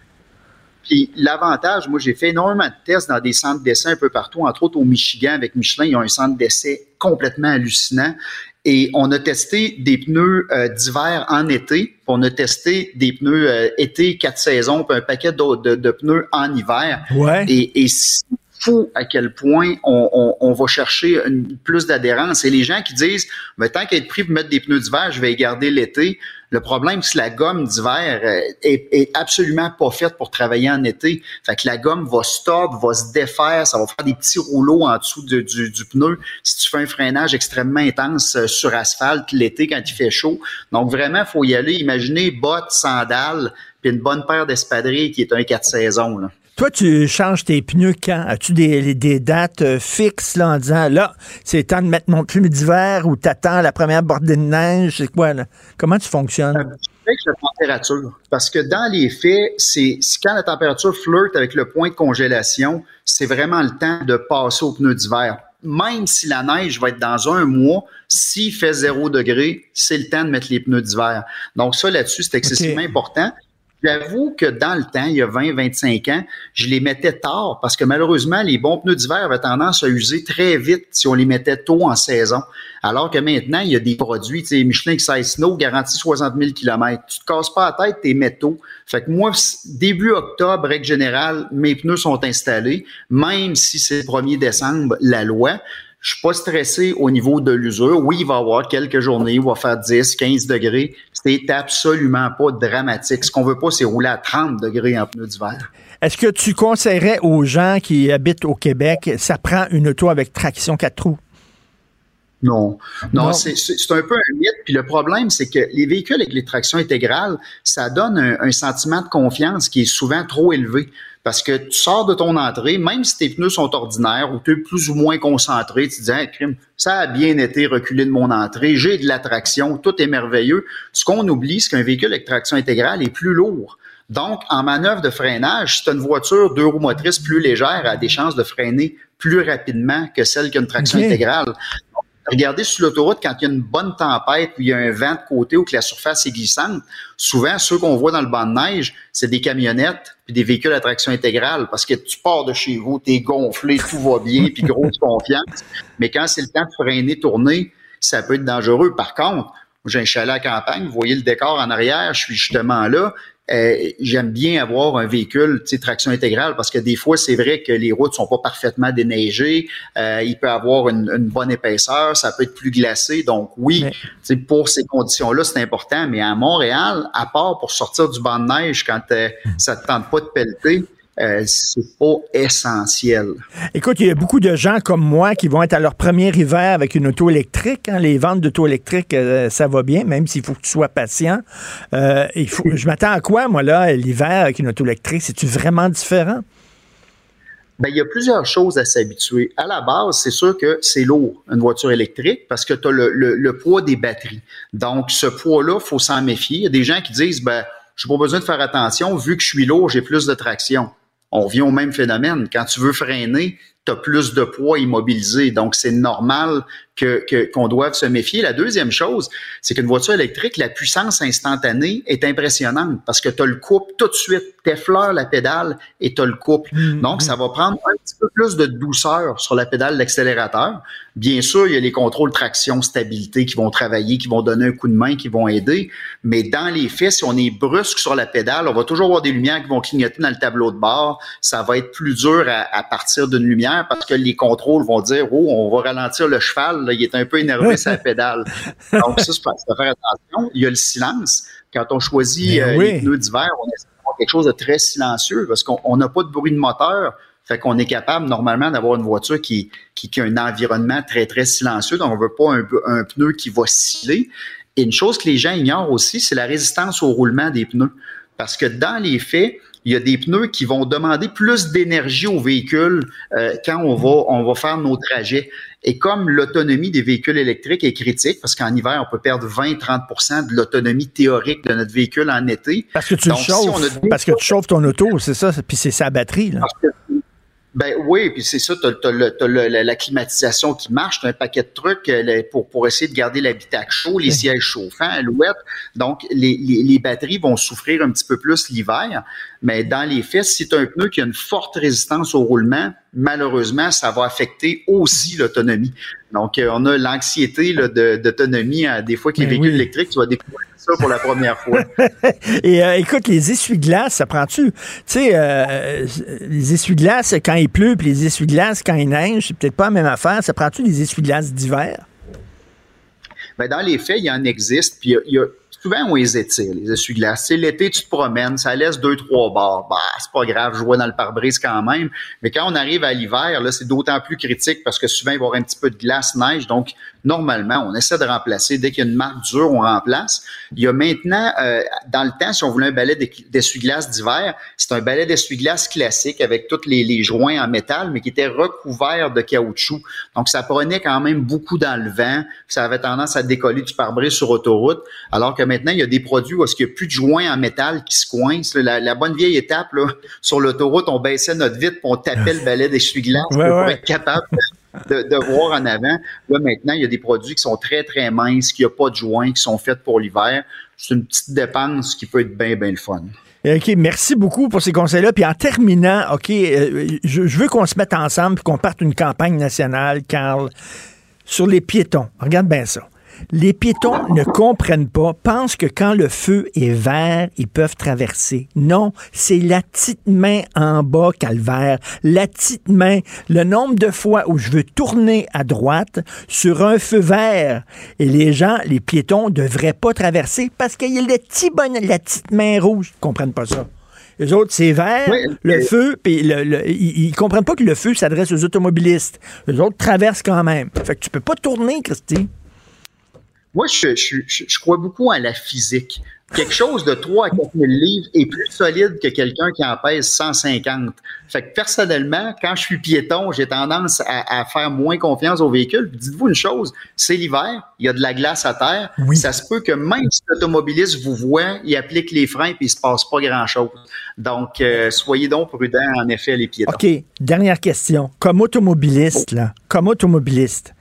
Puis l'avantage, moi j'ai fait énormément de tests dans des centres d'essai un peu partout, entre autres au Michigan avec Michelin, ils ont un centre d'essai complètement hallucinant. Et on a testé des pneus euh, d'hiver en été, on a testé des pneus euh, été quatre saisons, puis un paquet de, de, de pneus en hiver. Ouais. Et, et fou à quel point on, on, on va chercher une, plus d'adhérence. Et les gens qui disent, mais tant qu'être pris pour mettre des pneus d'hiver, je vais les garder l'été. Le problème, c'est que la gomme d'hiver euh, est, est, absolument pas faite pour travailler en été. Fait que la gomme va se tordre, va se défaire, ça va faire des petits rouleaux en dessous de, du, du, pneu si tu fais un freinage extrêmement intense euh, sur asphalte l'été quand il fait chaud. Donc vraiment, faut y aller. Imaginez bottes, sandales, puis une bonne paire d'espadrilles qui est un 4 saisons. Là. Toi, tu changes tes pneus quand? As-tu des, des, dates euh, fixes là, en disant là, c'est temps de mettre mon pneu d'hiver ou t'attends la première bordée de neige? C'est quoi là? Comment tu fonctionnes? Avec la température. Parce que dans les faits, c'est quand la température flirte avec le point de congélation, c'est vraiment le temps de passer aux pneus d'hiver. Même si la neige va être dans un mois, s'il fait zéro degré, c'est le temps de mettre les pneus d'hiver. Donc ça, là-dessus, c'est excessivement okay. important. J'avoue que dans le temps, il y a 20, 25 ans, je les mettais tard parce que malheureusement, les bons pneus d'hiver avaient tendance à user très vite si on les mettait tôt en saison. Alors que maintenant, il y a des produits, tu sais, Michelin Size Snow garantit 60 000 km. Tu te casses pas la tête, tes métaux. Fait que moi, début octobre, règle générale, mes pneus sont installés, même si c'est le 1er décembre, la loi. Je suis pas stressé au niveau de l'usure. Oui, il va y avoir quelques journées où il va faire 10, 15 degrés. C'est absolument pas dramatique. Ce qu'on veut pas, c'est rouler à 30 degrés en pneus d'hiver. Est-ce que tu conseillerais aux gens qui habitent au Québec, ça prend une auto avec traction 4 trous? Non, non, non. c'est un peu un mythe. Puis le problème, c'est que les véhicules avec les tractions intégrales, ça donne un, un, sentiment de confiance qui est souvent trop élevé. Parce que tu sors de ton entrée, même si tes pneus sont ordinaires ou tu es plus ou moins concentré, tu te dis, hey, crime, ça a bien été reculé de mon entrée, j'ai de la traction, tout est merveilleux. Ce qu'on oublie, c'est qu'un véhicule avec traction intégrale est plus lourd. Donc, en manœuvre de freinage, si tu as une voiture deux roues motrices plus légère, elle a des chances de freiner plus rapidement que celle qui a une traction okay. intégrale. Regardez sur l'autoroute quand il y a une bonne tempête où il y a un vent de côté ou que la surface est glissante. Souvent, ceux qu'on voit dans le banc de neige, c'est des camionnettes puis des véhicules à traction intégrale parce que tu pars de chez vous, tu es gonflé, tout va bien, puis grosse confiance. Mais quand c'est le temps de freiner, tourner, ça peut être dangereux. Par contre, j'ai un chalet à campagne, vous voyez le décor en arrière, je suis justement là. Euh, j'aime bien avoir un véhicule, tu sais, traction intégrale, parce que des fois, c'est vrai que les routes sont pas parfaitement déneigées. Euh, il peut avoir une, une, bonne épaisseur, ça peut être plus glacé. Donc oui, ouais. pour ces conditions-là, c'est important. Mais à Montréal, à part pour sortir du banc de neige quand euh, ça te tente pas de pelleter, euh, c'est pas essentiel. Écoute, il y a beaucoup de gens comme moi qui vont être à leur premier hiver avec une auto électrique. Hein. Les ventes d'auto électriques, euh, ça va bien, même s'il faut que tu sois patient. Euh, il faut, je m'attends à quoi, moi, là, l'hiver avec une auto électrique? C'est-tu vraiment différent? Ben, il y a plusieurs choses à s'habituer. À la base, c'est sûr que c'est lourd, une voiture électrique, parce que tu as le, le, le, poids des batteries. Donc, ce poids-là, il faut s'en méfier. Il y a des gens qui disent, ben, je n'ai pas besoin de faire attention, vu que je suis lourd, j'ai plus de traction on vient au même phénomène. Quand tu veux freiner, tu as plus de poids immobilisé. Donc, c'est normal que, qu'on doive se méfier. La deuxième chose, c'est qu'une voiture électrique, la puissance instantanée est impressionnante parce que tu as le couple tout de suite, t'effleures la pédale et tu as le couple. Mm-hmm. Donc, ça va prendre un petit peu plus de douceur sur la pédale d'accélérateur. Bien sûr, il y a les contrôles traction, stabilité qui vont travailler, qui vont donner un coup de main, qui vont aider. Mais dans les faits, si on est brusque sur la pédale, on va toujours avoir des lumières qui vont clignoter dans le tableau de bord. Ça va être plus dur à, à partir d'une lumière parce que les contrôles vont dire, oh, on va ralentir le cheval, là, il est un peu énervé la pédale. Donc, ça, faut faire attention. Il y a le silence. Quand on choisit Ben euh, oui. les pneus d'hiver, on essaie d'avoir quelque chose de très silencieux parce qu'on on n'a pas de bruit de moteur. Fait qu'on est capable normalement d'avoir une voiture qui, qui, qui a un environnement très, très silencieux. Donc, on veut pas un, un pneu qui va sciller. Et une chose que les gens ignorent aussi, c'est la résistance au roulement des pneus. Parce que dans les faits, il y a des pneus qui vont demander plus d'énergie au véhicule euh, quand on va, on va faire nos trajets. Et comme l'autonomie des véhicules électriques est critique, parce qu'en hiver, on peut perdre 20-30% de l'autonomie théorique de notre véhicule en été. Parce que tu Donc, le si on chauffes. a- Parce que tu chauffes ton auto, c'est ça. Puis c'est sa batterie. Là. Ben oui, puis c'est ça, tu as, la, la climatisation qui marche, tu un paquet de trucs euh, pour, pour essayer de garder l'habitacle chaud, les sièges chauffants, alouettes. Donc, les, les, les batteries vont souffrir un petit peu plus l'hiver, mais dans les faits, si tu as un pneu qui a une forte résistance au roulement, malheureusement, ça va affecter aussi l'autonomie. Donc, euh, on a l'anxiété là, de- d'autonomie. euh, Des fois, que les Ben véhicules oui. électriques, tu vas découvrir ça pour la première fois. Et euh, écoute, les essuie-glaces, ça prend-tu? Tu sais, euh, les essuie-glaces quand il pleut, puis les essuie-glaces quand il neige, c'est peut-être pas la même affaire. Ça prend-tu des essuie-glaces d'hiver? Ben, dans les faits, il y en existe. Puis il y a- il y a- souvent, on les étire, les essuie-glaces. L'été, tu te promènes, ça laisse deux, trois barres. Bah, c'est pas grave, je vois dans le pare-brise quand même. Mais quand on arrive à l'hiver, là, c'est d'autant plus critique parce que souvent, il va y avoir un petit peu de glace, neige. Donc, normalement, on essaie de remplacer. Dès qu'il y a une marque dure, on remplace. Il y a maintenant, euh, dans le temps, si on voulait un balai d'essu- d'essuie-glace d'hiver, c'est un balai d'essuie-glace classique avec tous les, les joints en métal, mais qui était recouvert de caoutchouc. Donc, ça prenait quand même beaucoup dans le vent. Ça avait tendance à décoller du pare-brise sur autoroute. Alors que maintenant, il y a des produits où est-ce qu'il n'y a plus de joints en métal qui se coincent. La, la bonne vieille étape, là, sur l'autoroute, on baissait notre vitre puis on tapait le balai d'essuie-glace Ouais, pour ouais. être capable de, voir en avant. Là, maintenant, il y a des produits qui sont très, très minces, qui n'ont pas de joints, qui sont faits pour l'hiver. C'est une petite dépense qui peut être bien, bien le fun. OK, merci beaucoup pour ces conseils-là. Puis en terminant, OK, euh, je, je veux qu'on se mette ensemble et qu'on parte une campagne nationale, Carl, sur les piétons. Regarde bien ça. Les piétons ne comprennent pas, pensent que quand le feu est vert, ils peuvent traverser. Non, c'est la petite main en bas, calvaire. La petite main. Le nombre de fois où je veux tourner à droite sur un feu vert et les gens, les piétons, devraient pas traverser parce qu'il y a le petit bon, la petite main rouge. Ils comprennent pas ça. Les autres, c'est vert, le feu, puis le, le- ils, ils comprennent pas que le feu s'adresse aux automobilistes. Les autres traversent quand même. Fait que tu peux pas tourner, Christy. Moi, je, je, je, je crois beaucoup à la physique. Quelque chose de 3 à 4 000 livres est plus solide que quelqu'un qui en pèse 150. Fait que personnellement, quand je suis piéton, j'ai tendance à, à faire moins confiance au véhicule. Dites-vous une chose, c'est l'hiver, il y a de la glace à terre. Ça se peut que même si l'automobiliste vous voit, il applique les freins puis il se passe pas grand-chose. Donc, euh, soyez donc prudents, en effet, les piétons. OK, dernière question. Comme automobiliste, là, comme automobiliste,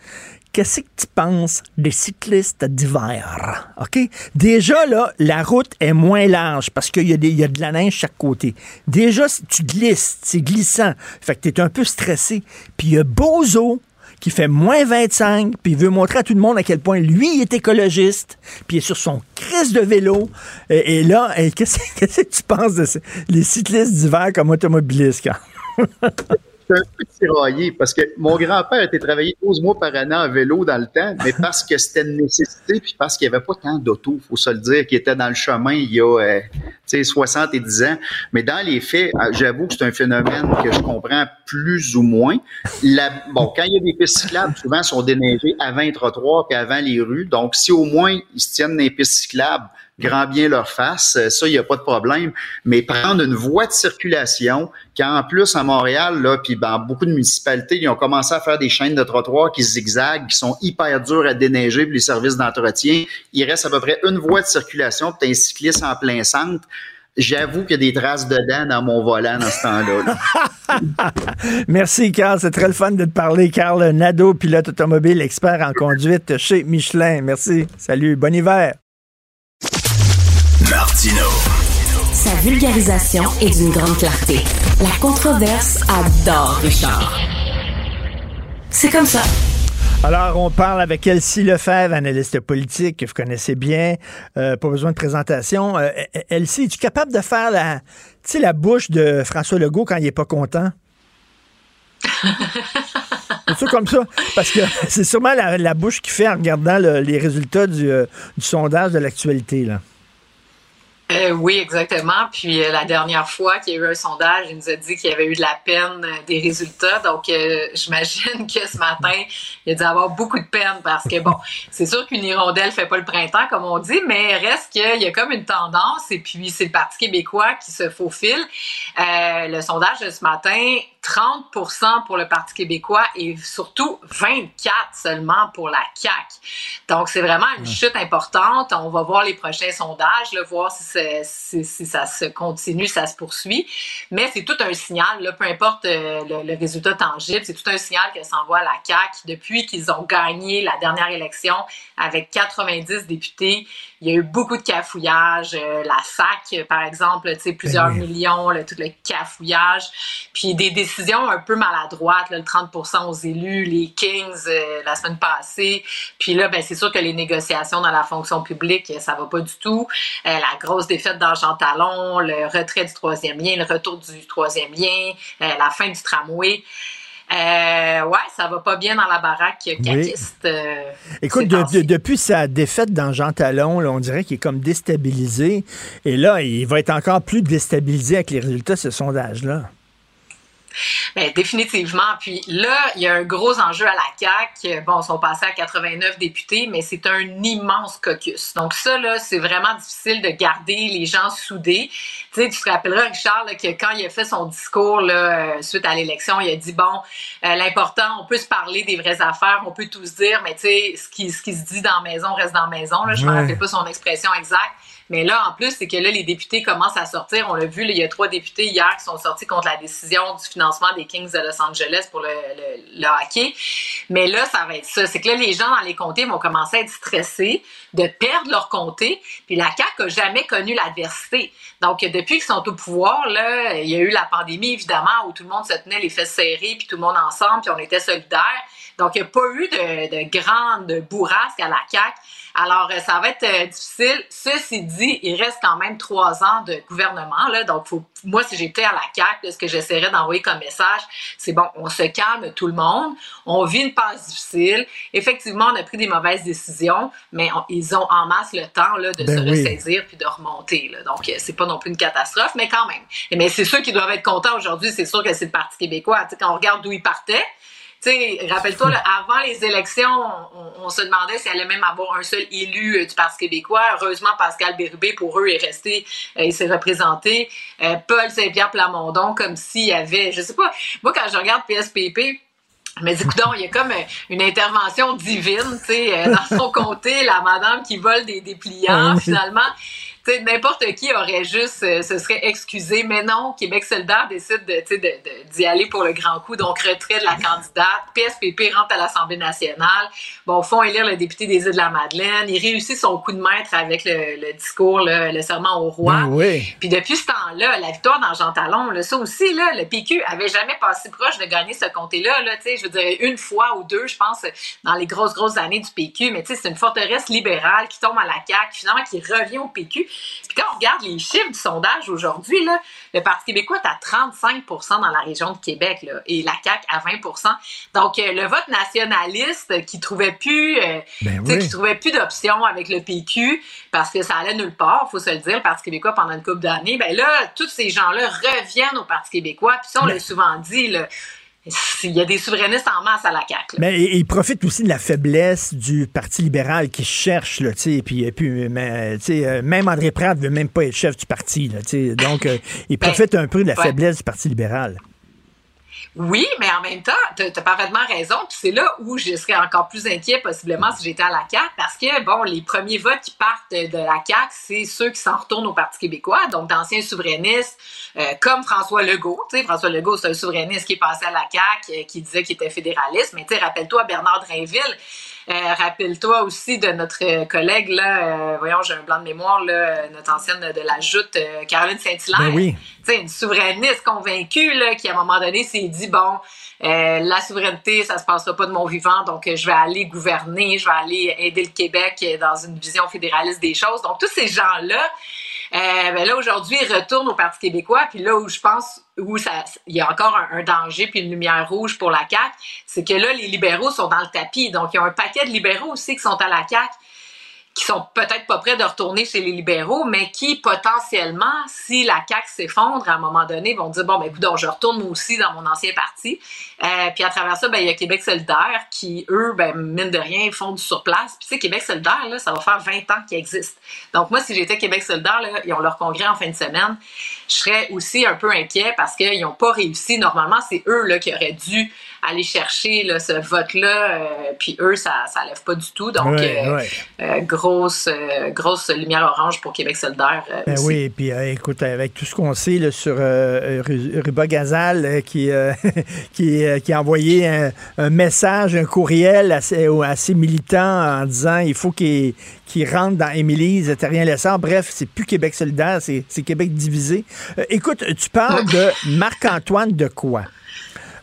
qu'est-ce que tu penses des cyclistes d'hiver? OK? Déjà, là, la route est moins large parce qu'il y, a de la neige chaque côté. Déjà, tu glisses, c'est glissant. Fait que tu es un peu stressé. Puis il y a Bozo qui fait moins 25, puis il veut montrer à tout le monde à quel point lui est écologiste, puis il est sur son crise de vélo. Et, là, qu'est-ce que tu penses de cyclistes d'hiver comme automobilistes? Carl? Suis un peu tiraillé parce que mon grand-père était travaillé 12 mois par année en vélo dans le temps, mais parce que c'était une nécessité, puis parce qu'il n'y avait pas tant d'auto, faut se le dire, qui était dans le chemin il y a euh, tu sais, 70 ans. Mais dans les faits, euh, j'avoue que c'est un phénomène que je comprends plus ou moins. Bon, quand il y a des pistes cyclables, souvent sont déneigées avant les trottoirs puis avant les rues. Donc, si au moins ils se tiennent dans les pistes cyclables, grand bien leur face, euh, ça, il n'y a pas de problème. Mais prendre une voie de circulation, quand en plus à Montréal, là, puis dans beaucoup de municipalités, ils ont commencé à faire des chaînes de trottoirs qui zigzaguent, qui sont hyper dures à déneiger pour les services d'entretien. Il reste à peu près une voie de circulation, puis un cycliste en plein centre. J'avoue qu'il y a des traces de dents dans mon volant dans ce temps-là. là. Merci, Carl. C'est très le fun de te parler. Carl Nadeau, pilote automobile, expert en conduite chez Michelin. Merci. Salut. Bon hiver. Martino. Sa vulgarisation est d'une grande clarté. La controverse adore Richard. C'est comme ça. Alors, on parle avec Elsie Lefebvre, analyste politique que vous connaissez bien. Euh, pas besoin de présentation. Euh, Elsie, es-tu capable de faire la, la bouche de François Legault quand il est pas content? C'est ça comme ça? Parce que c'est sûrement la, la bouche qu'il fait en regardant le- les résultats du, euh, du sondage de l'actualité. là. Euh, oui, exactement. Puis euh, la dernière fois qu'il y a eu un sondage, il nous a dit qu'il y avait eu de la peine euh, des résultats. Donc, euh, j'imagine que ce matin, il a dû avoir beaucoup de peine parce que, bon, c'est sûr qu'une hirondelle fait pas le printemps, comme on dit, mais reste qu'il y a comme une tendance et puis c'est le Parti québécois qui se faufile. Euh, le sondage de ce matin, 30% pour le Parti québécois et surtout 24 seulement pour la CAQ. Donc, c'est vraiment une chute importante. On va voir les prochains sondages, là, voir si, c'est- si- si ça se continue, ça se poursuit. Mais c'est tout un signal, là, peu importe euh, le, le résultat tangible, c'est tout un signal que s'envoie la CAQ depuis qu'ils ont gagné la dernière élection avec 90 députés. Il y a eu beaucoup de cafouillage. euh, la SAC, par exemple, tu sais, plusieurs oui. millions, là, tout le cafouillage. Puis des décisions un peu maladroites, là, le 30% aux élus, les Kings euh, la semaine passée. Puis là, ben, c'est sûr que les négociations dans la fonction publique, ça va pas du tout. Euh, la grosse défaite d'Argent Talon, le retrait du troisième lien, le retour du troisième lien, euh, la fin du tramway. Euh, ouais, ça va pas bien dans la baraque caquiste. euh, Écoute, de- de- depuis sa défaite dans Jean Talon, là, on dirait qu'il est comme déstabilisé. Et là, il va être encore plus déstabilisé avec les résultats de ce sondage-là. Ben, définitivement. Puis là, il y a un gros enjeu à la CAQ. Bon, ils sont passés à 89 députés, mais c'est un immense caucus. Donc ça, là, c'est vraiment difficile de garder les gens soudés. Tu sais, tu te rappelleras, Richard, là, que quand il a fait son discours là, euh, suite à l'élection, il a dit, bon, euh, l'important, on peut se parler des vraies affaires, on peut tout se dire, mais tu sais, ce qui, ce qui se dit dans la maison reste dans la maison. Là, je ne me Ouais. rappelle pas son expression exacte. Mais là, en plus, c'est que là, les députés commencent à sortir. On l'a vu, il y a trois députés hier qui sont sortis contre la décision du financement des Kings de Los Angeles pour le, hockey. Mais là, ça va être ça. C'est que là, les gens dans les comtés vont commencer à être stressés de perdre leur comté. Puis la CAQ a jamais connu l'adversité. Donc, depuis qu'ils sont au pouvoir, là, il y a eu la pandémie, évidemment, où tout le monde se tenait les fesses serrées, puis tout le monde ensemble, puis on était solidaires. Donc, il n'y a pas eu de, de grande bourrasque à la CAQ. Alors, euh, ça va être euh, difficile. Ceci dit, il reste quand même trois ans de gouvernement. Là, donc, faut, moi, si j'étais à la CAQ, là, ce que j'essaierais d'envoyer comme message, c'est bon, on se calme tout le monde. On vit une passe difficile. Effectivement, on a pris des mauvaises décisions, mais on- ils ont en masse le temps là, de Ben se oui. ressaisir puis de remonter. Là. Donc, euh, c'est pas non plus une catastrophe, mais quand même. Mais c'est ceux qui doivent être contents aujourd'hui. C'est sûr que c'est le Parti québécois. Tu sais, quand on regarde d'où ils partaient, sais, rappelle-toi, avant les élections, on, on se demandait s'il allait même avoir un seul élu euh, du Parti québécois. Heureusement, Pascal Bérubé, pour eux, est resté, euh, il s'est représenté. Euh, Paul Saint-Pierre Plamondon, comme s'il y avait, je sais pas, moi, quand je regarde PSPP, me dis, il y a comme euh, une intervention divine, tu sais, dans son comté, la madame qui vole des dépliants, finalement. N'importe qui aurait juste, euh, se serait excusé, mais non, Québec solidaire décide de, tu sais, de, de- d'y aller pour le grand coup, donc retrait de la candidate, PSPP rentre à l'Assemblée nationale, bon, font élire le député des Îles-de-la-Madeleine, il réussit son coup de maître avec le, le discours, là, le serment au roi. Ben oui. Puis depuis ce temps-là, la victoire dans Jean Talon, là, ça aussi, là, le PQ avait jamais passé proche de gagner ce comté-là. Là, je veux dire, une fois ou deux, je pense, dans les grosses, grosses années du PQ. Mais c'est une forteresse libérale qui tombe à la CAQ, finalement, qui revient au PQ. Puis quand on regarde les chiffres du sondage aujourd'hui, là, le Parti québécois est à 35% dans la région de Québec là, et la CAQ à 20% Donc, euh, le vote nationaliste qui trouvait plus, euh, Ben oui. qui trouvait plus d'options avec le PQ parce que ça allait nulle part, faut se le dire, le Parti québécois pendant une couple d'années. Ben là, tous ces gens-là reviennent au Parti québécois. Puis ça, on Mais- l'a souvent dit, là, il y a des souverainistes en masse à la CAQ. là. Mais il profite aussi de la faiblesse du Parti libéral qui cherche, là, tu sais, puis, puis mais, tu sais, euh, même André Pratt veut même pas être chef du parti, là, tu sais, donc euh, il Ben, profite un peu de la ouais. faiblesse du Parti libéral. Oui, mais en même temps, tu as, parfaitement raison. Puis c'est là où je serais encore plus inquiet possiblement si j'étais à la CAQ parce que, bon, les premiers votes qui partent de la CAQ, c'est ceux qui s'en retournent au Parti québécois, donc d'anciens souverainistes euh, comme François Legault. Tu sais, François Legault, c'est un souverainiste qui est passé à la CAQ, euh, qui disait qu'il était fédéraliste. Mais tu sais, rappelle-toi Bernard Drainville, euh, rappelle-toi aussi de notre collègue, là, voyons, j'ai un blanc de mémoire, là, notre ancienne de la joute, Caroline Saint-Hilaire. Ben oui. une souverainiste convaincue là, qui, à un moment donné, s'est dit, bon, la souveraineté, ça se passera pas de mon vivant, donc je vais aller gouverner, je vais aller aider le Québec dans une vision fédéraliste des choses. Donc, tous ces gens-là, euh, ben là, aujourd'hui, ils retournent au Parti québécois. Puis là où je pense où il y a encore un, danger puis une lumière rouge pour la CAQ, c'est que là, les libéraux sont dans le tapis. Donc, il y a un paquet de libéraux aussi qui sont à la CAQ qui sont peut-être pas prêts de retourner chez les libéraux, mais qui potentiellement, si la CAQ s'effondre, à un moment donné, vont dire bon ben écoute, je retourne moi aussi dans mon ancien parti. Euh, puis à travers ça, ben il y a Québec solidaire qui eux, ben mine de rien, font du surplace. Puis tu sais, Québec solidaire là, ça va faire 20 ans qu'ils existent. Donc moi, si j'étais Québec solidaire, là, ils ont leur congrès en fin de semaine, je serais aussi un peu inquiet parce qu'ils n'ont pas réussi. Normalement, c'est eux là qui auraient dû aller chercher là, ce vote-là, euh, puis eux, ça ne lève pas du tout. Donc, euh, euh, grosse, grosse lumière orange pour Québec solidaire. Ben oui, et puis écoute, avec tout ce qu'on sait là, sur Ruba Gazal qui, qui, qui, a envoyé un, message, un courriel à, à, ses militants en disant il faut qu'ils rentrent dans Émilie, t'as rien laissé. Bref, c'est plus Québec solidaire, c'est Québec divisé. écoute, tu parles de Marc-Antoine de quoi?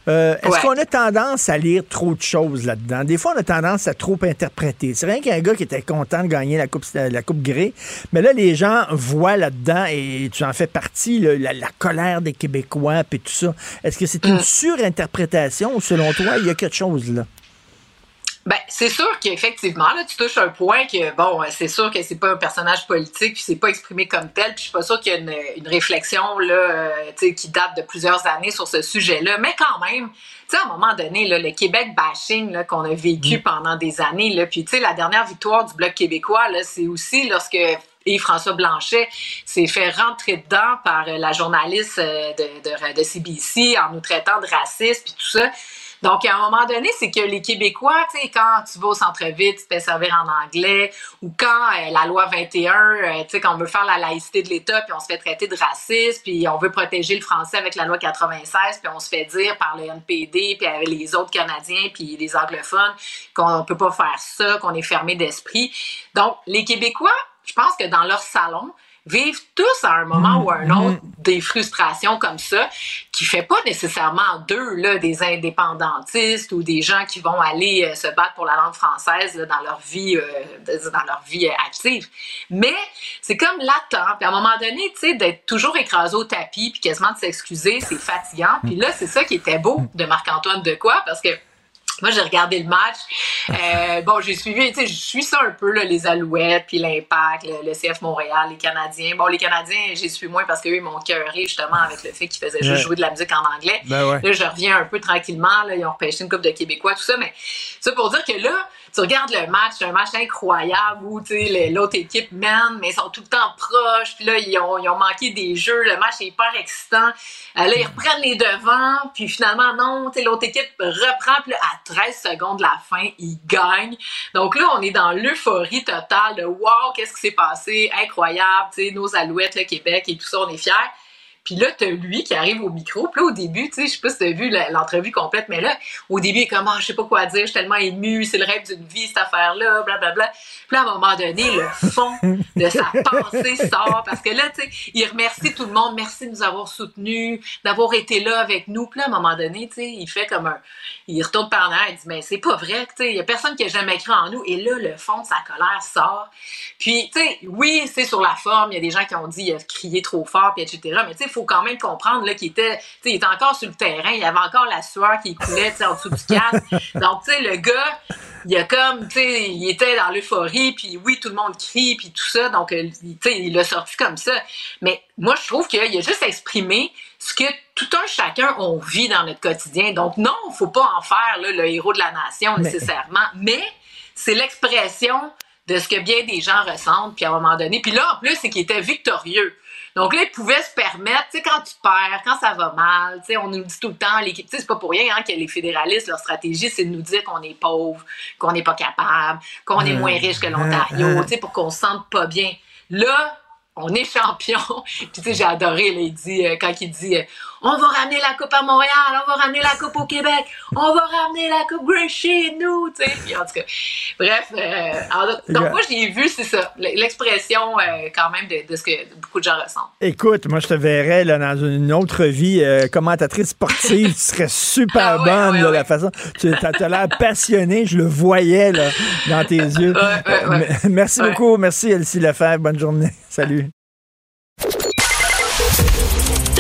Euh, est-ce qu'on a tendance à lire trop de choses là-dedans? Des fois, on a tendance à trop interpréter. C'est rien qu'un gars qui était content de gagner la Coupe, la coupe Grey, mais là, les gens voient là-dedans, et tu en fais partie, la, colère des Québécois, puis tout ça. Est-ce que c'est une mm. surinterprétation ou selon toi, il y a quelque chose là? Ben, c'est sûr qu'effectivement, là, tu touches un point que, bon, c'est sûr que c'est pas un personnage politique, puis c'est pas exprimé comme tel, puis je suis pas sûr qu'il y a une, une réflexion, là, euh, qui date de plusieurs années sur ce sujet-là, mais quand même, tu sais, à un moment donné, là, le Québec bashing, là, qu'on a vécu mm. pendant des années, là, puis tu sais, la dernière victoire du Bloc québécois, là, c'est aussi lorsque et François Blanchet s'est fait rentrer dedans par la journaliste euh, de, de, de CBC en nous traitant de racistes puis tout ça. Donc, à un moment donné, c'est que les Québécois, tu sais, quand tu vas au centre-ville, tu te fais servir en anglais, ou quand euh, la loi 21, euh, tu sais, quand on veut faire la laïcité de l'État, puis on se fait traiter de raciste, puis on veut protéger le français avec la loi 96, puis on se fait dire par le NPD, puis les autres Canadiens, puis les anglophones, qu'on peut pas faire ça, qu'on est fermé d'esprit. Donc, les Québécois, je pense que dans leur salon, vivent tous à un moment ou à un mm-hmm. autre des frustrations comme ça, qui fait pas nécessairement d'eux là, des indépendantistes ou des gens qui vont aller euh, se battre pour la langue française dans leur vie euh, dans leur vie euh, active. Mais c'est comme latent. Puis à un moment donné, tu sais, d'être toujours écrasé au tapis puis quasiment de s'excuser, c'est fatigant. Puis là, c'est ça qui était beau de Marc-Antoine de quoi parce que moi, j'ai regardé le match. Euh, bon, j'ai suivi, tu sais, je suis ça un peu, là, les Alouettes, puis l'Impact, le, CF Montréal, les Canadiens. Bon, les Canadiens, j'ai suivi moins parce qu'eux, ils m'ont cœuré justement avec le fait qu'ils faisaient juste jouer de la musique en anglais. Ben là, je reviens un peu tranquillement. Là, ils ont repêché une coupe de Québécois, tout ça. Mais ça pour dire que là, tu regardes le match, c'est un match incroyable où l'autre équipe mène, mais ils sont tout le temps proches. Puis là, ils ont, ils ont manqué des jeux. Le match est hyper excitant. Euh, là, ils reprennent les devants. Puis finalement, non, l'autre équipe reprend. Puis à 13 secondes de la fin, ils gagnent. Donc là, on est dans l'euphorie totale de « Wow, qu'est-ce qui s'est passé? Incroyable! » Nos alouettes, le Québec et tout ça, on est fiers. Puis là, t'as lui qui arrive au micro. Puis là, au début, tu sais, je sais pas si t'as vu l'entrevue complète, mais là, au début, il est comme, ah, je sais pas quoi dire, je suis tellement ému, c'est le rêve d'une vie, cette affaire-là, blablabla. Puis là, à un moment donné, le fond de sa pensée sort parce que là, tu sais, il remercie tout le monde, merci de nous avoir soutenus, d'avoir été là avec nous. Puis là, à un moment donné, tu sais, il fait comme un, il retourne par là, il dit, mais c'est pas vrai, tu sais, il y a personne qui a jamais cru en nous. Et là, le fond de sa colère sort. Puis, tu sais, oui, c'est sur la forme, il y a des gens qui ont dit, il a crié trop fort, puis etc. Mais tu sais, faut quand même comprendre qu'il était, il était encore sur le terrain, il y avait encore la sueur qui coulait en dessous du casque. Donc, tu sais, le gars, il a comme, tu sais, il était dans l'euphorie, puis oui, tout le monde crie, puis tout ça. Donc, euh, tu sais, il l'a sorti comme ça. Mais moi, je trouve qu'il a juste exprimé ce que tout un chacun on vit dans notre quotidien. Donc, non, il faut pas en faire le héros de la nation nécessairement, mais c'est l'expression de ce que bien des gens ressentent, puis à un moment donné. Puis là, en plus, c'est qu'il était victorieux. Donc là, ils pouvaient se permettre, tu sais, quand tu perds, quand ça va mal, tu sais, on nous dit tout le temps, l'équipe, tu sais, c'est pas pour rien hein, que les fédéralistes, leur stratégie, c'est de nous dire qu'on est pauvre, qu'on n'est pas capable, qu'on est moins riche que l'Ontario, tu sais, pour qu'on se sente pas bien. Là, on est champion. Puis tu sais, j'ai adoré, là, euh, quand il dit, euh, on va ramener la coupe à Montréal, on va ramener la coupe au Québec, on va ramener la coupe Grey chez nous, tu sais. Puis en tout cas, bref, euh, alors, donc moi j'ai vu, c'est ça, l'expression euh, quand même de, de, ce que beaucoup de gens ressentent. Écoute, moi je te verrais là, dans une autre vie, euh, commentatrice sportive, tu serais super ah, bonne, ouais, là, la façon, tu as, l'air passionnée, je le voyais là, dans tes yeux. Merci beaucoup, merci Elsie Lefebvre, bonne journée, salut.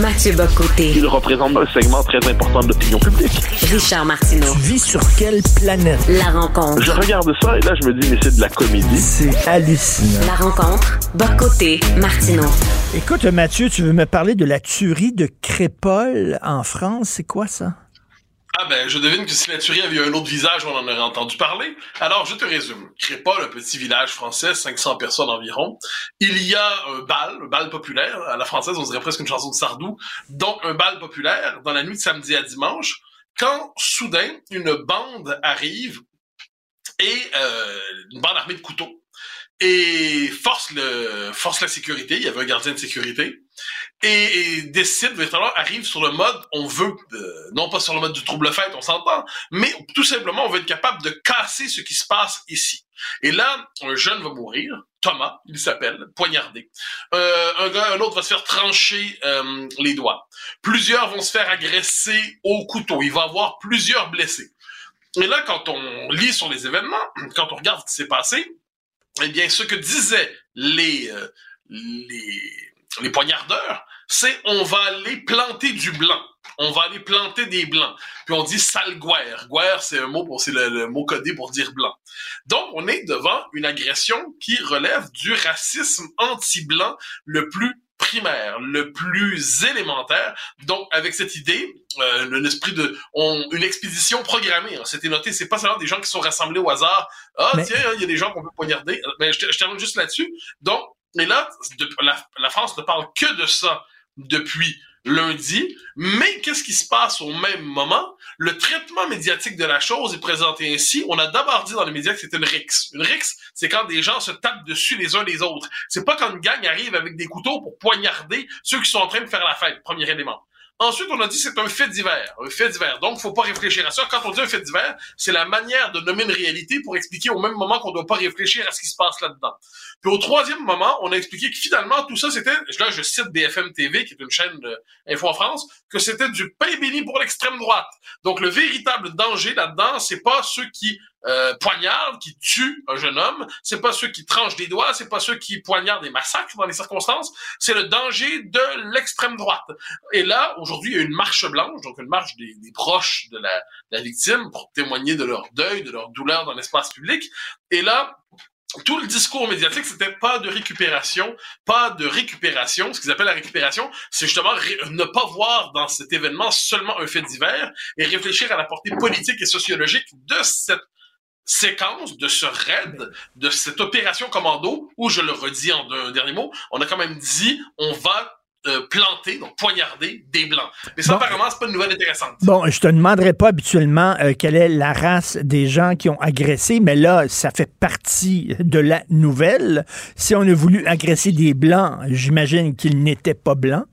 Mathieu Bocoté. Il représente un segment très important de l'opinion publique. Richard Martineau. Tu vis sur quelle planète? La rencontre. Je regarde ça et là, je me dis, mais c'est de la comédie. C'est hallucinant. La rencontre. Bocoté. Martineau. Écoute, Mathieu, tu veux me parler de la tuerie de Crépole en France? C'est quoi ça? Ah ben, je devine que si la tuerie avait eu un autre visage, on en aurait entendu parler. Alors, je te résume. Crépole, un petit village français, 500 personnes environ. Il y a un bal, un bal populaire. À la française, on dirait presque une chanson de Sardou. Donc, un bal populaire dans la nuit de samedi à dimanche, quand soudain, une bande arrive et euh, une bande armée de couteaux et force le force la sécurité. Il y avait un gardien de sécurité et, et décide véritablement arrive sur le mode on veut euh, non pas sur le mode du trouble fête on s'entend mais tout simplement on veut être capable de casser ce qui se passe ici. Et là un jeune va mourir Thomas il s'appelle poignardé. Euh, un gars un autre va se faire trancher euh, les doigts. Plusieurs vont se faire agresser au couteau. Il va avoir plusieurs blessés. Et là quand on lit sur les événements quand on regarde ce qui s'est passé eh bien, ce que disaient les, euh, les, les poignardeurs, c'est on va aller planter du blanc. On va aller planter des blancs. Puis on dit sale guerre. Guerre, c'est un mot pour, c'est le, le, mot codé pour dire blanc. Donc, on est devant une agression qui relève du racisme anti-blanc le plus primaire, le plus élémentaire. Donc, avec cette idée, euh, un esprit de, on, une expédition programmée. Hein, C'était noté. C'est pas seulement des gens qui sont rassemblés au hasard. Ah Mais... tiens, il y a des gens qu'on peut poignarder. Mais je, je termine juste là-dessus. Donc, et là, la, la France ne parle que de ça depuis lundi, mais qu'est-ce qui se passe au même moment? Le traitement médiatique de la chose est présenté ainsi. On a d'abord dit dans les médias que c'était une rixe. Une rixe, c'est quand des gens se tapent dessus les uns les autres. C'est pas quand une gang arrive avec des couteaux pour poignarder ceux qui sont en train de faire la fête, premier élément. Ensuite, on a dit c'est un fait divers, un fait divers. Donc, faut pas réfléchir à ça. Quand on dit un fait divers, c'est la manière de nommer une réalité pour expliquer au même moment qu'on doit pas réfléchir à ce qui se passe là-dedans. Puis au troisième moment, on a expliqué que finalement tout ça c'était, là je cite BFM TV qui est une chaîne d'info en France, que c'était du pain béni pour l'extrême droite. Donc le véritable danger là-dedans, c'est pas ceux qui euh, poignardent, qui tuent un jeune homme, c'est pas ceux qui tranchent des doigts, c'est pas ceux qui poignardent et massacrent dans les circonstances, c'est le danger de l'extrême droite. Et là, aujourd'hui, il y a une marche blanche, donc une marche des, proches de la, de la victime pour témoigner de leur deuil, de leur douleur dans l'espace public. Et là, tout le discours médiatique, c'était pas de récupération, pas de récupération. Ce qu'ils appellent la récupération, c'est justement ne pas voir dans cet événement seulement un fait divers et réfléchir à la portée politique et sociologique de cette séquence, de ce raid, de cette opération commando, où, je le redis en un dernier mot, on a quand même dit, on va euh, planter, donc poignarder des blancs. Mais ça, bon, apparemment, c'est pas une nouvelle intéressante. Bon, je te demanderai pas habituellement euh, quelle est la race des gens qui ont agressé, mais là, ça fait partie de la nouvelle. Si on a voulu agresser des blancs, j'imagine qu'ils n'étaient pas blancs.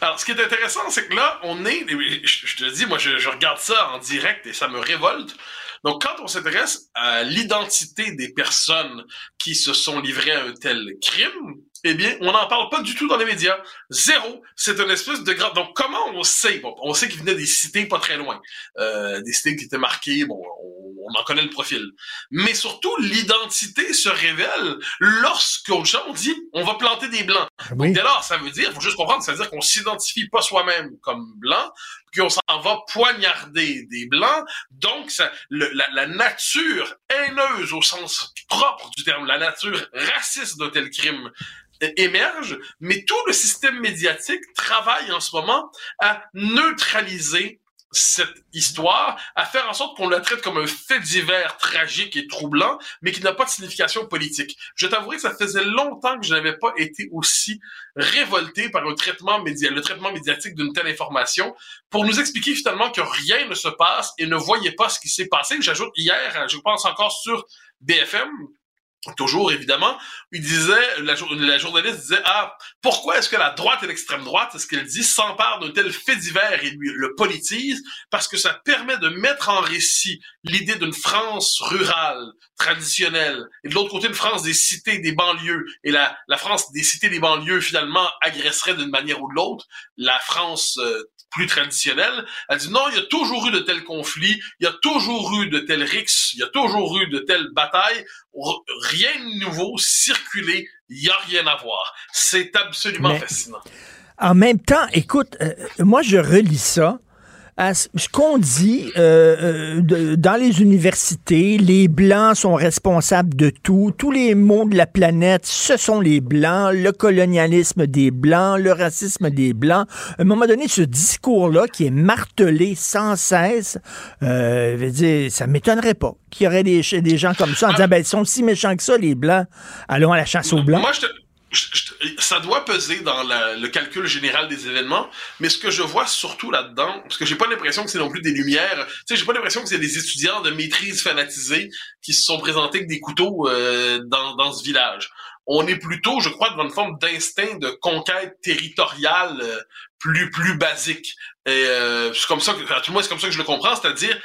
Alors, ce qui est intéressant, c'est que là, on est, je, te dis, moi, je, je, regarde ça en direct et ça me révolte. Donc, quand on s'intéresse à l'identité des personnes qui se sont livrées à un tel crime, eh bien, on n'en parle pas du tout dans les médias. Zéro. C'est une espèce de grand. Donc, comment on sait? Bon, On sait qu'il venait des cités pas très loin, euh, des cités qui étaient marquées. Bon, on, on en connaît le profil. Mais surtout, l'identité se révèle lorsqu'on dit on va planter des blancs. Oui. Donc, dès lors, ça veut dire, faut juste comprendre, ça veut dire qu'on s'identifie pas soi-même comme blanc. Qu'on s'en va poignarder des Blancs. Donc, la, nature haineuse au sens propre du terme, la nature raciste d'un tel crime émerge, mais tout le système médiatique travaille en ce moment à neutraliser cette histoire, à faire en sorte qu'on la traite comme un fait divers tragique et troublant, mais qui n'a pas de signification politique. Je t'avouerai que ça faisait longtemps que je n'avais pas été aussi révolté par traitement média le traitement médiatique d'une telle information, pour nous expliquer finalement que rien ne se passe et ne voyait pas ce qui s'est passé. J'ajoute hier, je pense encore sur BFM, toujours évidemment, il disait, la, journaliste disait, ah, pourquoi est-ce que la droite et l'extrême droite, est ce qu'elle dit, s'emparent d'un tel fait divers et lui le politise, parce que ça permet de mettre en récit l'idée d'une France rurale, traditionnelle, et de l'autre côté une France des cités, des banlieues, et la, la France des cités, des banlieues, finalement, agresserait d'une manière ou de l'autre la France euh, plus traditionnelle. Elle dit non, il y a toujours eu de tels conflits, il y a toujours eu de tels rixes, il y a toujours eu de telles batailles. Rien de nouveau, circuler, il n'y a rien à voir. C'est absolument fascinant. En même temps, écoute, euh, moi je relis ça ce qu'on dit euh, euh dans les universités, les Blancs sont responsables de tout. Tous les maux de la planète, ce sont les Blancs. Le colonialisme des Blancs, le racisme des Blancs. À un moment donné, ce discours-là qui est martelé sans cesse, euh, veut dire, ça m'étonnerait pas qu'il y aurait des, gens comme ça en disant, ben, ils sont si méchants que ça, les Blancs. Allons à la chasse aux Blancs. Ça doit peser dans le calcul général des événements, mais ce que je vois surtout là-dedans, parce que j'ai pas l'impression que c'est non plus des lumières, tu sais, j'ai pas l'impression que c'est des étudiants de maîtrise fanatisés qui se sont présentés avec des couteaux euh, dans, dans ce village. On est plutôt, je crois, dans une forme d'instinct de conquête territoriale euh, plus plus basique. Euh, c'est comme ça que, à tout le moins, c'est comme ça que je le comprends, c'est-à-dire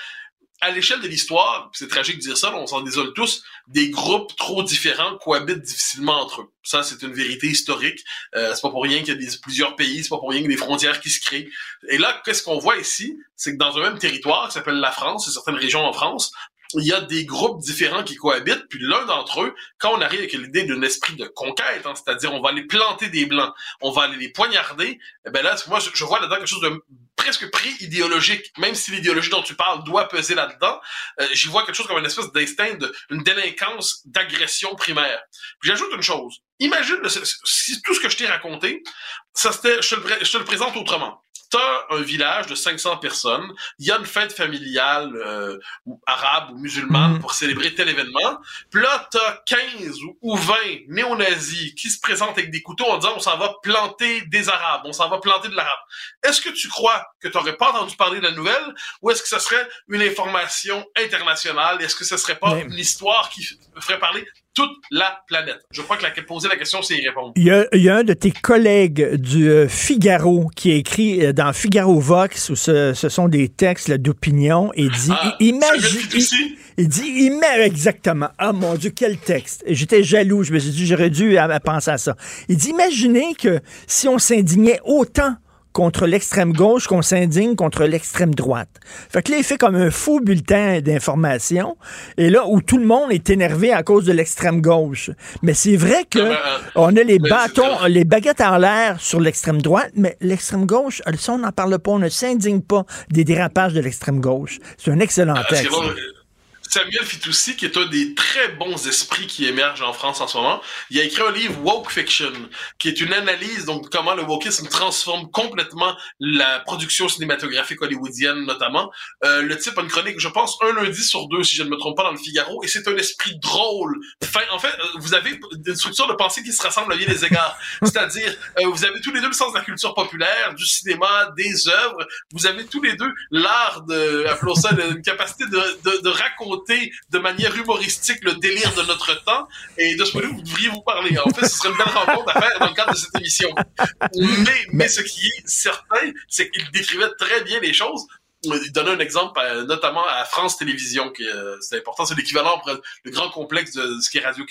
à l'échelle de l'histoire, c'est tragique de dire ça, on s'en désole tous, des groupes trop différents cohabitent difficilement entre eux. Ça, c'est une vérité historique. Euh, c'est pas pour rien qu'il y a des, plusieurs pays, c'est pas pour rien qu'il y a des frontières qui se créent. Et là, qu'est-ce qu'on voit ici? C'est que dans un même territoire qui s'appelle la France, et certaines régions en France, il y a des groupes différents qui cohabitent, puis l'un d'entre eux, quand on arrive avec l'idée d'un esprit de conquête, hein, c'est-à-dire on va aller planter des blancs, on va aller les poignarder, eh ben là, moi, je, vois là-dedans quelque chose de presque pré-idéologique, même si l'idéologie dont tu parles doit peser là-dedans, euh, j'y vois quelque chose comme une espèce d'instinct, une délinquance d'agression primaire. Puis j'ajoute une chose. Imagine si tout ce que je t'ai raconté, ça c'était, je te le présente autrement t'as un village de 500 personnes, il y a une fête familiale euh, arabe ou musulmane mm. pour célébrer tel événement, puis là, t'as 15 ou 20 néo-nazis qui se présentent avec des couteaux en disant on s'en va planter des Arabes, on s'en va planter de l'arabe. Est-ce que tu crois que tu n'aurais pas entendu parler de la nouvelle ou est-ce que ce serait une information internationale? Est-ce que ce serait pas une histoire qui ferait parler toute la planète? Je crois que la, poser la question, c'est y répondre. Il y, a, un de tes collègues du euh, Figaro qui a écrit euh, dans Figaro Vox, où ce, sont des textes d'opinion, et dit ah, imagine. Il, dit exactement. Ah mon Dieu, quel texte. J'étais jaloux, je me suis dit, j'aurais dû penser à ça. Il dit imaginez que si on s'indignait autant contre l'extrême gauche qu'on s'indigne contre l'extrême droite. Fait que là, il fait comme un faux bulletin d'information, et là, où tout le monde est énervé à cause de l'extrême gauche. Mais c'est vrai que ah, ben, on a les bâtons, les baguettes en l'air sur l'extrême droite, mais l'extrême gauche, ça, on n'en parle pas, on ne s'indigne pas des dérapages de l'extrême gauche. C'est un excellent ah, texte. Samuel Fitoussi, qui est un des très bons esprits qui émergent en France en ce moment, il a écrit un livre Woke Fiction, qui est une analyse donc comment le wokisme transforme complètement la production cinématographique hollywoodienne notamment. Euh, le type a une chronique, je pense, un lundi sur deux, si je ne me trompe pas, dans le Figaro, et c'est un esprit drôle. Enfin, en fait, euh, vous avez une structure de pensée qui se rassemble à bien des égards. C'est-à-dire, euh, vous avez tous les deux le sens de la culture populaire, du cinéma, des œuvres. Vous avez tous les deux l'art de, appelons ça, une capacité de, de, de raconter de manière humoristique le délire de notre temps. Et de ce point de vue, vous devriez vous parler. En fait, ce serait une belle rencontre à faire dans le cadre de cette émission. Mais, mais ce qui est certain, c'est qu'il décrivait très bien les choses il donnait un exemple euh, notamment à France Télévisions qui euh, c'est important c'est l'équivalent le grand complexe de ce qui est Radio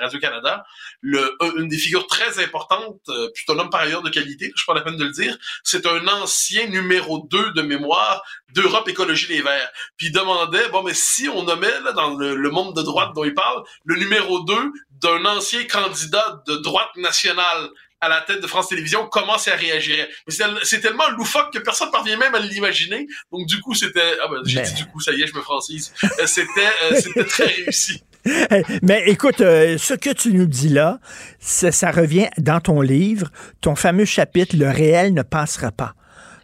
Radio Canada une des figures très importantes euh, puis un homme par ailleurs de qualité je prends la peine de le dire c'est un ancien numéro 2 de mémoire d'Europe Écologie Les Verts. Puis il demandait bon mais si on nommait là dans le, le monde de droite dont il parle le numéro 2 d'un ancien candidat de droite nationale à la tête de France Télévisions, comment ça réagirait. Mais c'est- tellement loufoque que personne ne parvient même à l'imaginer. Donc du coup, c'était... Ah ben, j'ai Mais- dit du coup, ça y est, je me francise. Euh, C'était euh, c'était très réussi. Mais écoute, euh, ce que tu nous dis là, ça, ça revient dans ton livre, ton fameux chapitre, Le réel ne passera pas.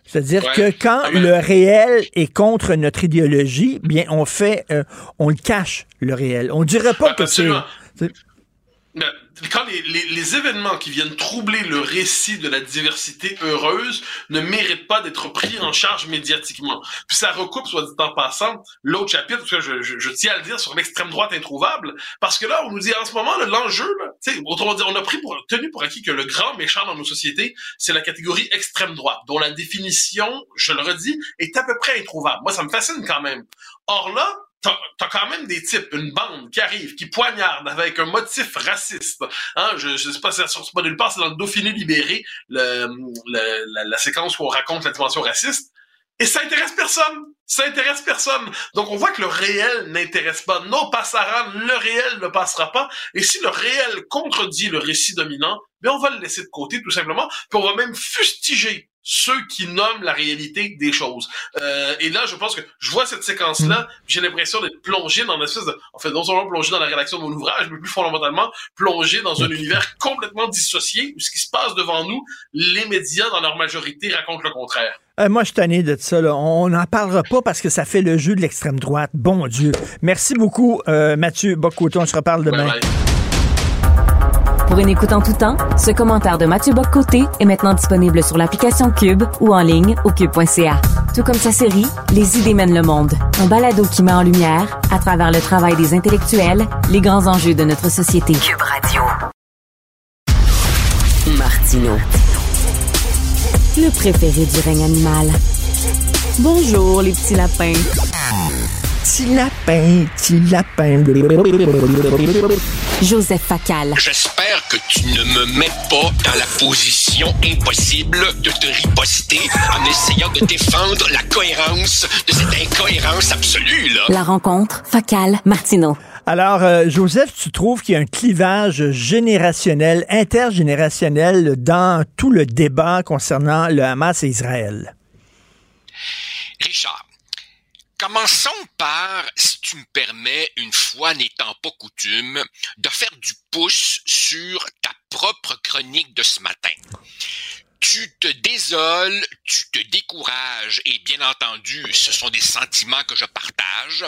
C'est-à-dire Ouais. que quand Ah, le réel est contre notre idéologie, bien on fait, euh, on le cache le réel. On dirait pas que c'est. Quand les, les- les événements qui viennent troubler le récit de la diversité heureuse ne méritent pas d'être pris en charge médiatiquement. Puis ça recoupe, soit dit en passant, l'autre chapitre, parce que je, je- je tiens à le dire, sur l'extrême droite introuvable, parce que là, on nous dit en ce moment, l'enjeu, autrement dit, on a pris pour, tenu pour acquis que le grand méchant dans nos sociétés, c'est la catégorie extrême droite, dont la définition, je le redis, est à peu près introuvable. Moi, ça me fascine quand même. Or là, t'as quand même des types, une bande qui arrive, qui poignarde avec un motif raciste. Hein, je, je sais pas si ça sort pas nulle part, c'est dans le Dauphiné libéré, le, le- la, séquence où on raconte la dimension raciste. Et ça intéresse personne. Ça intéresse personne. Donc on voit que le réel n'intéresse pas. Non, passera, le réel ne passera pas. Et si le réel contredit le récit dominant, ben on va le laisser de côté tout simplement. Puis on va même fustiger ceux qui nomment la réalité des choses. Euh, et là, je pense que je vois cette séquence-là, j'ai l'impression d'être plongé dans une espèce de, en fait, non seulement plongé dans la rédaction de mon ouvrage, mais plus fondamentalement plongé dans un univers complètement dissocié où ce qui se passe devant nous, les médias dans leur majorité racontent le contraire. Euh, moi, je suis tanné de ça. Là. On n'en parlera pas parce que ça fait le jeu de l'extrême droite. Bon Dieu. Merci beaucoup, euh, Mathieu Bocoton. On se reparle demain. Bye bye. Pour une écoute en tout temps, ce commentaire de Mathieu Bock-Côté est maintenant disponible sur l'application Cube ou en ligne au cube.ca. Tout comme sa série Les idées mènent le monde, un balado qui met en lumière, à travers le travail des intellectuels, les grands enjeux de notre société. Cube Radio. Martino. Le préféré du règne animal. Bonjour les petits lapins. Petit lapin, petit lapin. Joseph Facal. J'espère que tu ne me mets pas dans la position impossible de te riposter en essayant de défendre la cohérence de cette incohérence absolue, là. La rencontre Facal Martino. Alors, euh, Joseph, tu trouves qu'il y a un clivage générationnel, intergénérationnel dans tout le débat concernant le Hamas et Israël? Richard, commençons par, si tu me permets, une fois n'étant pas coutume, de faire du pouce sur ta propre chronique de ce matin. Tu te désoles, tu te décourages, et bien entendu, ce sont des sentiments que je partage,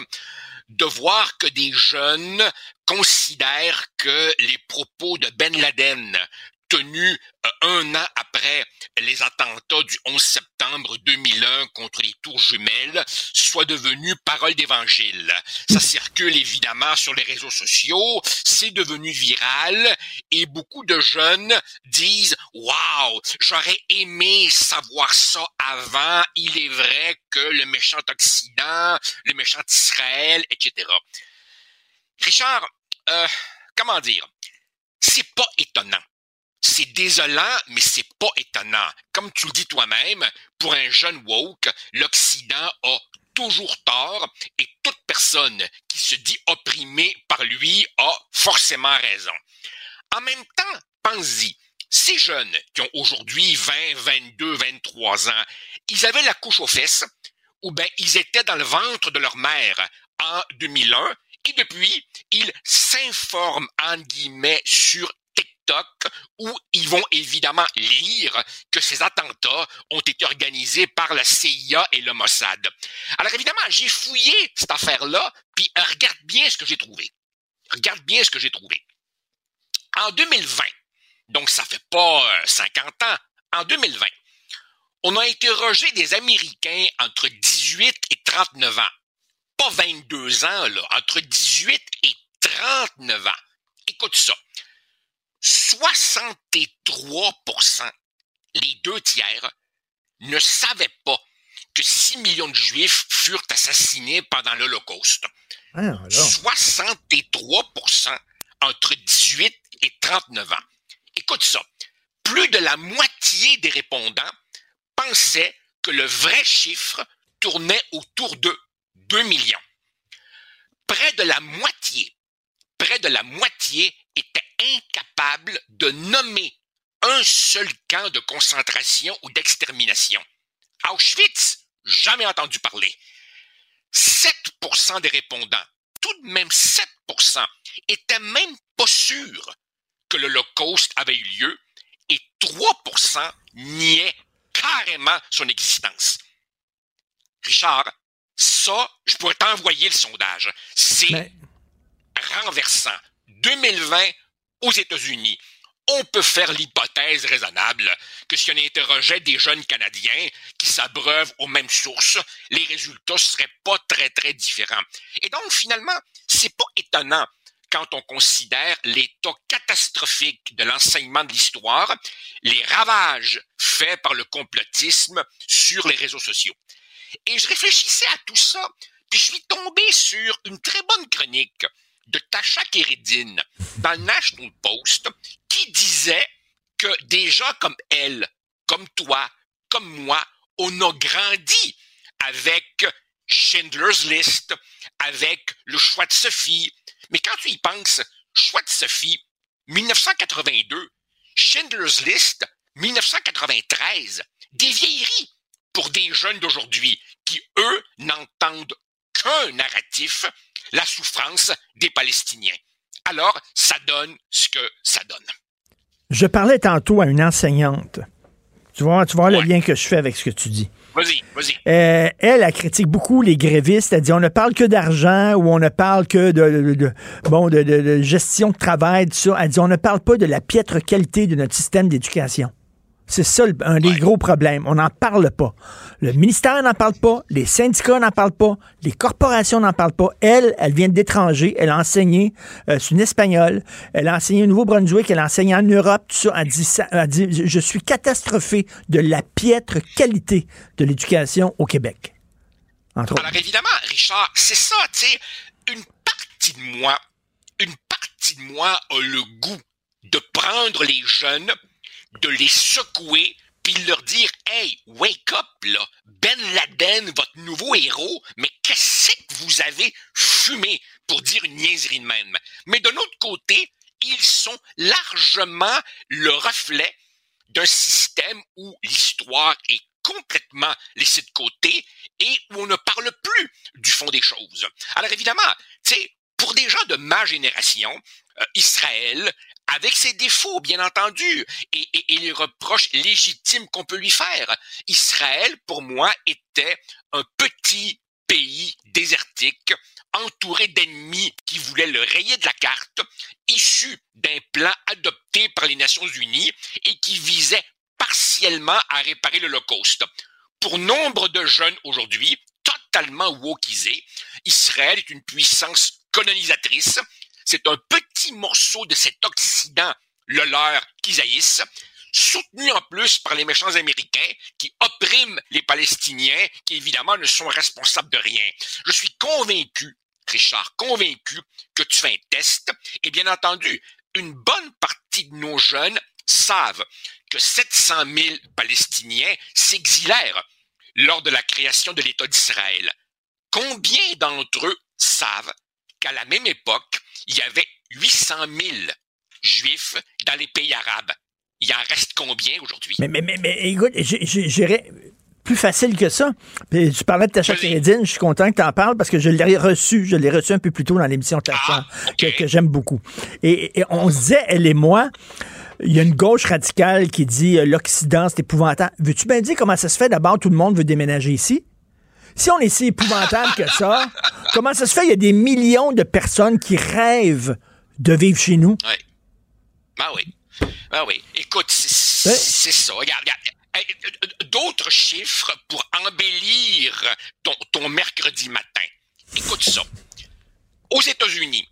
de voir que des jeunes considèrent que les propos de Ben Laden tenus euh, un an après les attentats du 11 septembre 2001 contre les tours jumelles soient devenus parole d'évangile. Ça circule évidemment sur les réseaux sociaux, c'est devenu viral et beaucoup de jeunes disent "Waouh, j'aurais aimé savoir ça avant, il est vrai que le méchant Occident, le méchant Israël, etc." Richard, euh, comment dire? C'est pas étonnant. C'est désolant, mais c'est pas étonnant. Comme tu le dis toi-même, pour un jeune woke, l'Occident a toujours tort et toute personne qui se dit opprimée par lui a forcément raison. En même temps, pense-y, ces jeunes qui ont aujourd'hui 20, 22, 23 ans, ils avaient la couche aux fesses ou bien ils étaient dans le ventre de leur mère en 2001 et depuis, ils s'informent en guillemets sur Où ils vont évidemment lire que ces attentats ont été organisés par la CIA et le Mossad. Alors évidemment, j'ai fouillé cette affaire-là, puis euh, regarde bien ce que j'ai trouvé. Regarde bien ce que j'ai trouvé. En 2020, donc ça fait pas euh, 50 ans, en 2020, on a interrogé des Américains entre 18 et 39 ans. Pas 22 ans, là, entre 18 et 39 ans. Écoute ça. 63% les deux tiers, ne savaient pas que 6 millions de Juifs furent assassinés pendant l'Holocauste. Ah, 63% entre 18 et 39 ans. Écoute ça. Plus de la moitié des répondants pensaient que le vrai chiffre tournait autour de 2 millions. Près de la moitié, près de la moitié étaient incapables de nommer un seul camp de concentration ou d'extermination. Auschwitz, jamais entendu parler. 7% des répondants, tout de même 7%, étaient même pas sûrs que l'Holocauste avait eu lieu et 3% niaient carrément son existence. Richard, ça, je pourrais t'envoyer le sondage. C'est renversant. 2020 aux États-Unis. On peut faire l'hypothèse raisonnable que si on interrogeait des jeunes Canadiens qui s'abreuvent aux mêmes sources, les résultats seraient pas très très différents. Et donc finalement, c'est pas étonnant quand on considère l'état catastrophique de l'enseignement de l'histoire, les ravages faits par le complotisme sur les réseaux sociaux. Et je réfléchissais à tout ça, puis je suis tombé sur une très bonne chronique de Tasha Keredine dans le National Post qui disait que des gens comme elle, comme toi, comme moi, on a grandi avec Schindler's List, avec le choix de Sophie. Mais quand tu y penses, choix de Sophie, 1982, Schindler's List, 1993, des vieilleries pour des jeunes d'aujourd'hui qui, eux, n'entendent qu'un narratif, la souffrance des Palestiniens. Alors, ça donne ce que ça donne. Je parlais tantôt à une enseignante. Tu vois, tu vois le lien que je fais avec ce que tu dis. Vas-y, vas-y. Euh, elle, elle critique beaucoup les grévistes. Elle dit on ne parle que d'argent ou on ne parle que de, bon de, de, gestion de travail, tout ça. Elle dit on ne parle pas de la piètre qualité de notre système d'éducation. C'est ça un des gros problèmes. On n'en parle pas. Le ministère n'en parle pas, les syndicats n'en parlent pas, les corporations n'en parlent pas. Elle, elle vient d'étranger, elle a enseigné, euh, c'est une Espagnole, elle a enseigné au Nouveau-Brunswick, elle a enseigné en Europe, tout ça. Elle dit, ça, elle dit je suis catastrophée de la piètre qualité de l'éducation au Québec. Entre Alors évidemment, Richard, c'est ça, tu sais, une partie de moi, une partie de moi a le goût de prendre les jeunes de les secouer puis leur dire Hey, wake up là, Ben Laden, votre nouveau héros, mais qu'est-ce que vous avez fumé? Pour dire une niaiserie de même? Mais de l'autre côté, ils sont largement le reflet d'un système où l'histoire est complètement laissée de côté et où on ne parle plus du fond des choses. Alors évidemment, tu pour des gens de ma génération, euh, Israël avec ses défauts, bien entendu, et, les reproches légitimes qu'on peut lui faire. Israël, pour moi, était un petit pays désertique, entouré d'ennemis qui voulaient le rayer de la carte, issu d'un plan adopté par les Nations Unies et qui visait partiellement à réparer l'Holocauste. Pour nombre de jeunes aujourd'hui, totalement wokisés, Israël est une puissance colonisatrice c'est un petit morceau de cet Occident, le leur, qu'ils haïssent, soutenu en plus par les méchants américains qui oppriment les Palestiniens, qui évidemment ne sont responsables de rien. Je suis convaincu, Richard, convaincu que tu fais un test, et bien entendu, une bonne partie de nos jeunes savent que 700 000 Palestiniens s'exilèrent lors de la création de l'État d'Israël. Combien d'entre eux savent qu'à la même époque, il y avait 800 000 juifs dans les pays arabes. Il en reste combien aujourd'hui? Mais, mais, mais, mais écoute, j'irais plus facile que ça. Puis, tu parlais de Tacha Kérédine, je suis content que tu en parles parce que je l'ai reçu, je l'ai reçu un peu plus tôt dans l'émission Tacha, ah, que, j'aime beaucoup. Et, on se disait, elle et moi, il y a une gauche radicale qui dit euh, l'Occident, c'est épouvantable. Veux-tu bien dire comment ça se fait? D'abord tout le monde veut déménager ici? Si on est si épouvantable que ça, comment ça se fait? Il y a des millions de personnes qui rêvent de vivre chez nous. Oui. Ben oui. Ben oui. Écoute, c'est ça. Regarde, regarde. D'autres chiffres pour embellir ton, ton mercredi matin. Écoute ça. Aux États-Unis,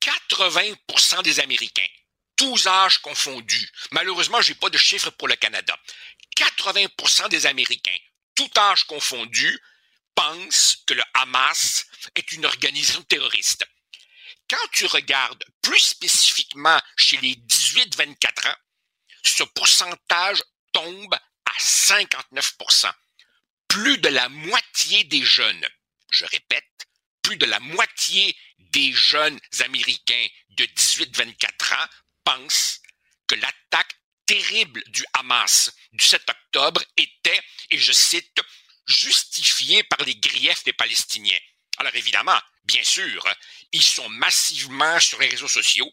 80% des Américains, tous âges confondus, malheureusement, j'ai pas de chiffres pour le Canada, 80% des Américains tout âge confondu, pense que le Hamas est une organisation terroriste. Quand tu regardes plus spécifiquement chez les 18-24 ans, ce pourcentage tombe à 59% Plus de la moitié des jeunes, je répète, plus de la moitié des jeunes Américains de 18-24 ans pensent que l'attaque terrible du Hamas du 7 octobre était, et je cite, justifié par les griefs des Palestiniens. Alors évidemment, bien sûr, ils sont massivement sur les réseaux sociaux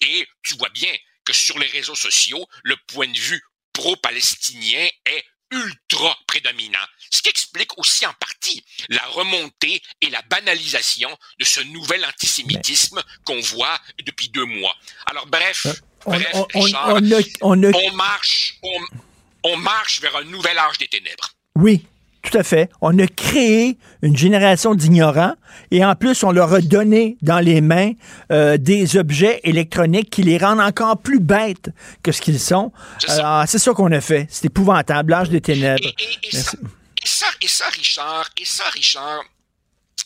et tu vois bien que sur les réseaux sociaux, le point de vue pro-palestinien est ultra prédominant, ce qui explique aussi en partie la remontée et la banalisation de ce nouvel antisémitisme qu'on voit depuis deux mois. Alors bref, bref, on- on- Richard, on a- on a- on marche, on, on marche vers un nouvel âge des ténèbres. Oui, tout à fait. On a créé une génération d'ignorants et en plus, on leur a donné dans les mains euh, des objets électroniques qui les rendent encore plus bêtes que ce qu'ils sont. C'est ça qu'on a fait. C'est épouvantable, l'âge des ténèbres. Merci. Et ça, et ça, Richard, et ça, Richard,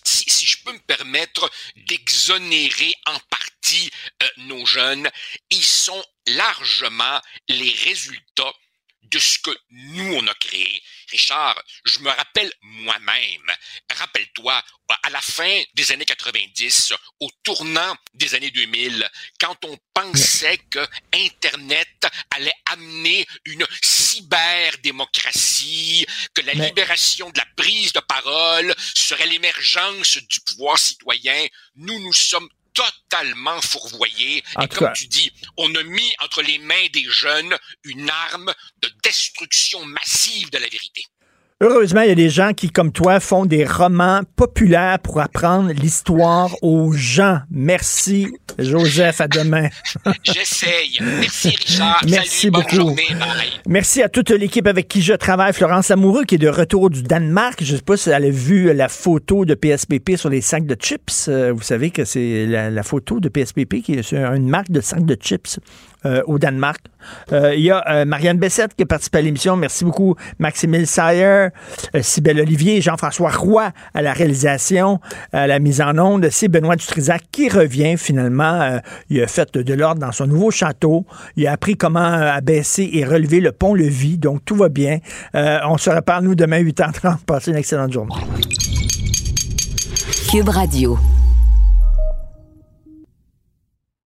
si, si je peux me permettre d'exonérer en partie euh, nos jeunes, ils sont largement les résultats de ce que nous, on a créé. Richard, je me rappelle moi-même, rappelle-toi, à la fin des années 90, au tournant des années 2000, quand on pensait que Internet allait amener une cyberdémocratie, que la libération de la prise de parole serait l'émergence du pouvoir citoyen, nous nous sommes totalement fourvoyés. En Et comme cas- tu dis, on a mis entre les mains des jeunes une arme de destruction massive de la vérité. Heureusement, il y a des gens qui, comme toi, font des romans populaires pour apprendre l'histoire aux gens. Merci, Joseph. À demain. J'essaye. Merci Richard. Merci Salut, bonne beaucoup. journée. Bye. Merci à toute l'équipe avec qui je travaille. Florence Amoureux, qui est de retour du Danemark. Je ne sais pas si elle a vu la photo de PSPP sur les sacs de chips. Euh, vous savez que c'est la, la photo de PSPP qui est sur une marque de sacs de chips euh, au Danemark. Euh, Il y a euh, Marianne Bessette qui a participé à l'émission. Merci beaucoup. Maximile Sayer, Cybelle Olivier, Jean-François Roy à la réalisation, à la mise en onde. C'est Benoît Dutrisac qui revient finalement. Il a fait de l'ordre dans son nouveau château. Il a appris comment abaisser et relever le pont-levis. Donc, tout va bien. On se reparle, nous, demain, 8h30. Passez une excellente journée. Cube Radio.